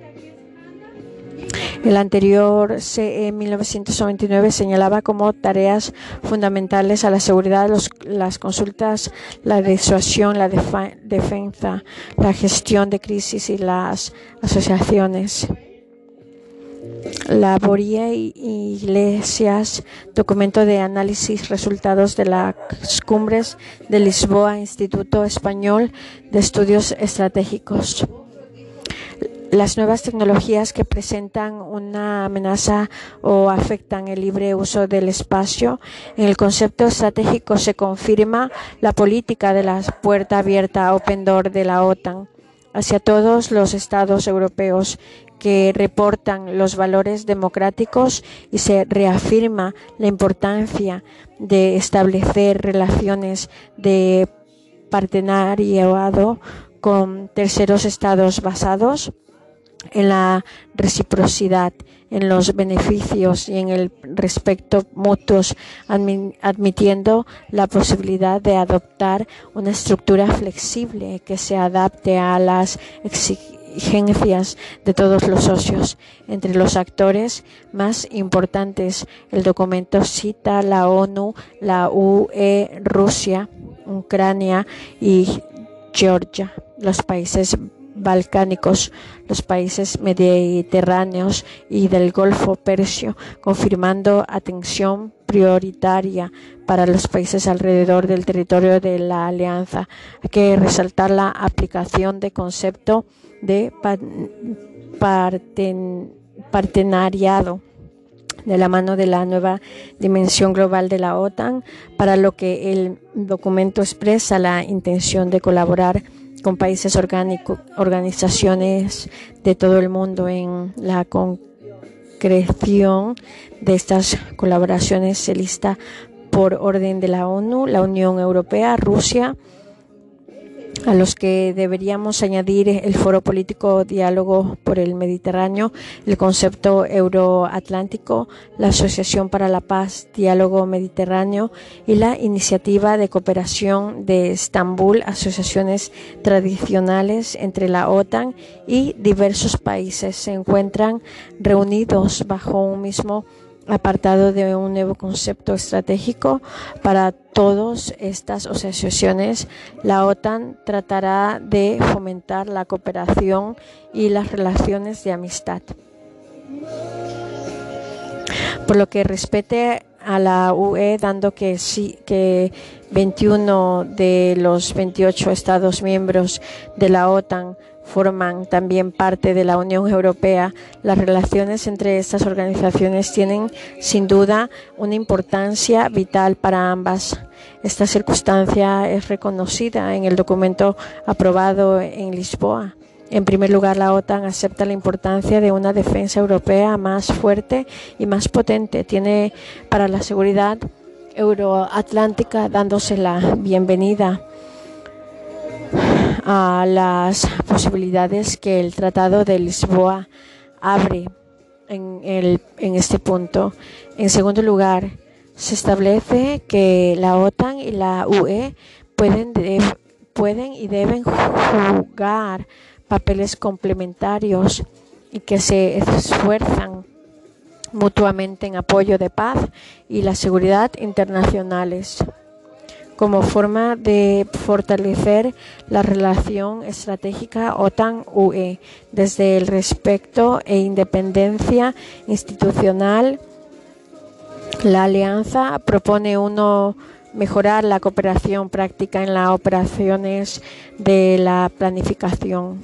El anterior CE 1999 señalaba como tareas fundamentales a la seguridad las consultas, la disuasión, la defensa, la gestión de crisis y las asociaciones. Laboría y Iglesias, documento de análisis resultados de las cumbres de Lisboa, Instituto Español de Estudios Estratégicos las nuevas tecnologías que presentan una amenaza o afectan el libre uso del espacio. En el concepto estratégico se confirma la política de la puerta abierta open door de la OTAN hacia todos los estados europeos que reportan los valores democráticos y se reafirma la importancia de establecer relaciones de partenariado con terceros estados basados en la reciprocidad, en los beneficios y en el respeto mutuos, admitiendo la posibilidad de adoptar una estructura flexible que se adapte a las exigencias de todos los socios. Entre los actores más importantes, el documento cita la ONU, la UE, Rusia, Ucrania y Georgia, los países balcánicos, los países mediterráneos y del Golfo Persio, confirmando atención prioritaria para los países alrededor del territorio de la alianza. Hay que resaltar la aplicación de concepto de partenariado de la mano de la nueva dimensión global de la OTAN, para lo que el documento expresa la intención de colaborar con países organizaciones de todo el mundo en la concreción de estas colaboraciones se lista por orden de la ONU, la Unión Europea, Rusia, a los que deberíamos añadir el Foro Político Diálogo por el Mediterráneo, el concepto euroatlántico, la Asociación para la Paz Diálogo Mediterráneo y la Iniciativa de Cooperación de Estambul, asociaciones tradicionales entre la OTAN y diversos países se encuentran reunidos bajo un mismo apartado de un nuevo concepto estratégico para todas estas asociaciones. La OTAN tratará de fomentar la cooperación y las relaciones de amistad. Por lo que respete a la UE, dando que sí que 21 de los 28 Estados miembros de la OTAN forman también parte de la Unión Europea. Las relaciones entre estas organizaciones tienen sin duda una importancia vital para ambas. Esta circunstancia es reconocida en el documento aprobado en Lisboa. En primer lugar, la OTAN acepta la importancia de una defensa europea más fuerte y más potente. Tiene para la seguridad euroatlántica dándose la bienvenida a las posibilidades que el Tratado de Lisboa abre en, el, en este punto. En segundo lugar, se establece que la OTAN y la UE pueden, pueden y deben jugar papeles complementarios y que se esfuerzan mutuamente en apoyo de paz y la seguridad internacionales como forma de fortalecer la relación estratégica OTAN-UE desde el respeto e independencia institucional. La alianza propone uno mejorar la cooperación práctica en las operaciones de la planificación.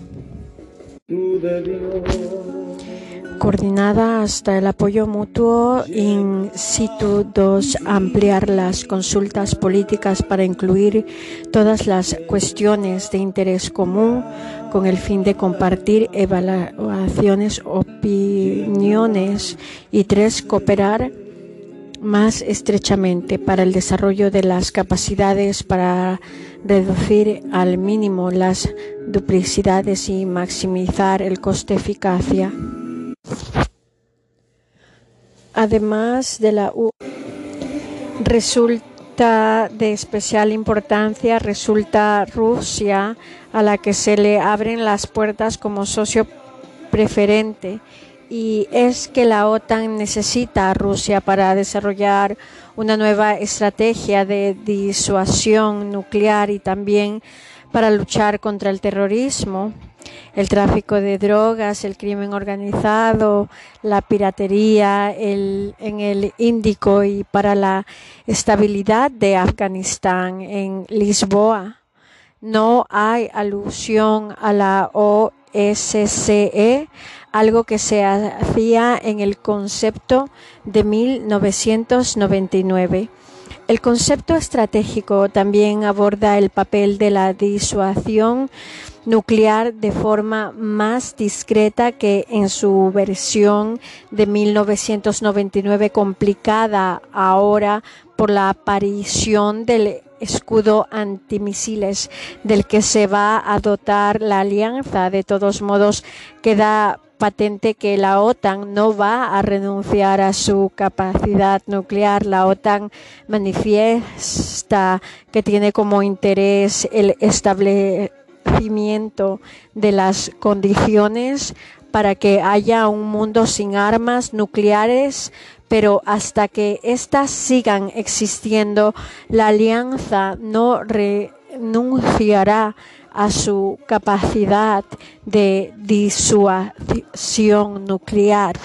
Coordinada hasta el apoyo mutuo in situ 2. Ampliar las consultas políticas para incluir todas las cuestiones de interés común con el fin de compartir evaluaciones, opiniones. Y tres, cooperar más estrechamente para el desarrollo de las capacidades para reducir al mínimo las duplicidades y maximizar el coste eficacia. Además de la U, resulta de especial importancia, resulta Rusia a la que se le abren las puertas como socio preferente. Y es que la OTAN necesita a Rusia para desarrollar una nueva estrategia de disuasión nuclear y también para luchar contra el terrorismo el tráfico de drogas, el crimen organizado, la piratería en el Índico y para la estabilidad de Afganistán en Lisboa. No hay alusión a la OSCE, algo que se hacía en el concepto de 1999. El concepto estratégico también aborda el papel de la disuasión nuclear de forma más discreta que en su versión de 1999 complicada ahora por la aparición del escudo antimisiles del que se va a dotar la alianza. De todos modos, queda patente que la OTAN no va a renunciar a su capacidad nuclear. La OTAN manifiesta que tiene como interés el de las condiciones para que haya un mundo sin armas nucleares, pero hasta que éstas sigan existiendo, la alianza no renunciará a su capacidad de disuasión nuclear.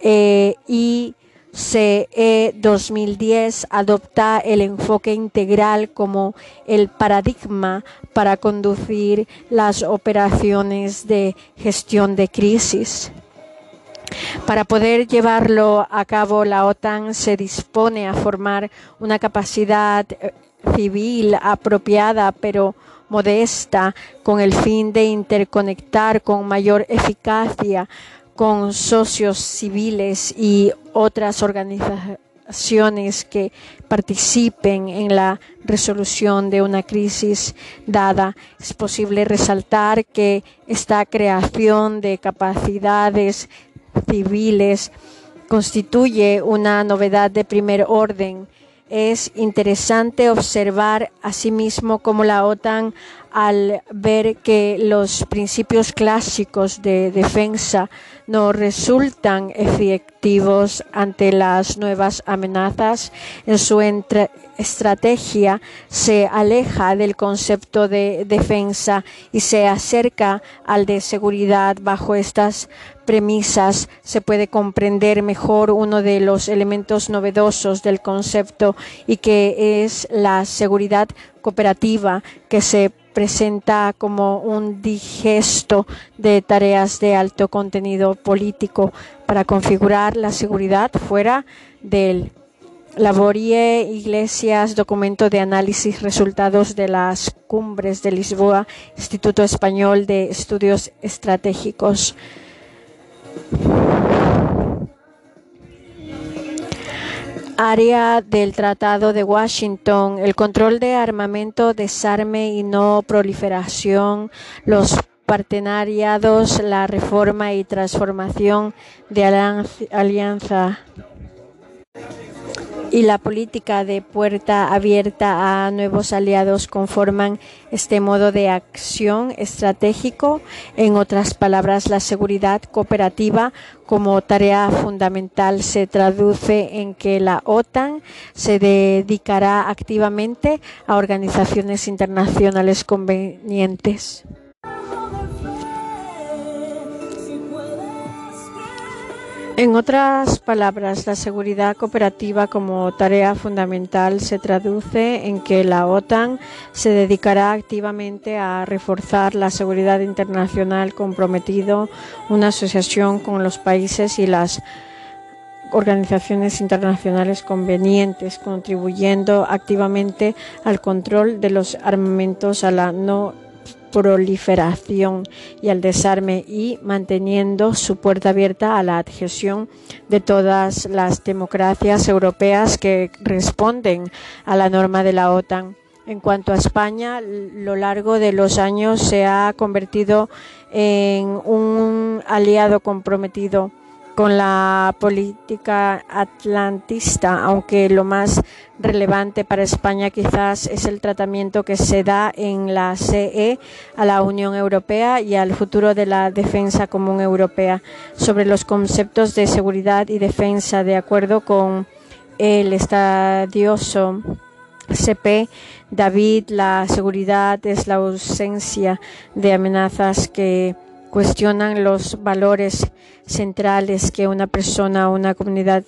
Eh, y CE 2010 adopta el enfoque integral como el paradigma para conducir las operaciones de gestión de crisis. Para poder llevarlo a cabo, la OTAN se dispone a formar una capacidad eh, civil apropiada, pero modesta con el fin de interconectar con mayor eficacia con socios civiles y otras organizaciones que participen en la resolución de una crisis dada. Es posible resaltar que esta creación de capacidades civiles constituye una novedad de primer orden es interesante observar asimismo cómo la OTAN, al ver que los principios clásicos de defensa no resultan efectivos ante las nuevas amenazas, en su estrategia se aleja del concepto de defensa y se acerca al de seguridad. Bajo estas premisas se puede comprender mejor uno de los elementos novedosos del concepto y que es la seguridad cooperativa que se presenta como un digesto de tareas de alto contenido político para configurar la seguridad fuera del Laborie Iglesias, documento de análisis resultados de las cumbres de Lisboa, Instituto Español de Estudios Estratégicos. Área del Tratado de Washington, el control de armamento, desarme y no proliferación, los partenariados, la reforma y transformación de alianza y la política de puerta abierta a nuevos aliados conforman este modo de acción estratégico. En otras palabras, la seguridad cooperativa como tarea fundamental se traduce en que la OTAN se dedicará activamente a organizaciones internacionales convenientes. En otras palabras, la seguridad cooperativa como tarea fundamental se traduce en que la OTAN se dedicará activamente a reforzar la seguridad internacional comprometido una asociación con los países y las organizaciones internacionales convenientes, contribuyendo activamente al control de los armamentos, a la no proliferación y al desarme y manteniendo su puerta abierta a la adhesión de todas las democracias europeas que responden a la norma de la OTAN. En cuanto a España, lo largo de los años se ha convertido en un aliado comprometido con la política atlantista, aunque lo más relevante para España quizás es el tratamiento que se da en la CE a la Unión Europea y al futuro de la defensa común europea. Sobre los conceptos de seguridad y defensa de acuerdo con el estadioso CP David, la seguridad es la ausencia de amenazas que cuestionan los valores centrales que una persona o una comunidad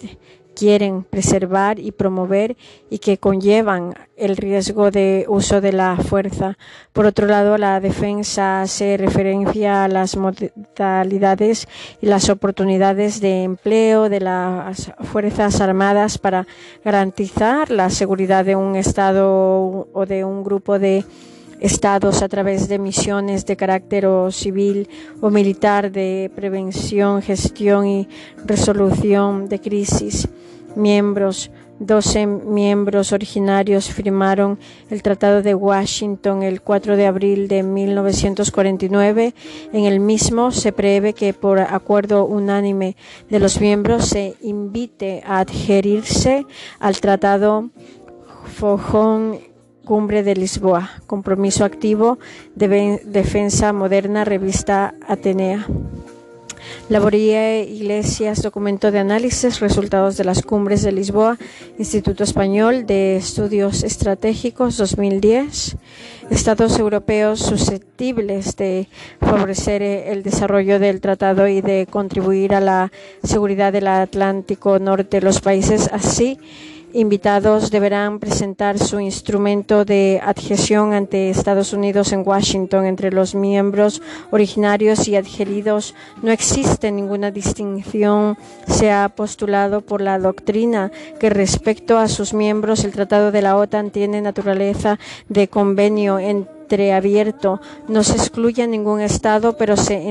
quieren preservar y promover y que conllevan el riesgo de uso de la fuerza. Por otro lado, la defensa hace referencia a las modalidades y las oportunidades de empleo de las Fuerzas Armadas para garantizar la seguridad de un Estado o de un grupo de estados a través de misiones de carácter civil o militar de prevención, gestión y resolución de crisis. Miembros, 12 miembros originarios firmaron el Tratado de Washington el 4 de abril de 1949. En el mismo se prevé que por acuerdo unánime de los miembros se invite a adherirse al Tratado Fojón Cumbre de Lisboa, Compromiso Activo de Defensa Moderna, Revista Atenea. Laboría Iglesias, documento de análisis, resultados de las cumbres de Lisboa, Instituto Español de Estudios Estratégicos 2010. Estados europeos susceptibles de favorecer el desarrollo del tratado y de contribuir a la seguridad del Atlántico Norte. Los países así invitados deberán presentar su instrumento de adhesión ante Estados Unidos en Washington. Entre los miembros originarios y adheridos no existe ninguna distinción. Se ha postulado por la doctrina que respecto a sus miembros el Tratado de la OTAN tiene naturaleza de convenio entreabierto. No se excluye ningún Estado, pero se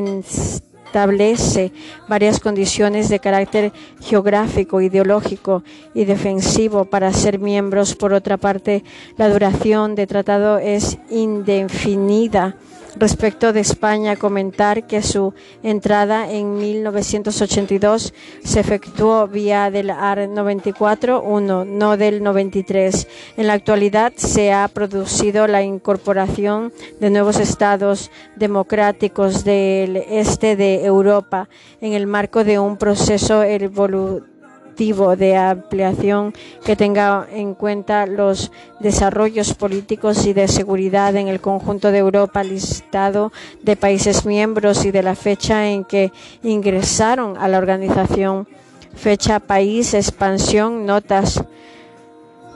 establece varias condiciones de carácter geográfico, ideológico y defensivo para ser miembros. Por otra parte, la duración de tratado es indefinida Respecto de España, comentar que su entrada en 1982 se efectuó vía del AR 94-1, no del 93. En la actualidad se ha producido la incorporación de nuevos estados democráticos del este de Europa en el marco de un proceso evolutivo de ampliación que tenga en cuenta los desarrollos políticos y de seguridad en el conjunto de Europa, listado de países miembros y de la fecha en que ingresaron a la organización. Fecha, país, expansión, notas.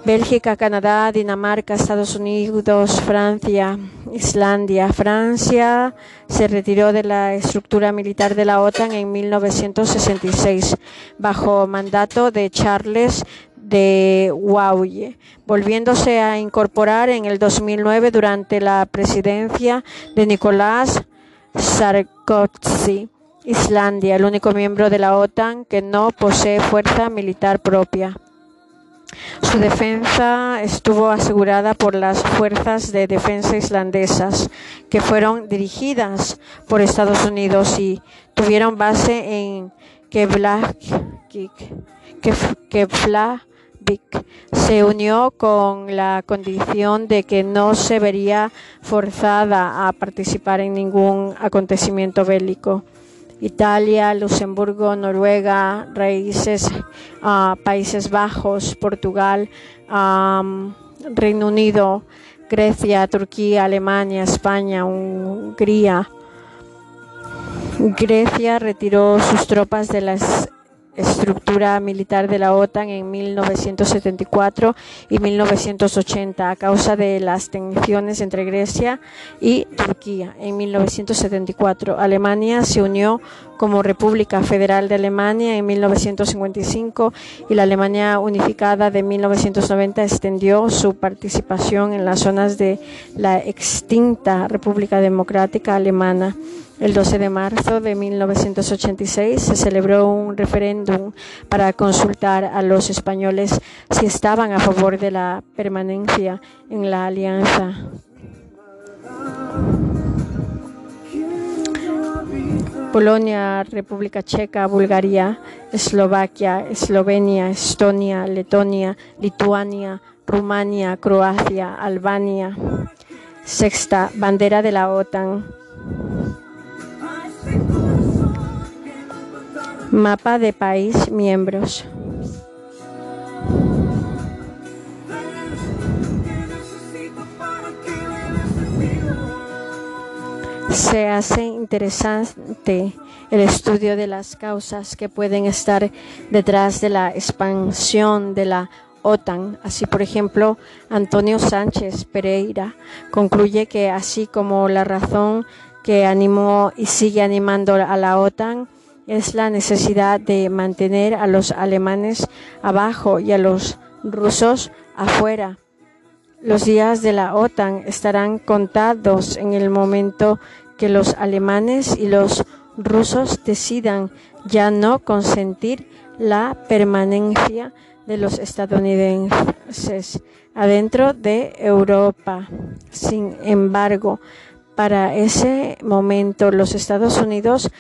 Bélgica, Canadá, Dinamarca, Estados Unidos, Francia, Islandia. Francia se retiró de la estructura militar de la OTAN en 1966 bajo mandato de Charles de Gaulle, volviéndose a incorporar en el 2009 durante la presidencia de Nicolás Sarkozy. Islandia, el único miembro de la OTAN que no posee fuerza militar propia. Su defensa estuvo asegurada por las fuerzas de defensa islandesas, que fueron dirigidas por Estados Unidos y tuvieron base en Keflavik. Se unió con la condición de que no se vería forzada a participar en ningún acontecimiento bélico. Italia, Luxemburgo, Noruega, raíces, uh, Países Bajos, Portugal, Reino Unido, Grecia, Turquía, Alemania, España, Hungría. Grecia retiró sus tropas de las estructura militar de la OTAN en 1974 y 1980 a causa de las tensiones entre Grecia y Turquía. En 1974 Alemania se unió como República Federal de Alemania en 1955 y la Alemania unificada de 1990 extendió su participación en las zonas de la extinta República Democrática Alemana. El 12 de marzo de 1986 se celebró un referéndum para consultar a los españoles si estaban a favor de la permanencia en la alianza. Polonia, República Checa, Bulgaria, Eslovaquia, Eslovenia, Estonia, Letonia, Lituania, Rumania, Croacia, Albania. Sexta, bandera de la OTAN. Mapa de país miembros. Se hace interesante el estudio de las causas que pueden estar detrás de la expansión de la OTAN. Así, por ejemplo, Antonio Sánchez Pereira concluye que así como la razón que animó y sigue animando a la OTAN es la necesidad de mantener a los alemanes abajo y a los rusos afuera. Los días de la OTAN estarán contados en el momento que los alemanes y los rusos decidan ya no consentir la permanencia de los estadounidenses adentro de Europa. Sin embargo, para ese momento los Estados Unidos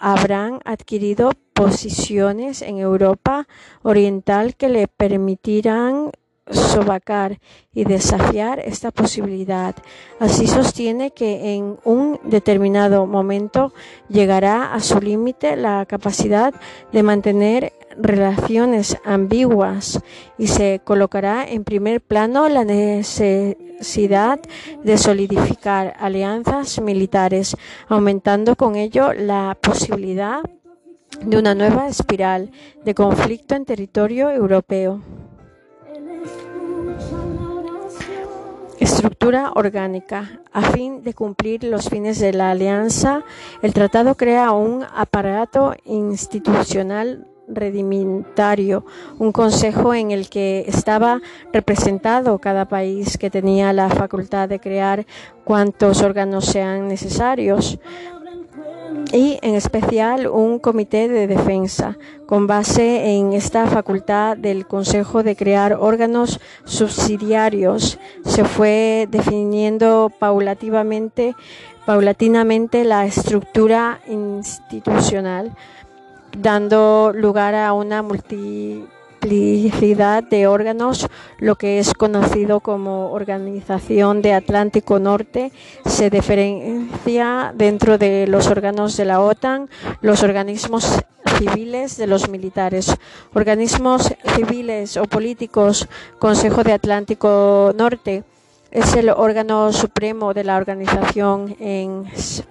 habrán adquirido posiciones en Europa Oriental que le permitirán sobacar y desafiar esta posibilidad. Así sostiene que en un determinado momento llegará a su límite la capacidad de mantener relaciones ambiguas y se colocará en primer plano la necesidad de solidificar alianzas militares, aumentando con ello la posibilidad de una nueva espiral de conflicto en territorio europeo. Estructura orgánica. A fin de cumplir los fines de la alianza, el tratado crea un aparato institucional redimentario, un consejo en el que estaba representado cada país que tenía la facultad de crear cuantos órganos sean necesarios y en especial un comité de defensa con base en esta facultad del Consejo de crear órganos subsidiarios. Se fue definiendo paulativamente paulatinamente la estructura institucional dando lugar a una de órganos, lo que es conocido como Organización de Atlántico Norte, se diferencia dentro de los órganos de la OTAN, los organismos civiles de los militares, organismos civiles o políticos, Consejo de Atlántico Norte, es el órgano supremo de la organización en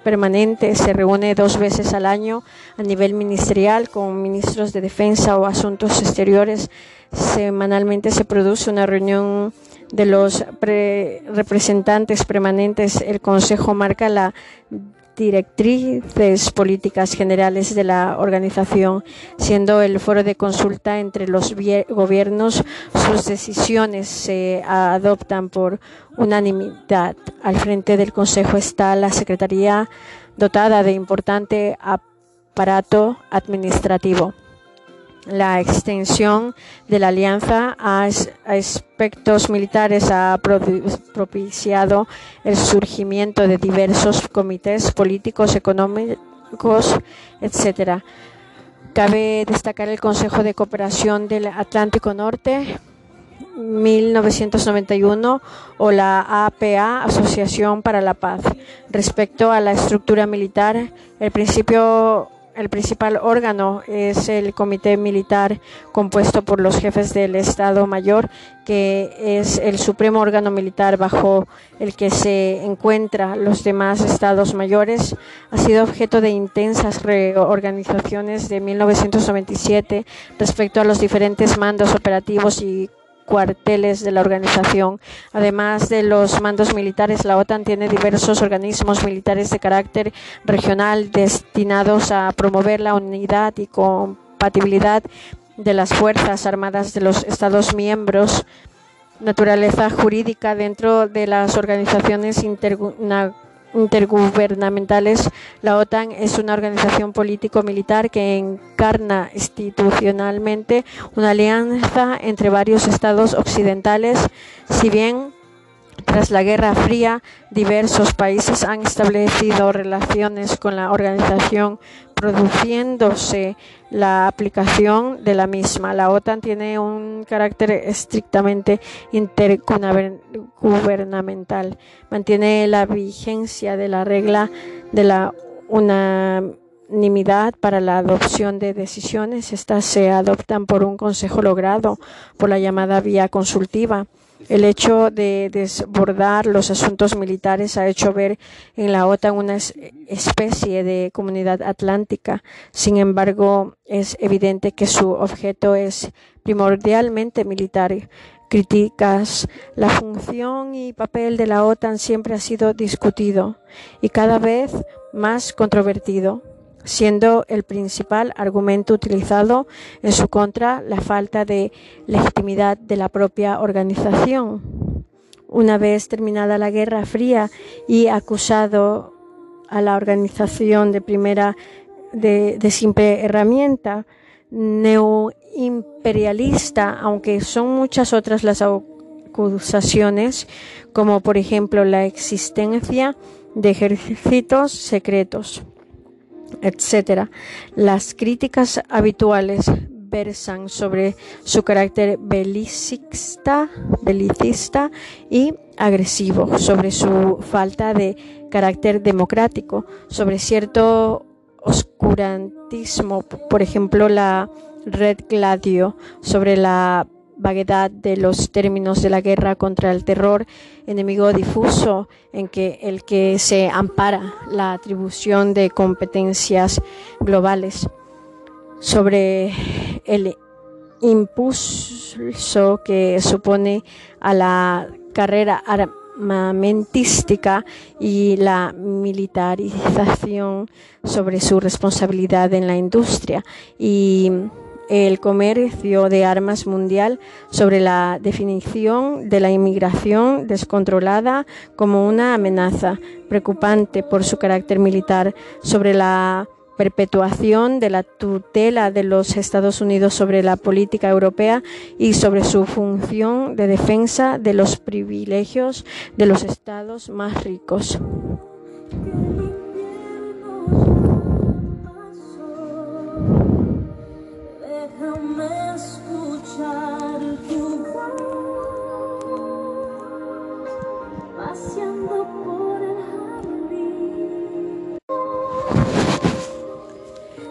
permanente. Se reúne dos veces al año a nivel ministerial con ministros de defensa o asuntos exteriores. Semanalmente se produce una reunión de los representantes permanentes. El Consejo marca la directrices políticas generales de la organización, siendo el foro de consulta entre los gobiernos. Sus decisiones se adoptan por unanimidad. Al frente del Consejo está la Secretaría dotada de importante aparato administrativo la extensión de la alianza a, aspectos militares ha propiciado el surgimiento de diversos comités políticos, económicos, etc. Cabe destacar el Consejo de Cooperación del Atlántico Norte, 1991 o la APA, Asociación para la Paz. Respecto a la estructura militar, el principio el principal órgano es el Comité Militar compuesto por los jefes del Estado Mayor, que es el supremo órgano militar bajo el que se encuentran los demás estados mayores. Ha sido objeto de intensas reorganizaciones de 1997 respecto a los diferentes mandos operativos y cuarteles de la organización. Además de los mandos militares, la OTAN tiene diversos organismos militares de carácter regional destinados a promover la unidad y compatibilidad de las Fuerzas Armadas de los Estados miembros, naturaleza jurídica dentro de las organizaciones internacionales intergubernamentales, la OTAN es una organización político-militar que encarna institucionalmente una alianza entre varios estados occidentales, si bien tras la Guerra Fría, diversos países han establecido relaciones con la organización produciéndose la aplicación de la misma. La OTAN tiene un carácter estrictamente intergubernamental. Mantiene la vigencia de la regla de la unanimidad para la adopción de decisiones. Estas se adoptan por un consejo logrado por la llamada vía consultiva. El hecho de desbordar los asuntos militares ha hecho ver en la OTAN una especie de comunidad atlántica. Sin embargo, es evidente que su objeto es primordialmente militar. Críticas, la función y papel de la OTAN siempre ha sido discutido y cada vez más controvertido siendo el principal argumento utilizado en su contra la falta de legitimidad de la propia organización. Una vez terminada la Guerra Fría y acusado a la organización de primera de, simple herramienta neoimperialista, aunque son muchas otras las acusaciones, como por ejemplo la existencia de ejércitos secretos etc. Las críticas habituales versan sobre su carácter belicista, belicista y agresivo, sobre su falta de carácter democrático, sobre cierto oscurantismo, por ejemplo, la red Gladio, sobre la vaguedad de los términos de la guerra contra el terror, enemigo difuso en que el que se ampara la atribución de competencias globales sobre el impulso que supone a la carrera armamentística y la militarización sobre su responsabilidad en la industria. Y el comercio de armas mundial sobre la definición de la inmigración descontrolada como una amenaza preocupante por su carácter militar, sobre la perpetuación de la tutela de los Estados Unidos sobre la política europea y sobre su función de defensa de los privilegios de los estados más ricos.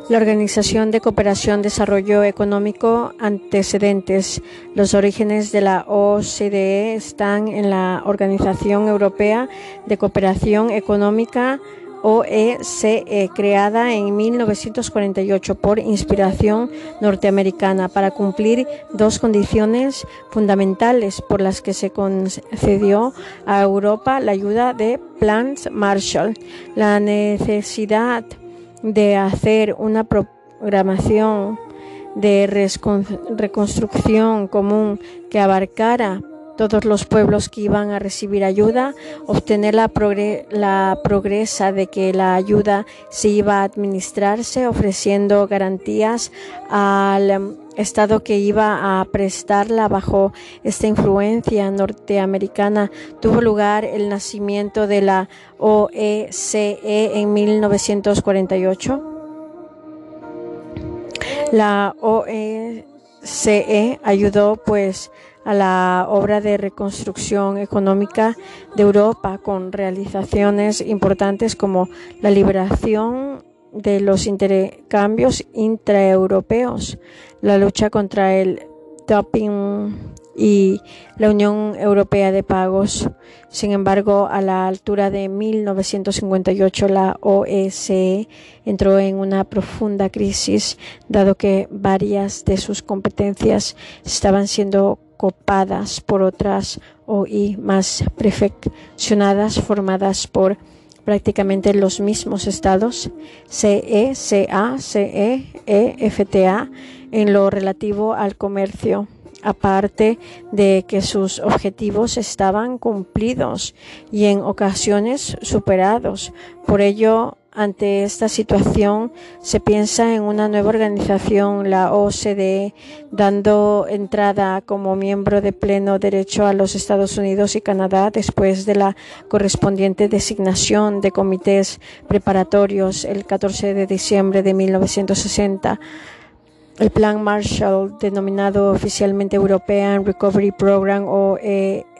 La Organización de Cooperación Desarrollo Económico antecedentes. Los orígenes de la OCDE están en la Organización Europea de Cooperación Económica OECE, creada en 1948 por inspiración norteamericana para cumplir dos condiciones fundamentales por las que se concedió a Europa la ayuda de Plans Marshall, la necesidad de hacer una programación de reconstrucción común que abarcara todos los pueblos que iban a recibir ayuda, obtener la, la, progresa de que la ayuda se iba a administrarse, ofreciendo garantías al Estado que iba a prestarla bajo esta influencia norteamericana. Tuvo lugar el nacimiento de la OECE e en 1948. La OECE ayudó pues a la obra de reconstrucción económica de Europa con realizaciones importantes como la liberación de los intercambios intraeuropeos, la lucha contra el doping y la Unión Europea de Pagos. Sin embargo, a la altura de 1958 la OSCE entró en una profunda crisis, dado que varias de sus competencias estaban siendo copadas por otras OI más perfeccionadas formadas por prácticamente los mismos estados CE, CA, CE, EFTA en lo relativo al comercio aparte de que sus objetivos estaban cumplidos y en ocasiones superados. Por ello, ante esta situación, se piensa en una nueva organización, la OCDE, dando entrada como miembro de pleno derecho a los Estados Unidos y Canadá después de la correspondiente designación de comités preparatorios el 14 de diciembre de 1960. El Plan Marshall, denominado oficialmente European Recovery Program o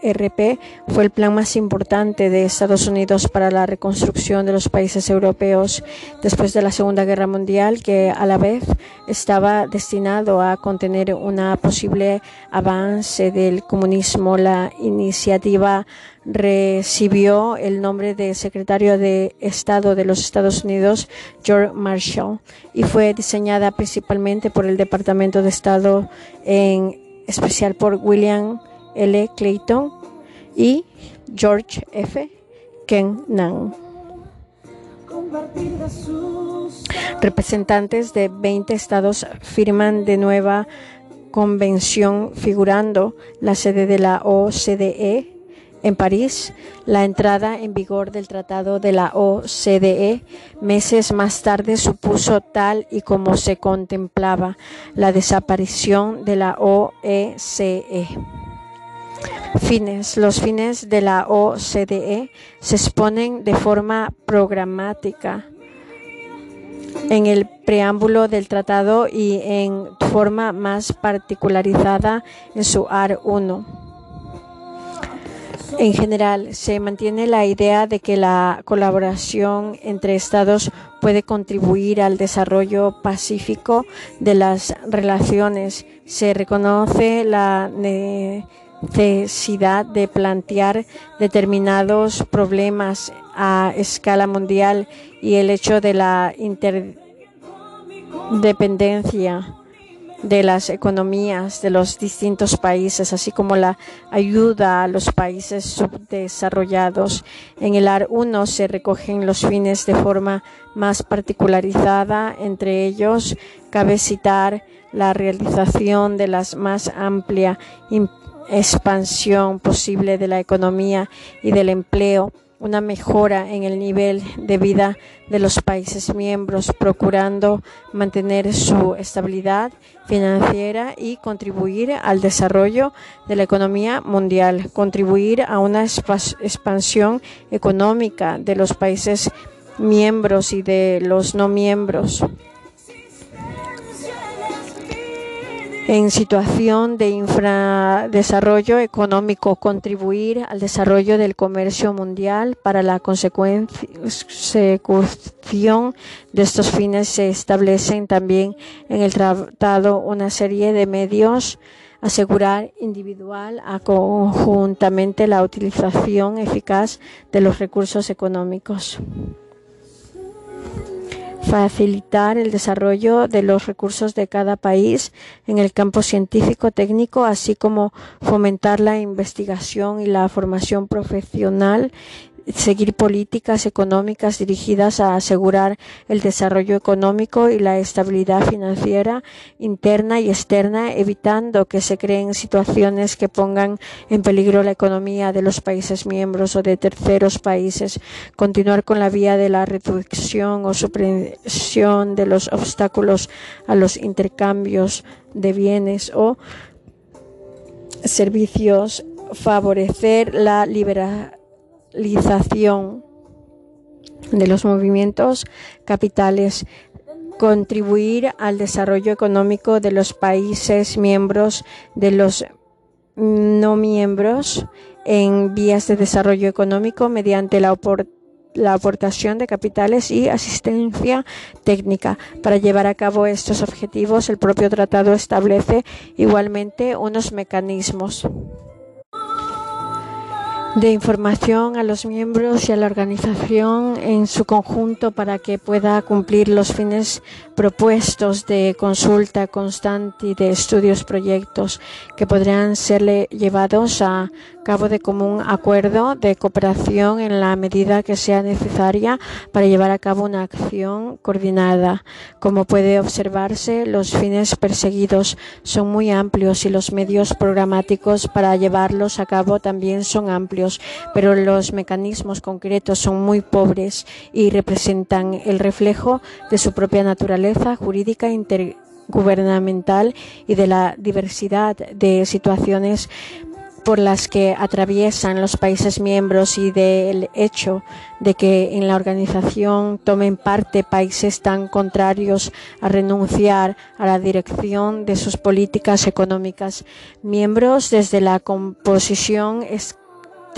ERP, fue el plan más importante de Estados Unidos para la reconstrucción de los países europeos después de la Segunda Guerra Mundial, que a la vez estaba destinado a contener una posible avance del comunismo. La iniciativa recibió el nombre de secretario de Estado de los Estados Unidos, George Marshall, y fue diseñada principalmente por el Departamento de Estado, en especial por William L. Clayton y George F. Kennan. Representantes de 20 estados firman de nueva convención figurando la sede de la OCDE en París, la entrada en vigor del Tratado de la OCDE meses más tarde supuso tal y como se contemplaba la desaparición de la OECE. Fines. Los fines de la OCDE se exponen de forma programática en el preámbulo del tratado y en forma más particularizada en su AR 1. En general, se mantiene la idea de que la colaboración entre Estados puede contribuir al desarrollo pacífico de las relaciones. Se reconoce la necesidad de plantear determinados problemas a escala mundial y el hecho de la interdependencia de las economías de los distintos países, así como la ayuda a los países subdesarrollados. En el AR 1 se recogen los fines de forma más particularizada. Entre ellos, cabe citar la realización de la más amplia expansión posible de la economía y del empleo una mejora en el nivel de vida de los países miembros, procurando mantener su estabilidad financiera y contribuir al desarrollo de la economía mundial, contribuir a una expansión económica de los países miembros y de los no miembros. En situación de infradesarrollo económico, contribuir al desarrollo del comercio mundial. Para la consecución de estos fines se establecen también en el tratado una serie de medios asegurar individual a conjuntamente la utilización eficaz de los recursos económicos facilitar el desarrollo de los recursos de cada país en el campo científico técnico, así como fomentar la investigación y la formación profesional seguir políticas económicas dirigidas a asegurar el desarrollo económico y la estabilidad financiera interna y externa, evitando que se creen situaciones que pongan en peligro la economía de los países miembros o de terceros países, continuar con la vía de la reducción o supresión de los obstáculos a los intercambios de bienes o servicios, favorecer la liberación de los movimientos capitales, contribuir al desarrollo económico de los países miembros, de los no miembros, en vías de desarrollo económico mediante la aportación de capitales y asistencia técnica. Para llevar a cabo estos objetivos, el propio tratado establece igualmente unos mecanismos de información a los miembros y a la organización en su conjunto para que pueda cumplir los fines propuestos de consulta constante y de estudios proyectos que podrían ser llevados a cabo de común acuerdo de cooperación en la medida que sea necesaria para llevar a cabo una acción coordinada. Como puede observarse, los fines perseguidos son muy amplios y los medios programáticos para llevarlos a cabo también son amplios, pero los mecanismos concretos son muy pobres y representan el reflejo de su propia naturaleza jurídica intergubernamental y de la diversidad de situaciones por las que atraviesan los países miembros y del hecho de que en la organización tomen parte países tan contrarios a renunciar a la dirección de sus políticas económicas, miembros desde la composición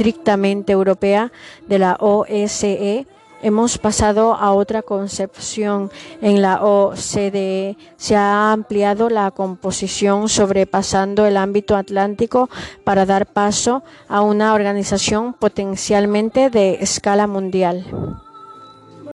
estrictamente europea de la OSCE hemos pasado a otra concepción. En la OCDE se ha ampliado la composición sobrepasando el ámbito atlántico para dar paso a una organización potencialmente de escala mundial.